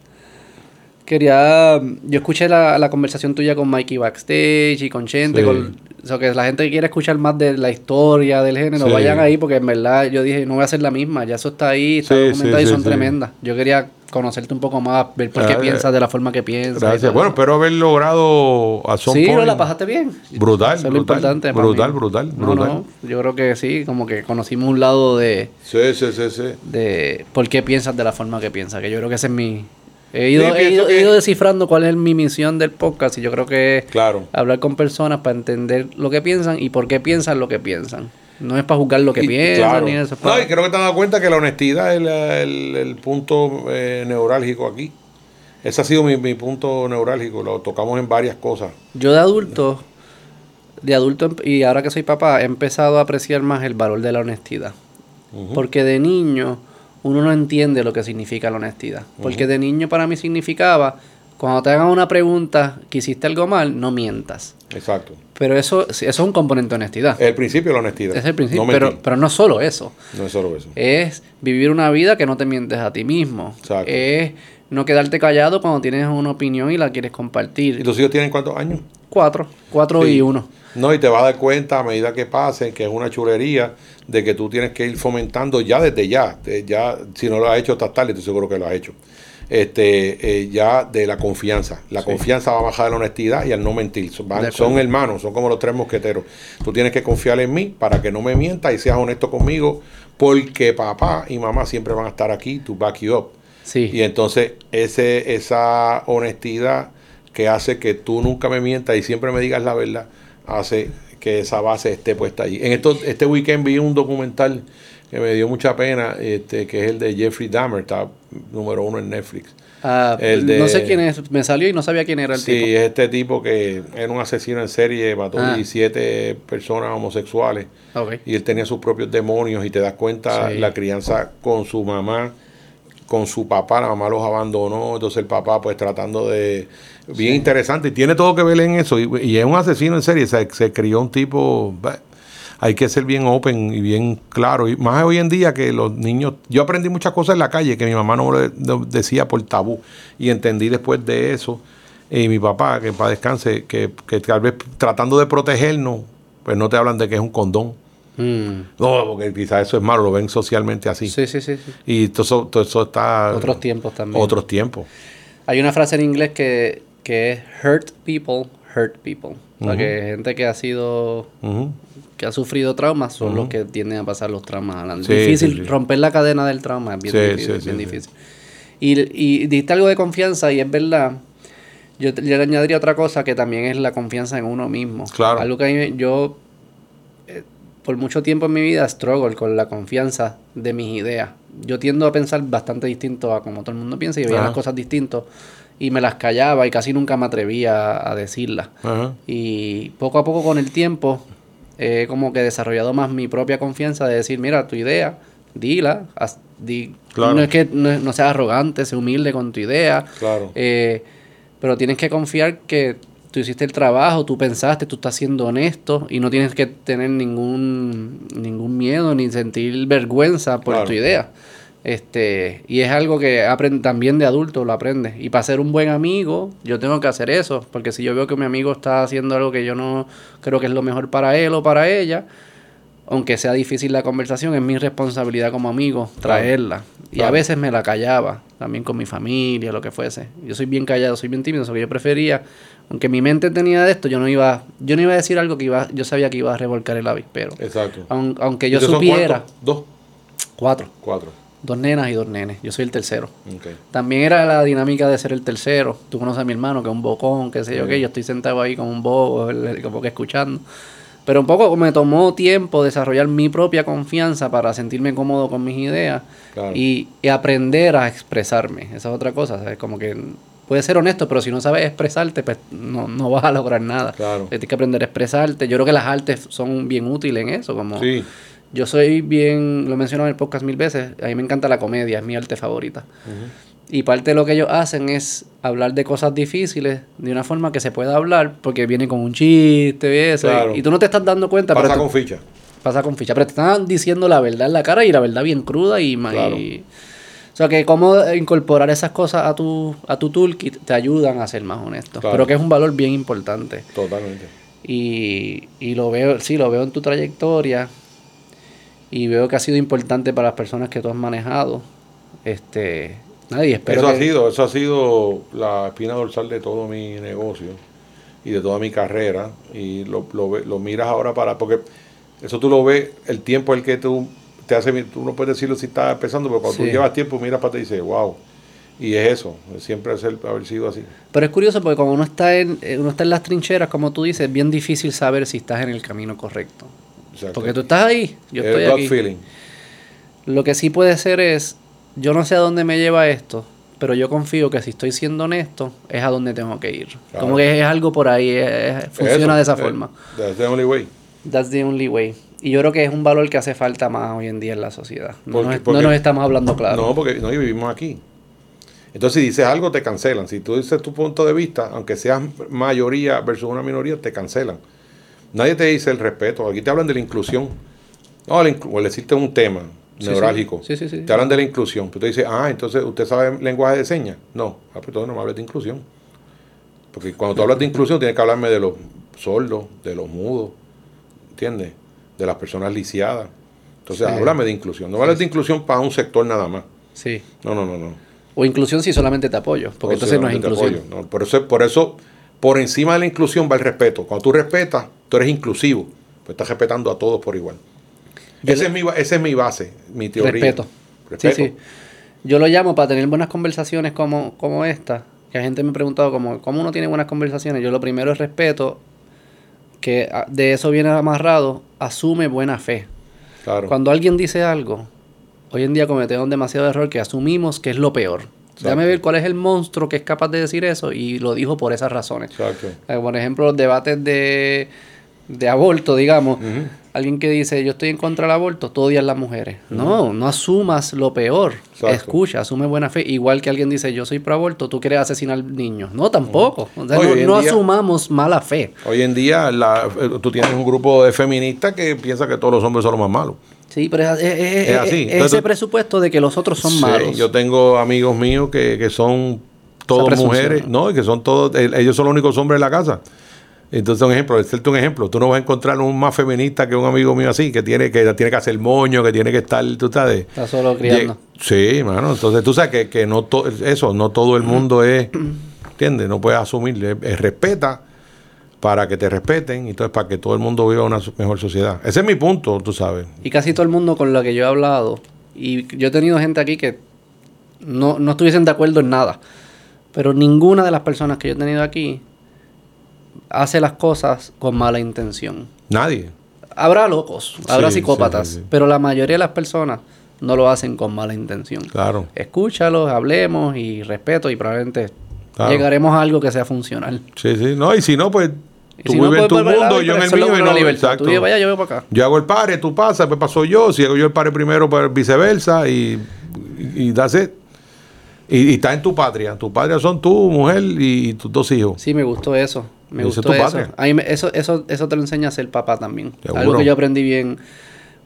Quería. Yo escuché la, la conversación tuya con Mikey backstage y con Chente. Sí. Con, o sea, que la gente que quiere escuchar más de la historia del género, Sí. vayan ahí porque en verdad yo dije, no voy a hacer la misma. Ya eso está ahí, está Sí, documentado y son tremendas. Yo quería conocerte un poco más, ver por qué Ah, piensas de la forma que piensas. Gracias. Bueno, espero haber logrado a Son Sí, no, la pasaste bien. Brutal, Eso es lo brutal, importante brutal, brutal, No, brutal. no, yo creo que sí, como que conocimos un lado de, Sí, sí, sí, sí. de por qué piensas de la forma que piensas, que yo creo que ese es mi... He ido, Sí, he ido, he ido descifrando cuál es mi misión del podcast y yo creo que es Claro. hablar con personas para entender lo que piensan y por qué piensan lo que piensan. No es para juzgar lo que Y- piensan, claro. ni eso. es No, para- y creo que te has dado cuenta que la honestidad es la- el, el punto eh, neurálgico aquí. Ese ha sido mi, mi punto neurálgico. Lo tocamos en varias cosas. Yo de adulto, de adulto em- y ahora que soy papá, he empezado a apreciar más el valor de la honestidad. Porque de niño uno no entiende lo que significa la honestidad. Porque de niño para mí significaba, cuando te hagan una pregunta que hiciste algo mal, no mientas. Exacto. Pero eso, eso es un componente de honestidad. Es el principio de la honestidad. es el principio. No pero, pero no solo eso. No es solo eso. Es vivir una vida que no te mientes a ti mismo. Exacto. Es no quedarte callado cuando tienes una opinión y la quieres compartir. ¿Y tus hijos tienen cuántos años? Cuatro. Cuatro Sí. y uno. No, y te vas a dar cuenta a medida que pasen que es una chulería de que tú tienes que ir fomentando ya desde ya. de ya si no lo has hecho, estás tarde, estoy seguro que lo has hecho. Este, eh, ya de la confianza. La confianza va a bajar de la honestidad y al no mentir. Van- son hermanos, son como los tres mosqueteros. Tú tienes que confiar en mí para que no me mientas y seas honesto conmigo, porque papá y mamá siempre van a estar aquí to back you up. Sí. Y entonces ese, esa honestidad que hace que tú nunca me mientas y siempre me digas la verdad, hace que esa base esté puesta allí. En esto, este weekend vi un documental que me dio mucha pena, este, que es el de Jeffrey Dahmer, está número uno en Netflix. Ah, El de- No sé quién es, me salió y no sabía quién era el Sí, tipo. es este tipo que era un asesino en serie, mató Ah. 17 personas homosexuales Ok. y él tenía sus propios demonios y te das cuenta Sí. la crianza con su mamá, con su papá, la mamá los abandonó, entonces el papá pues tratando de... Bien interesante y tiene todo que ver en eso y, y es un asesino en serie, se, se crió un tipo... bah, Hay que ser bien open y bien claro. Y más hoy en día que los niños... Yo aprendí muchas cosas en la calle que mi mamá no me decía por tabú. Y entendí después de eso. Y mi papá, que para descanse, que, que tal vez tratando de protegernos, pues no te hablan de que es un condón. Mm. No, porque quizás eso es malo, lo ven socialmente así. Sí, sí, sí, sí. Y todo eso, todo eso está... Otros tiempos también. Otros tiempos. Hay una frase en inglés que, que es hurt people, hurt people. O sea, que gente que ha sido, Ujú. que ha sufrido traumas son los que tienden a pasar los traumas adelante. Sí, difícil, sí, romper la cadena del trauma es bien difícil. bien. Y, y diste algo de confianza y es verdad. Yo, le añadiría otra cosa que también es la confianza en uno mismo. Claro. Algo que a mí me- yo por mucho tiempo en mi vida struggle con la confianza de mis ideas. Yo tiendo a pensar bastante distinto a como todo el mundo piensa y veía Ajá. las cosas distintos y me las callaba y casi nunca me atrevía a decirlas. Ajá. Y poco a poco con el tiempo he como que desarrollado más mi propia confianza de decir, mira, tu idea, dila, haz- di- Claro. no es que no, no seas arrogante, sé humilde con tu idea, Claro. eh, pero tienes que confiar que tú hiciste el trabajo, tú pensaste, tú estás siendo honesto y no tienes que tener ningún, ningún miedo ni sentir vergüenza por Claro. tu idea. Este, y es algo que aprende también de adulto lo aprendes. Y para ser un buen amigo, yo tengo que hacer eso. Porque si yo veo que mi amigo está haciendo algo que yo no creo que es lo mejor para él o para ella, aunque sea difícil la conversación, es mi responsabilidad como amigo traerla. Y a veces me la callaba, también con mi familia, lo que fuese. Yo soy bien callado, soy bien tímido, eso que yo prefería, aunque mi mente tenía de esto, yo no iba, yo no iba a decir algo que iba, yo sabía que iba a revolcar el avispero. Exacto. Aun- aunque yo ¿Ustedes son supiera? Dos, cuatro, cuatro. dos nenas y dos nenes, yo soy el tercero. También era la dinámica de ser el tercero. Tú conoces a mi hermano, que es un bocón, qué sé yo qué. Yo estoy sentado ahí como un bobo, como que escuchando. Pero un poco me tomó tiempo desarrollar mi propia confianza para sentirme cómodo con mis ideas Claro. y, y aprender a expresarme. Esa es otra cosa, ¿sabes? Como que puedes ser honesto, pero si no sabes expresarte, pues no, no vas a lograr nada. Claro. Tienes que aprender a expresarte. Yo creo que las artes son bien útiles en eso, como... Sí. Yo soy bien, lo he mencionado en el podcast mil veces, a mí me encanta la comedia, es mi arte favorita. Y parte de lo que ellos hacen es hablar de cosas difíciles de una forma que se pueda hablar, porque viene con un chiste y eso. Claro. Y, y tú no te estás dando cuenta, Pasa pero con ficha. pasa con ficha. Pero te están diciendo la verdad en la cara y la verdad bien cruda y, Claro. y- o sea que cómo incorporar esas cosas a tu, a tu toolkit te ayudan a ser más honesto. Claro. Pero que es un valor bien importante. Totalmente. Y, y lo veo, sí, lo veo en tu trayectoria. Y veo que ha sido importante para las personas que tú has manejado. Este, nadie espero eso que, ha sido, eso ha sido la espina dorsal de todo mi negocio y de toda mi carrera. Y lo, lo, miras ahora para, porque eso tú lo ves, el tiempo el que tú te hace, tú no puedes decirlo si estás empezando, pero cuando tú llevas tiempo miras para ti y dices, wow. Y es eso, siempre es el haber sido así. Pero es curioso porque cuando uno está en, eh, uno está en las trincheras, como tú dices, es bien difícil saber si estás en el camino correcto. Porque tú estás ahí, yo Es estoy gut aquí. feeling. Lo que sí puede ser es, yo no sé a dónde me lleva esto, pero yo confío que si estoy siendo honesto, es a donde tengo que ir. Claro. Como que es algo por ahí, es- funciona Eso, de esa eh, forma. That's the only way. That's the only way. Y yo creo que es un valor que hace falta más hoy en día en la sociedad. No, Porque- nos, no nos estamos hablando claro. No, porque no y vivimos aquí. Entonces, si dices algo, te cancelan. Si tú dices tu punto de vista, aunque seas mayoría versus una minoría, te cancelan. Nadie te dice el respeto. Aquí te hablan de la inclusión. No, inclu- o decirte un tema neurálgico. sí. Sí, sí. Te hablan de la inclusión. Tú te dices, ah, entonces usted sabe lenguaje de señas. No, ah, pues entonces no me hables de inclusión. Porque cuando tú hablas de inclusión, tienes que hablarme de los sordos, de los mudos, ¿entiendes? De las personas lisiadas. Entonces, háblame de inclusión. No me hables de inclusión para un sector nada más. Sí. No, no, no, no. O inclusión si solamente te apoyo, porque O entonces no es inclusión. no. Por eso, por eso, por encima de la inclusión va el respeto. Cuando tú respetas, tú eres inclusivo. Pues estás respetando a todos por igual. Le- es, mi, esa es mi base, mi teoría. Respeto. Respeto. Sí, sí. Yo lo llamo para tener buenas conversaciones como, como esta. Que la gente me ha preguntado como, ¿cómo uno tiene buenas conversaciones? Yo lo primero es respeto, que ah, de eso viene amarrado, asume buena fe. Claro. Cuando alguien dice algo, hoy en día cometemos demasiado error que asumimos que es lo peor. Déjame ver cuál es el monstruo que es capaz de decir eso y lo dijo por esas razones. Exacto. Eh, Por ejemplo, los debates de, de aborto, digamos. Alguien que dice, yo estoy en contra del aborto, tú odias las mujeres. No, no asumas lo peor. Exacto. Escucha, asume buena fe. Igual que alguien dice, yo soy pro aborto, tú quieres asesinar niños. No, tampoco. O sea, Oye, no día- asumamos mala fe. Hoy en día la- eh, tú tienes un grupo de feministas que piensa que todos los hombres son los más malos. Sí, pero es, es- es- Es así. Entonces- ese presupuesto de que los otros son Sí, malos. Yo tengo amigos míos que, que son todas mujeres, ¿no? y que son todos, el- ellos son los únicos hombres en la casa. Entonces, un ejemplo, decirte un ejemplo, tú no vas a encontrar un más feminista que un amigo mío así, que tiene que, tiene que hacer moño, que tiene que estar, tú sabes. Está solo criando. Sí, mano. Entonces, tú sabes que, que no to- eso, no todo el mundo es, ¿entiendes? No puedes asumir, es- es respeta para que te respeten y entonces para que todo el mundo viva una mejor sociedad. Ese es mi punto, tú sabes. Y casi todo el mundo con lo que yo he hablado, y yo he tenido gente aquí que no, no estuviesen de acuerdo en nada, pero ninguna de las personas que yo he tenido aquí hace las cosas con mala intención. Nadie. Habrá locos, habrá Sí, psicópatas, sí, sí, sí. pero la mayoría de las personas no lo hacen con mala intención. Claro. Escúchalos, hablemos y respeto y probablemente Claro. llegaremos a algo que sea funcional. Sí, sí. No, y si no, pues Y tú si no, vives en pues, tu pues, mundo, yo en el mío. y no, exacto. Tú vaya, yo voy para acá. Yo hago el pare, tú pasas, después paso yo. Si hago yo el pare primero, pues viceversa. Y, y, y that's it. Y, y estás en tu patria. Tu patria son tú, mujer y, tus dos hijos. Sí, me gustó eso. Me es gustó tu eso. patria. A mí me- eso, eso, eso te lo enseña a ser papá también. Seguro. Algo que yo aprendí bien.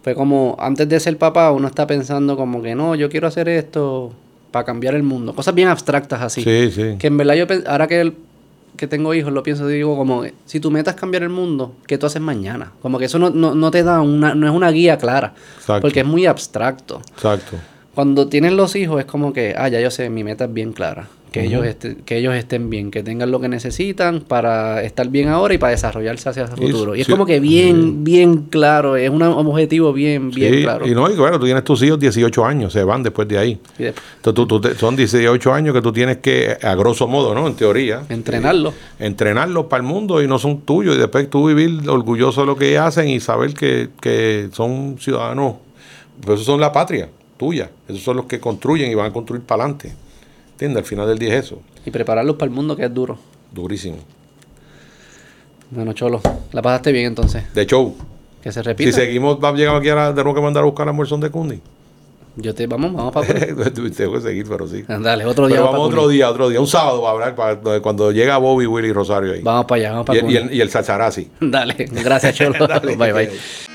Fue como, antes de ser papá, uno está pensando como que no, yo quiero hacer esto para cambiar el mundo. Cosas bien abstractas así. Sí, sí. Que en verdad yo, ahora que el- que tengo hijos lo pienso, digo como, si tu meta es cambiar el mundo, ¿qué tú haces mañana? Como que eso no, no, no te da una, no es una guía clara, Exacto. porque es muy abstracto. Exacto. Cuando tienes los hijos es como que, ah, ya yo sé, mi meta es bien clara. Que, ellos este- que ellos estén bien, que tengan lo que necesitan para estar bien ahora y para desarrollarse hacia el futuro. Y es sí, como que bien, bien claro, es un objetivo bien, bien Sí, claro. Y no, y bueno, tú tienes tus hijos 18 años, se van después de ahí. Entonces, tú, tú son 18 años que tú tienes que, a grosso modo, ¿no? En teoría. entrenarlo. entrenarlos para el mundo y no son tuyos y después tú vivir orgulloso de lo que hacen y saber que, que son ciudadanos, pues esos son la patria tuya, esos son los que construyen y van a construir para adelante. ¿Entiendes? Al final del día es eso, Y prepararlos para el mundo que es duro. durísimo. Bueno, Cholo, la pasaste bien entonces. De show, Que se si repita. seguimos, vamos, llegamos aquí ahora, tenemos que mandar a buscar a Almuerzo de Cundi. Yo te, vamos, vamos para Tengo que seguir, pero sí. Dale, otro día Pero vamos otro día, otro día, un sábado va a hablar para, cuando llega Bobby, Willy y Rosario ahí. Vamos para allá, vamos para y, y el, y el Sacharazzi. Dale, gracias, Cholo. bye, bye.